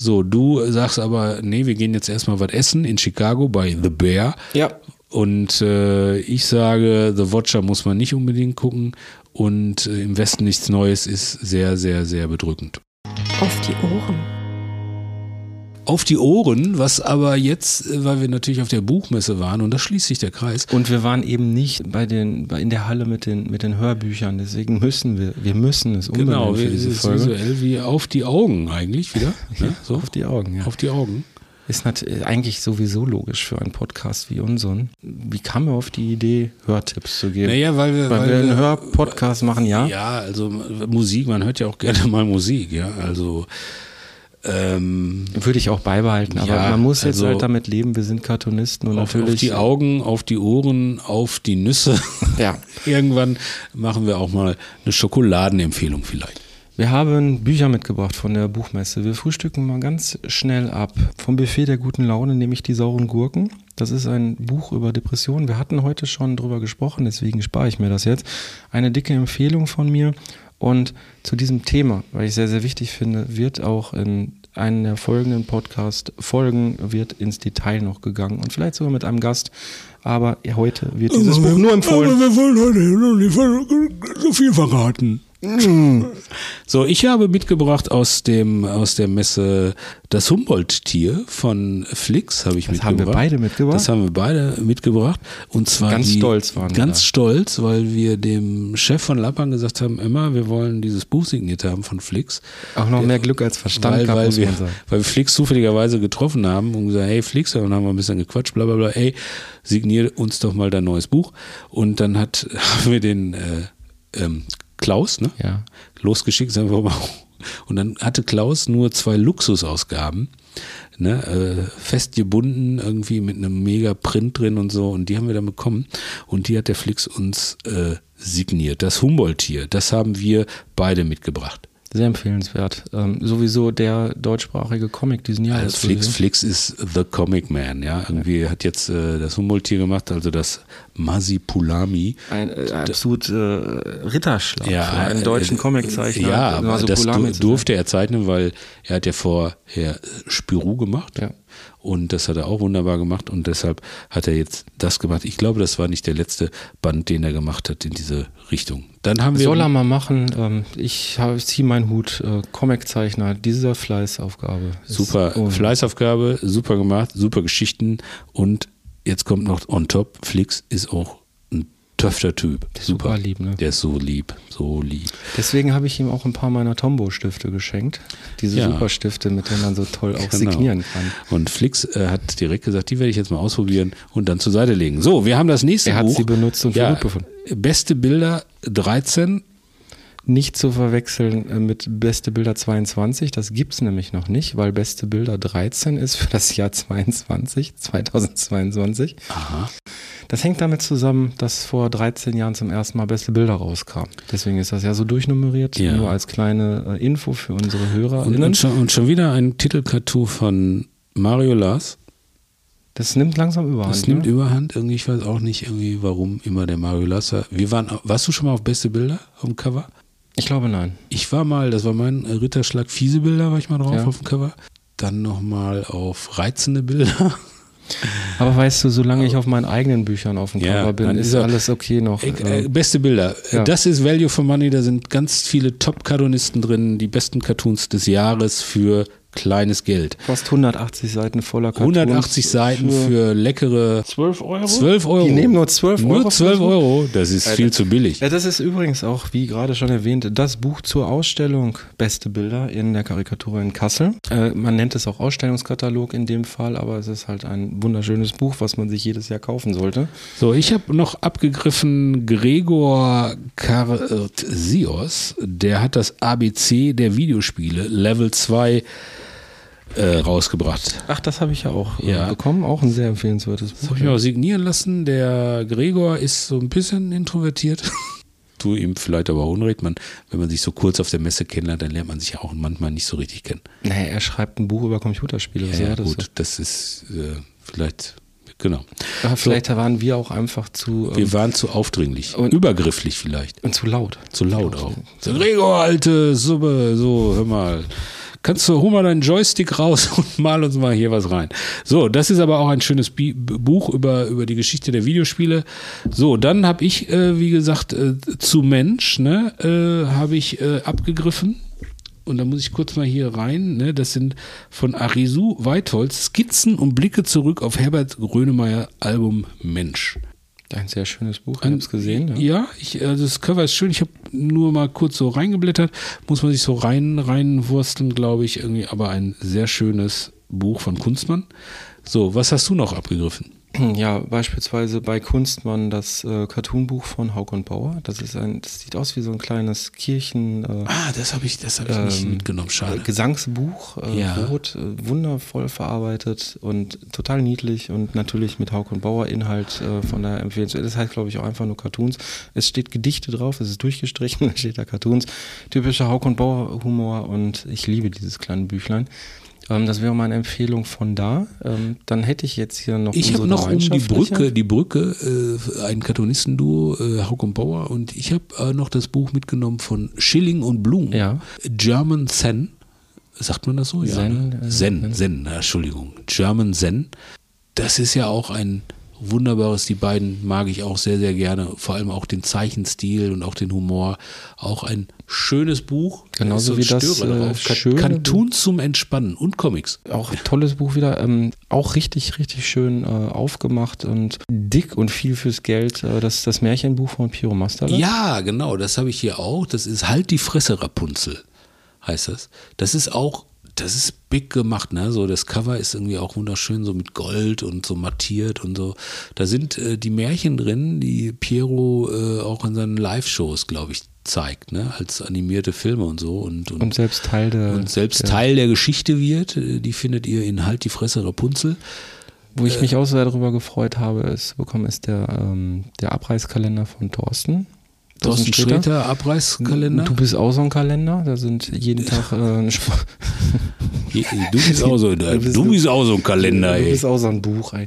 So, du sagst aber, nee, wir gehen jetzt erstmal was essen in Chicago bei The Bear. Ja. Und äh, ich sage, The Watcher muss man nicht unbedingt gucken. Und äh, im Westen nichts Neues ist sehr, sehr, sehr bedrückend. Auf die Ohren. Auf die Ohren, was aber jetzt, äh, weil wir natürlich auf der Buchmesse waren, und da schließt sich der Kreis, Und wir waren eben nicht bei den, bei, in der Halle mit den, mit den Hörbüchern, deswegen müssen wir, wir müssen es unbedingt Genau, für diese Folge. visuell wie auf die Augen eigentlich wieder. Ne? So, Auf die Augen, ja. auf die Augen. Ist natürlich eigentlich sowieso logisch für einen Podcast wie unseren. Wie kam er auf die Idee, Hörtipps zu geben? Naja, weil wir, Weil wir einen Hörpodcast machen, ja? Ja, also äh, Musik, man hört ja auch gerne mal Musik, ja. Also ähm, Würde ich auch beibehalten, aber Ja, man muss jetzt also- halt damit leben, wir sind Cartoonisten und auf, natürlich. auf die Augen, auf die Ohren, auf die Nüsse. Ja. Irgendwann machen wir auch mal eine Schokoladenempfehlung vielleicht. Wir haben Bücher mitgebracht von der Buchmesse. Wir frühstücken mal ganz schnell ab. Vom Buffet der guten Laune nehme ich die sauren Gurken. Das ist ein Buch über Depressionen. Wir hatten heute schon drüber gesprochen, deswegen spare ich mir das jetzt. Eine dicke Empfehlung von mir. Und zu diesem Thema, weil ich sehr, sehr wichtig finde, wird auch in einen der folgenden Podcast-Folgen wird ins Detail noch gegangen und vielleicht sogar mit einem Gast. Aber heute wird dieses Buch nur empfohlen. wir wollen heute nicht so viel verraten. So, ich habe mitgebracht aus dem aus der Messe das Humboldt-Tier von Flix habe ich Das mitgebracht. haben wir beide mitgebracht? Das haben wir beide mitgebracht und zwar Ganz die, stolz waren wir ganz da. stolz, weil wir dem Chef von Lappan gesagt haben, immer wir wollen dieses Buch signiert haben von Flix. Auch noch mehr Glück als Verstand weil, gehabt, weil wir, weil wir Flix zufälligerweise getroffen haben und gesagt, hey Flix, und dann haben wir ein bisschen gequatscht, bla bla bla, ey, signier uns doch mal dein neues Buch. Und dann hat, haben wir den äh, ähm, Klaus, ne? Ja. losgeschickt, sagen wir mal. Und dann hatte Klaus nur zwei Luxusausgaben, ne, äh, fest gebunden, irgendwie mit einem mega Print drin und so. Und die haben wir dann bekommen. Und die hat der Flix uns äh, signiert. Das Humboldt-Tier, das haben wir beide mitgebracht. Sehr empfehlenswert. Ähm, sowieso der deutschsprachige Comic diesen Jahres. Also Flix, Flix ist The Comic Man, ja. Irgendwie hat jetzt äh, das Humboldt-Tier gemacht, also das Masipulami. Ein äh, absolut äh, Ritterschlag Ja, für einen äh, deutschen äh, Comiczeichner. Ja, aber das durfte er zeichnen, weil er hat ja vorher Spirou gemacht. Ja. Und das hat er auch wunderbar gemacht und deshalb hat er jetzt das gemacht. Ich glaube, das war nicht der letzte Band, den er gemacht hat in diese Richtung. Dann haben wir Soll er mal machen. Ähm, ich ziehe meinen Hut. Äh, Comiczeichner, diese Fleißaufgabe. super Fleißaufgabe, super gemacht, super Geschichten und jetzt kommt noch on top, Flix ist auch ein töfter Typ. super lieb, ne? Der ist so lieb, so lieb. Deswegen habe ich ihm auch ein paar meiner Tombow-Stifte geschenkt. Diese Ja. Superstifte, mit denen man so toll auch Genau. signieren kann. Und Flix äh, hat direkt gesagt, die werde ich jetzt mal ausprobieren und dann zur Seite legen. So, wir haben das nächste Er hat Buch. sie benutzt und für ja, gut befunden. Beste Bilder 13. Nicht zu verwechseln äh, mit Beste Bilder 22, das gibt's nämlich noch nicht, weil Beste Bilder 13 ist für das Jahr 22, 2022. Aha. Das hängt damit zusammen, dass vor 13 Jahren zum ersten Mal Beste Bilder rauskam. Deswegen ist das ja so durchnummeriert, Ja. nur als kleine äh, Info für unsere Und, HörerInnen. und, schon, und schon wieder ein Titeltattoo von Mario Lars. Das nimmt langsam überhand. Das nimmt ne? überhand. Irgendwie, ich weiß auch nicht, irgendwie, warum immer der Mario Lars war. Wir waren, warst du schon mal auf Beste Bilder dem Cover? Ich glaube nein. Ich war mal, das war mein äh, Ritterschlag, fiese Bilder war ich mal drauf Ja. auf dem Cover. Dann nochmal auf reizende Bilder. Aber weißt du, solange ich auf meinen eigenen Büchern auf dem Ja, Cover bin, ist er- alles okay noch. Äh, äh, beste Bilder. Ja. Das ist Value for Money. Da sind ganz viele Top-Cartoonisten drin. Die besten Cartoons des Jahres für kleines Geld. Fast 180 Seiten voller Cartoons. 180 Seiten für leckere 12 Euro? 12 Euro. Die nehmen nur 12 Euro. Nur für 12 das Buch? Euro. Das ist viel zu billig. Ja, das ist übrigens auch, wie gerade schon erwähnt, das Buch zur Ausstellung Beste Bilder in der Karikatur in Kassel. Äh, man nennt es auch Ausstellungskatalog in dem Fall, aber es ist halt ein wunderschönes Buch, was man sich jedes Jahr kaufen sollte. So, ich habe noch abgegriffen Gregor Kartsios. Der hat das ABC der Videospiele Level 2 äh, rausgebracht. Ach, das habe ich ja auch äh, Ja. bekommen. Auch ein sehr empfehlenswertes Das Buch. habe ich mir auch signieren lassen. Der Gregor ist so ein bisschen introvertiert. Tu ihm vielleicht aber Unrecht. Man, wenn man sich so kurz auf der Messe kennenlernt, dann lernt man sich ja auch manchmal nicht so richtig kennen. Naja, er schreibt ein Buch über Computerspiele. Ja, ja das gut, so? das ist äh, vielleicht, genau. Aber vielleicht waren wir auch einfach zu, ähm, Wir waren zu aufdringlich, Und- übergrifflich vielleicht. und zu laut. Zu laut auch. So, Gregor, alte Suppe, so, hör mal. Kannst du, hol mal deinen Joystick raus und mal uns mal hier was rein. So, das ist aber auch ein schönes Bi Buch über, über die Geschichte der Videospiele. So, dann habe ich, äh, wie gesagt, äh, zu Mensch, ne, äh, habe ich äh, abgegriffen. Und da muss ich kurz mal hier rein. Ne? Das sind von Arisu Weitholz Skizzen und Blicke zurück auf Herbert Grönemeyer Album Mensch. Ein sehr schönes Buch, ich habe es gesehen. Ja. Ja, ich, also das Cover ist schön. Ich habe nur mal kurz so reingeblättert. Muss man sich so rein reinwursteln, glaube ich, irgendwie. Aber ein sehr schönes Buch von Kunstmann. So, was hast du noch abgegriffen? Ja, beispielsweise bei Kunstmann das äh, Cartoonbuch von Haukon Bauer. Das ist ein, das sieht aus wie so ein kleines Kirchen. Äh, Ah, das habe ich, das habe ich nicht ähm, mitgenommen. Schade. Gesangsbuch, äh, Ja. rot, äh, wundervoll verarbeitet und total niedlich und natürlich mit Haukon Bauer Inhalt äh, von daher empfehlenswert. Das heißt, glaube ich, auch einfach nur Cartoons. Es steht Gedichte drauf, es ist durchgestrichen, da steht da Cartoons. Typischer Haukon Bauer Humor und ich liebe dieses kleine Büchlein. Ähm, das wäre meine Empfehlung von da. Ähm, dann hätte ich jetzt hier noch Ich habe noch um die. Brücke, die Brücke, äh, ein Cartoonistenduo, äh, Haukon Bauer und ich habe äh, noch das Buch mitgenommen von Schilling und Blum. Ja. German Zen. Sagt man das so? Zen, ne? äh, Zen, Zen. Zen, na, Entschuldigung. German Zen. Das ist ja auch ein wunderbares, die beiden mag ich auch sehr, sehr gerne. Vor allem auch den Zeichenstil und auch den Humor. Auch ein schönes Buch. Genauso Da wie das, Störer äh, drauf. Ka- schöne Cartoons zum Entspannen und Comics. Auch tolles Buch wieder, ähm, auch richtig, richtig schön äh, aufgemacht und dick und viel fürs Geld. Äh, das das Märchenbuch von Piro Masterle. Ja, genau, das habe ich hier auch. Das ist Halt die Fresse Rapunzel, heißt das. Das ist auch, das ist big gemacht, ne? So, das Cover ist irgendwie auch wunderschön, so mit Gold und so mattiert und so. Da sind äh, die Märchen drin, die Piero äh, auch in seinen Live-Shows, glaube ich, zeigt, ne? Als animierte Filme und so. Und, und, Und selbst Teil der. und selbst der, Teil der Geschichte wird. Äh, Die findet ihr in Halt die Fresse Rapunzel. Wo Äh. ich mich auch sehr darüber gefreut habe, ist bekommen ist der, ähm, der Abreißkalender von Thorsten. Thorsten Sträter, Abreißkalender. Du bist auch so ein Kalender, da sind jeden Tag äh. Du bist auch so, du bist, auch so ein Kalender, Du ey. bist auch so ein Buch, ey.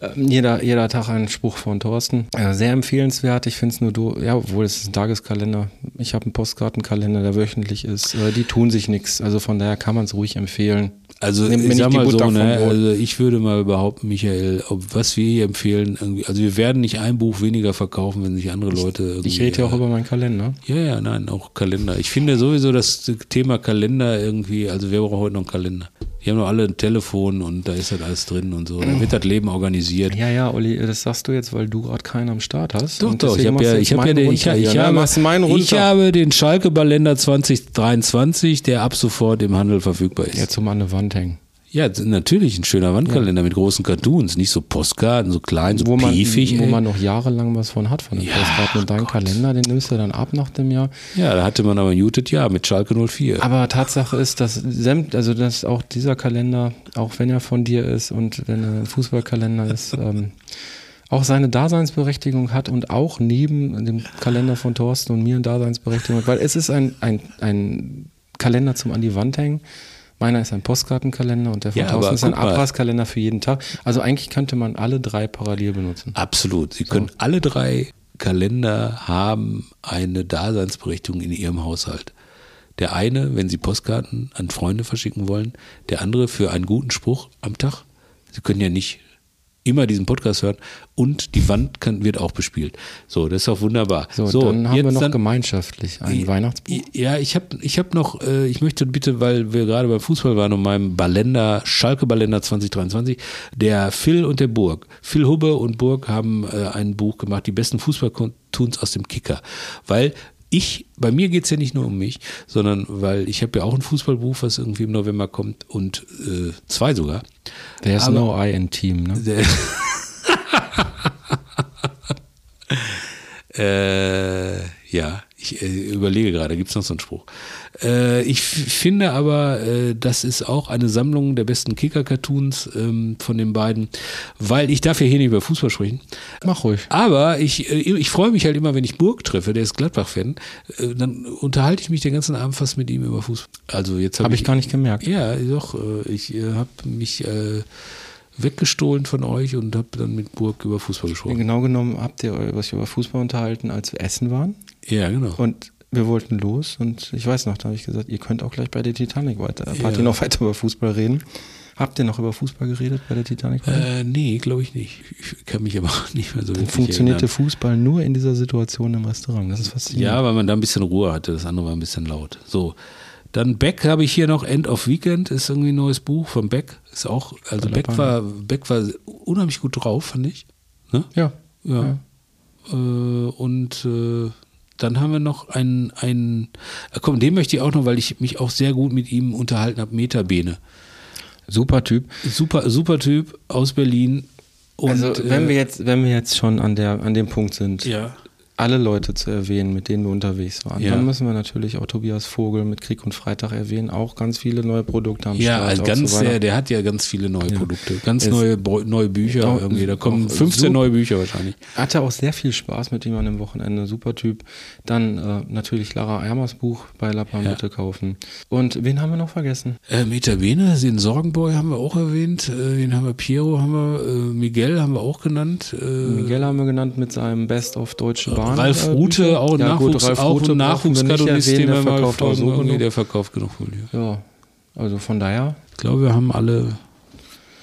Ähm, Jeder, jeder Tag ein Spruch von Thorsten. Äh, Sehr empfehlenswert. Ich finde es nur du, ja, obwohl es ist ein Tageskalender. Ich habe einen Postkartenkalender, der wöchentlich ist. Äh, Die tun sich nichts. Also von daher kann man es ruhig empfehlen. Also Nimm mir ich sag mal so, ne, also ich würde mal behaupten, Michael, ob, was wir hier empfehlen, also wir werden nicht ein Buch weniger verkaufen, wenn sich andere Leute irgendwie, Ich rede ja auch äh, über meinen Kalender. Ja, ja, nein, auch Kalender. Ich finde sowieso das Thema Kalender irgendwie, also wer braucht heute noch einen Kalender? Die haben doch alle ein Telefon und da ist halt alles drin und so. Da wird das Leben organisiert. Ja, ja, Olli, das sagst du jetzt, weil du gerade keinen am Start hast. Doch, doch, ich habe ja, ich jetzt habe ja, den, ich, runter ich, hier, ne? habe, ich habe den Schalke Ballender 2023, der ab sofort im Handel verfügbar ist. Ja, zum an der Wand hängen. Ja, natürlich ein schöner Wandkalender mit großen Cartoons, nicht so Postkarten, so klein, so wo man, piefig. wo ey. man noch jahrelang was von hat, von den Ja, Postkarten. Und dein Gott. Kalender, den nimmst du dann ab nach dem Jahr. ja, da hatte man aber ein Muted ja mit Schalke 04. Aber Tatsache ist, dass sämt, also dass auch dieser Kalender, auch wenn er von dir ist und wenn er ein Fußballkalender ist, ähm, auch seine Daseinsberechtigung hat und auch neben dem Kalender von Thorsten und mir eine Daseinsberechtigung hat, weil es ist ein, ein, ein Kalender zum an die Wand hängen. Meiner ist ein Postkartenkalender und der von Ja, Thorsten ist ein. Abreißkalender für jeden Tag. Also eigentlich könnte man alle drei parallel benutzen. Absolut. Sie können alle drei Kalender haben eine Daseinsberechtigung in ihrem Haushalt. Der eine, wenn Sie Postkarten an Freunde verschicken wollen, der andere für einen guten Spruch am Tag. Sie können ja nicht immer diesen Podcast hören und die Wand kann, wird auch bespielt. So, das ist auch wunderbar. So, dann haben wir noch dann- gemeinschaftlich ein Weihnachtsbuch. Ja, ich habe ich hab noch, äh, ich möchte bitte, weil wir gerade beim Fußball waren und meinem Ballender, Schalke Ballender 2023, der Phil und der Burg. Phil Hubbe und Burg haben äh, ein Buch gemacht, die besten Fußballtuns aus dem Kicker. Weil ich, bei mir geht's ja nicht nur um mich, sondern weil ich habe ja auch ein Fußballbuch, was irgendwie im November kommt und äh, zwei sogar. There's Aber- no I in Team, ne? Äh, ja, ich äh, überlege gerade, gibt es noch so einen Spruch? Äh, ich finde aber, äh, das ist auch eine Sammlung der besten Kicker-Cartoons ähm, von den beiden, weil ich darf ja hier nicht über Fußball sprechen. Mach ruhig. Aber ich, äh, ich freue mich halt immer, wenn ich Burg treffe, der ist Gladbach-Fan, äh, dann unterhalte ich mich den ganzen Abend fast mit ihm über Fußball. Also jetzt habe Habe ich gar nicht gemerkt. ja, doch. äh, Ich habe mich weggestohlen von euch und habe dann mit Burg über Fußball gesprochen. Genau genommen habt ihr euch über Fußball unterhalten, als wir essen waren. Ja, genau. Und wir wollten los und ich weiß noch, da habe ich gesagt, ihr könnt auch gleich bei der Titanic weiter, Ja. Party noch weiter über Fußball reden. Habt ihr noch über Fußball geredet bei der Titanic? Party? Äh, nee, glaube ich nicht. Ich kann mich aber auch nicht mehr so Dann funktionierte erinnern. Fußball nur in dieser Situation im Restaurant. Das ist faszinierend. Ja, weil man da ein bisschen Ruhe hatte. Das andere war ein bisschen laut. So. Dann Beck habe ich hier noch End of Weekend, ist irgendwie ein neues Buch von Beck. Ist auch, also Beck war, Beck war unheimlich gut drauf, fand ich. Ne? ja. Ja. Äh, und äh, dann haben wir noch einen, einen äh, komm, den möchte ich auch noch, weil ich mich auch sehr gut mit ihm unterhalten habe, Metabene. Super Typ. Super, super Typ aus Berlin. Und, also wenn äh, wir jetzt, wenn wir jetzt schon an der, an dem Punkt sind, ja. Alle Leute zu erwähnen, mit denen wir unterwegs waren, Ja. dann müssen wir natürlich auch Tobias Vogel mit Krieg und Freitag erwähnen, auch ganz viele neue Produkte am Ja, Start. also auch ganz, zu der, der hat ja ganz viele neue Ja. Produkte, ganz neue, neue Bücher Auch- irgendwie. Da kommen auch 15 so- neue Bücher wahrscheinlich. Hatte auch sehr viel Spaß mit ihm an dem Wochenende. Super Typ. Dann äh, natürlich Lara Eimers Buch bei Lappan Ja. bitte kaufen. Und wen haben wir noch vergessen? Äh, Metabene, den Sorgenboy haben wir auch erwähnt. Äh, den haben wir, Piero haben wir, äh, Miguel haben wir auch genannt. Äh, Miguel haben wir genannt mit seinem Best of Deutsche Bahn. Ralf äh, Rute, auch, ja, gut, Nachwuchs, Ralf auch Rute Nachwuchskartonist, den wir mal verkauft Oh, nee, der verkauft genug wohl, ja. Also von daher, Ich glaube, wir haben alle,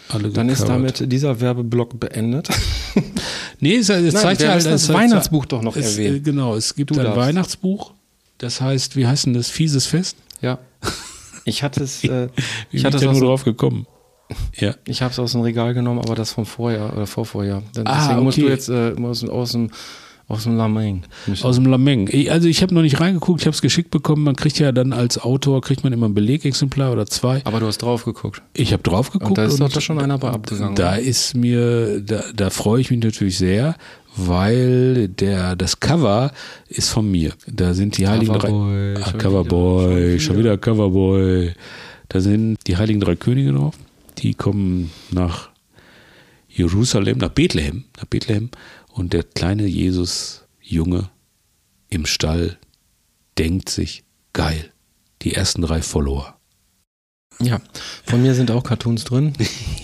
alle dann ist damit dieser Werbeblock beendet. Nee, es, es Nein, zeigt ja halt, das Weihnachtsbuch doch noch es, erwähnen. äh, Genau, es gibt Du ein darfst. Weihnachtsbuch. Das heißt, wie heißt denn das? Fieses Fest? ja. Ich hatte es, äh, Wie ich hatte es nur drauf gekommen? Ja. ich habe es aus dem Regal genommen, aber das vom Vorjahr oder Vorvorjahr. Ah, Deswegen musst du okay. jetzt äh, aus, dem- aus dem aus dem Lameng. Aus dem Lameng. Also ich habe noch nicht reingeguckt, ich habe es geschickt bekommen. Man kriegt ja dann als Autor, kriegt man immer ein Belegexemplar oder zwei. Aber du hast drauf geguckt. Ich habe drauf geguckt. Und da ist doch da schon einer bei abgegangen. Da ist mir, da, da freue ich mich natürlich sehr, weil der, das Cover ist von mir. Da sind die Heiligen Coverboy, drei. Ah, schon Coverboy, schon wieder Coverboy. Da sind die Heiligen drei Könige drauf. Die kommen nach Jerusalem, nach Bethlehem, nach Bethlehem. Und der kleine Jesus, Junge, im Stall denkt sich, geil, die ersten drei Follower. Ja, von mir sind auch Cartoons drin,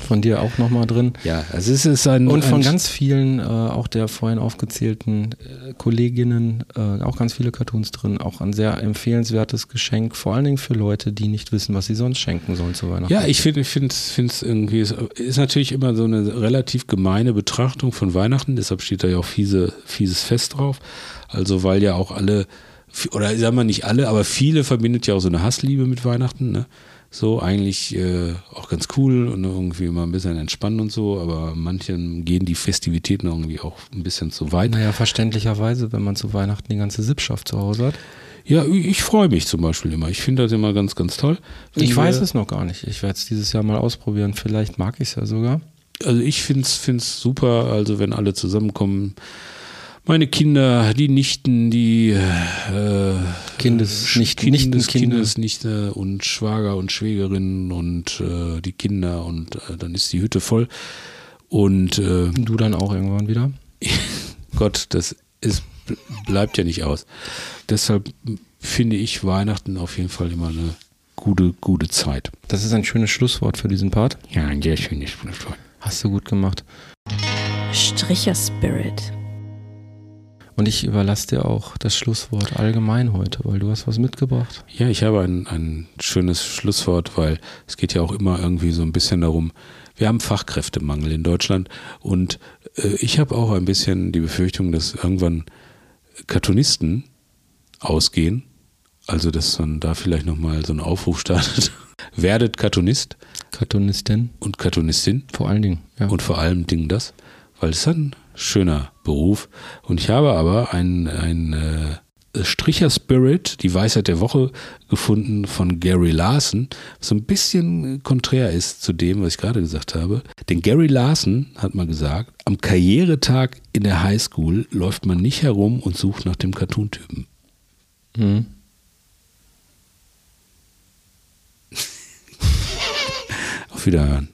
von dir auch nochmal drin. Ja, also es ist ein. Und von ein, ganz vielen, äh, auch der vorhin aufgezählten äh, Kolleginnen, äh, auch ganz viele Cartoons drin. Auch ein sehr empfehlenswertes Geschenk, vor allen Dingen für Leute, die nicht wissen, was sie sonst schenken sollen zu Weihnachten. Ja, ich finde, ich finde es irgendwie, es ist natürlich immer so eine relativ gemeine Betrachtung von Weihnachten, deshalb steht da ja auch fiese, fieses Fest drauf. Also, weil ja auch alle, oder sagen wir nicht alle, aber viele verbindet ja auch so eine Hassliebe mit Weihnachten, ne? So eigentlich äh, auch ganz cool und irgendwie mal ein bisschen entspannen und so, aber manchen gehen die Festivitäten irgendwie auch ein bisschen zu weit. Naja, verständlicherweise, wenn man zu Weihnachten die ganze Sippschaft zu Hause hat. Ja, ich freue mich zum Beispiel immer. Ich finde das immer ganz, ganz toll. Wenn Ich weiß es noch gar nicht. Ich werde es dieses Jahr mal ausprobieren. Vielleicht mag ich es ja sogar. Also ich finde es super, also wenn alle zusammenkommen. Meine Kinder, die Nichten, die äh, Kindes- nicht- Kindes, Nichtenkinder. Kindesnichte und Schwager und Schwägerinnen und äh, die Kinder und äh, dann ist die Hütte voll. Und äh, Du dann auch irgendwann wieder. Gott, das ist, bleibt ja nicht aus. Deshalb finde ich Weihnachten auf jeden Fall immer eine gute, gute Zeit. Das ist ein schönes Schlusswort für diesen Part. Ja, ein sehr schönes Schlusswort. Hast du gut gemacht. Stricher Spirit. Und ich überlasse dir auch das Schlusswort allgemein heute, weil du hast was mitgebracht. Ja, ich habe ein, ein schönes Schlusswort, weil es geht ja auch immer irgendwie so ein bisschen darum, wir haben Fachkräftemangel in Deutschland und äh, ich habe auch ein bisschen die Befürchtung, dass irgendwann Cartoonisten ausgehen, also dass man da vielleicht nochmal so einen Aufruf startet. Werdet Cartoonist Cartoonistin, und Cartoonistin vor allen Dingen. Ja. und vor allem Dingen das, weil es ist ein schöner Beruf. Und ich habe aber ein, ein äh, Stricher Spirit, die Weisheit der Woche, gefunden von Gary Larson, was so ein bisschen konträr ist zu dem, was ich gerade gesagt habe. Denn Gary Larson hat mal gesagt, am Karrieretag in der Highschool läuft man nicht herum und sucht nach dem Cartoon-Typen. Mhm. Auf Wiederhören.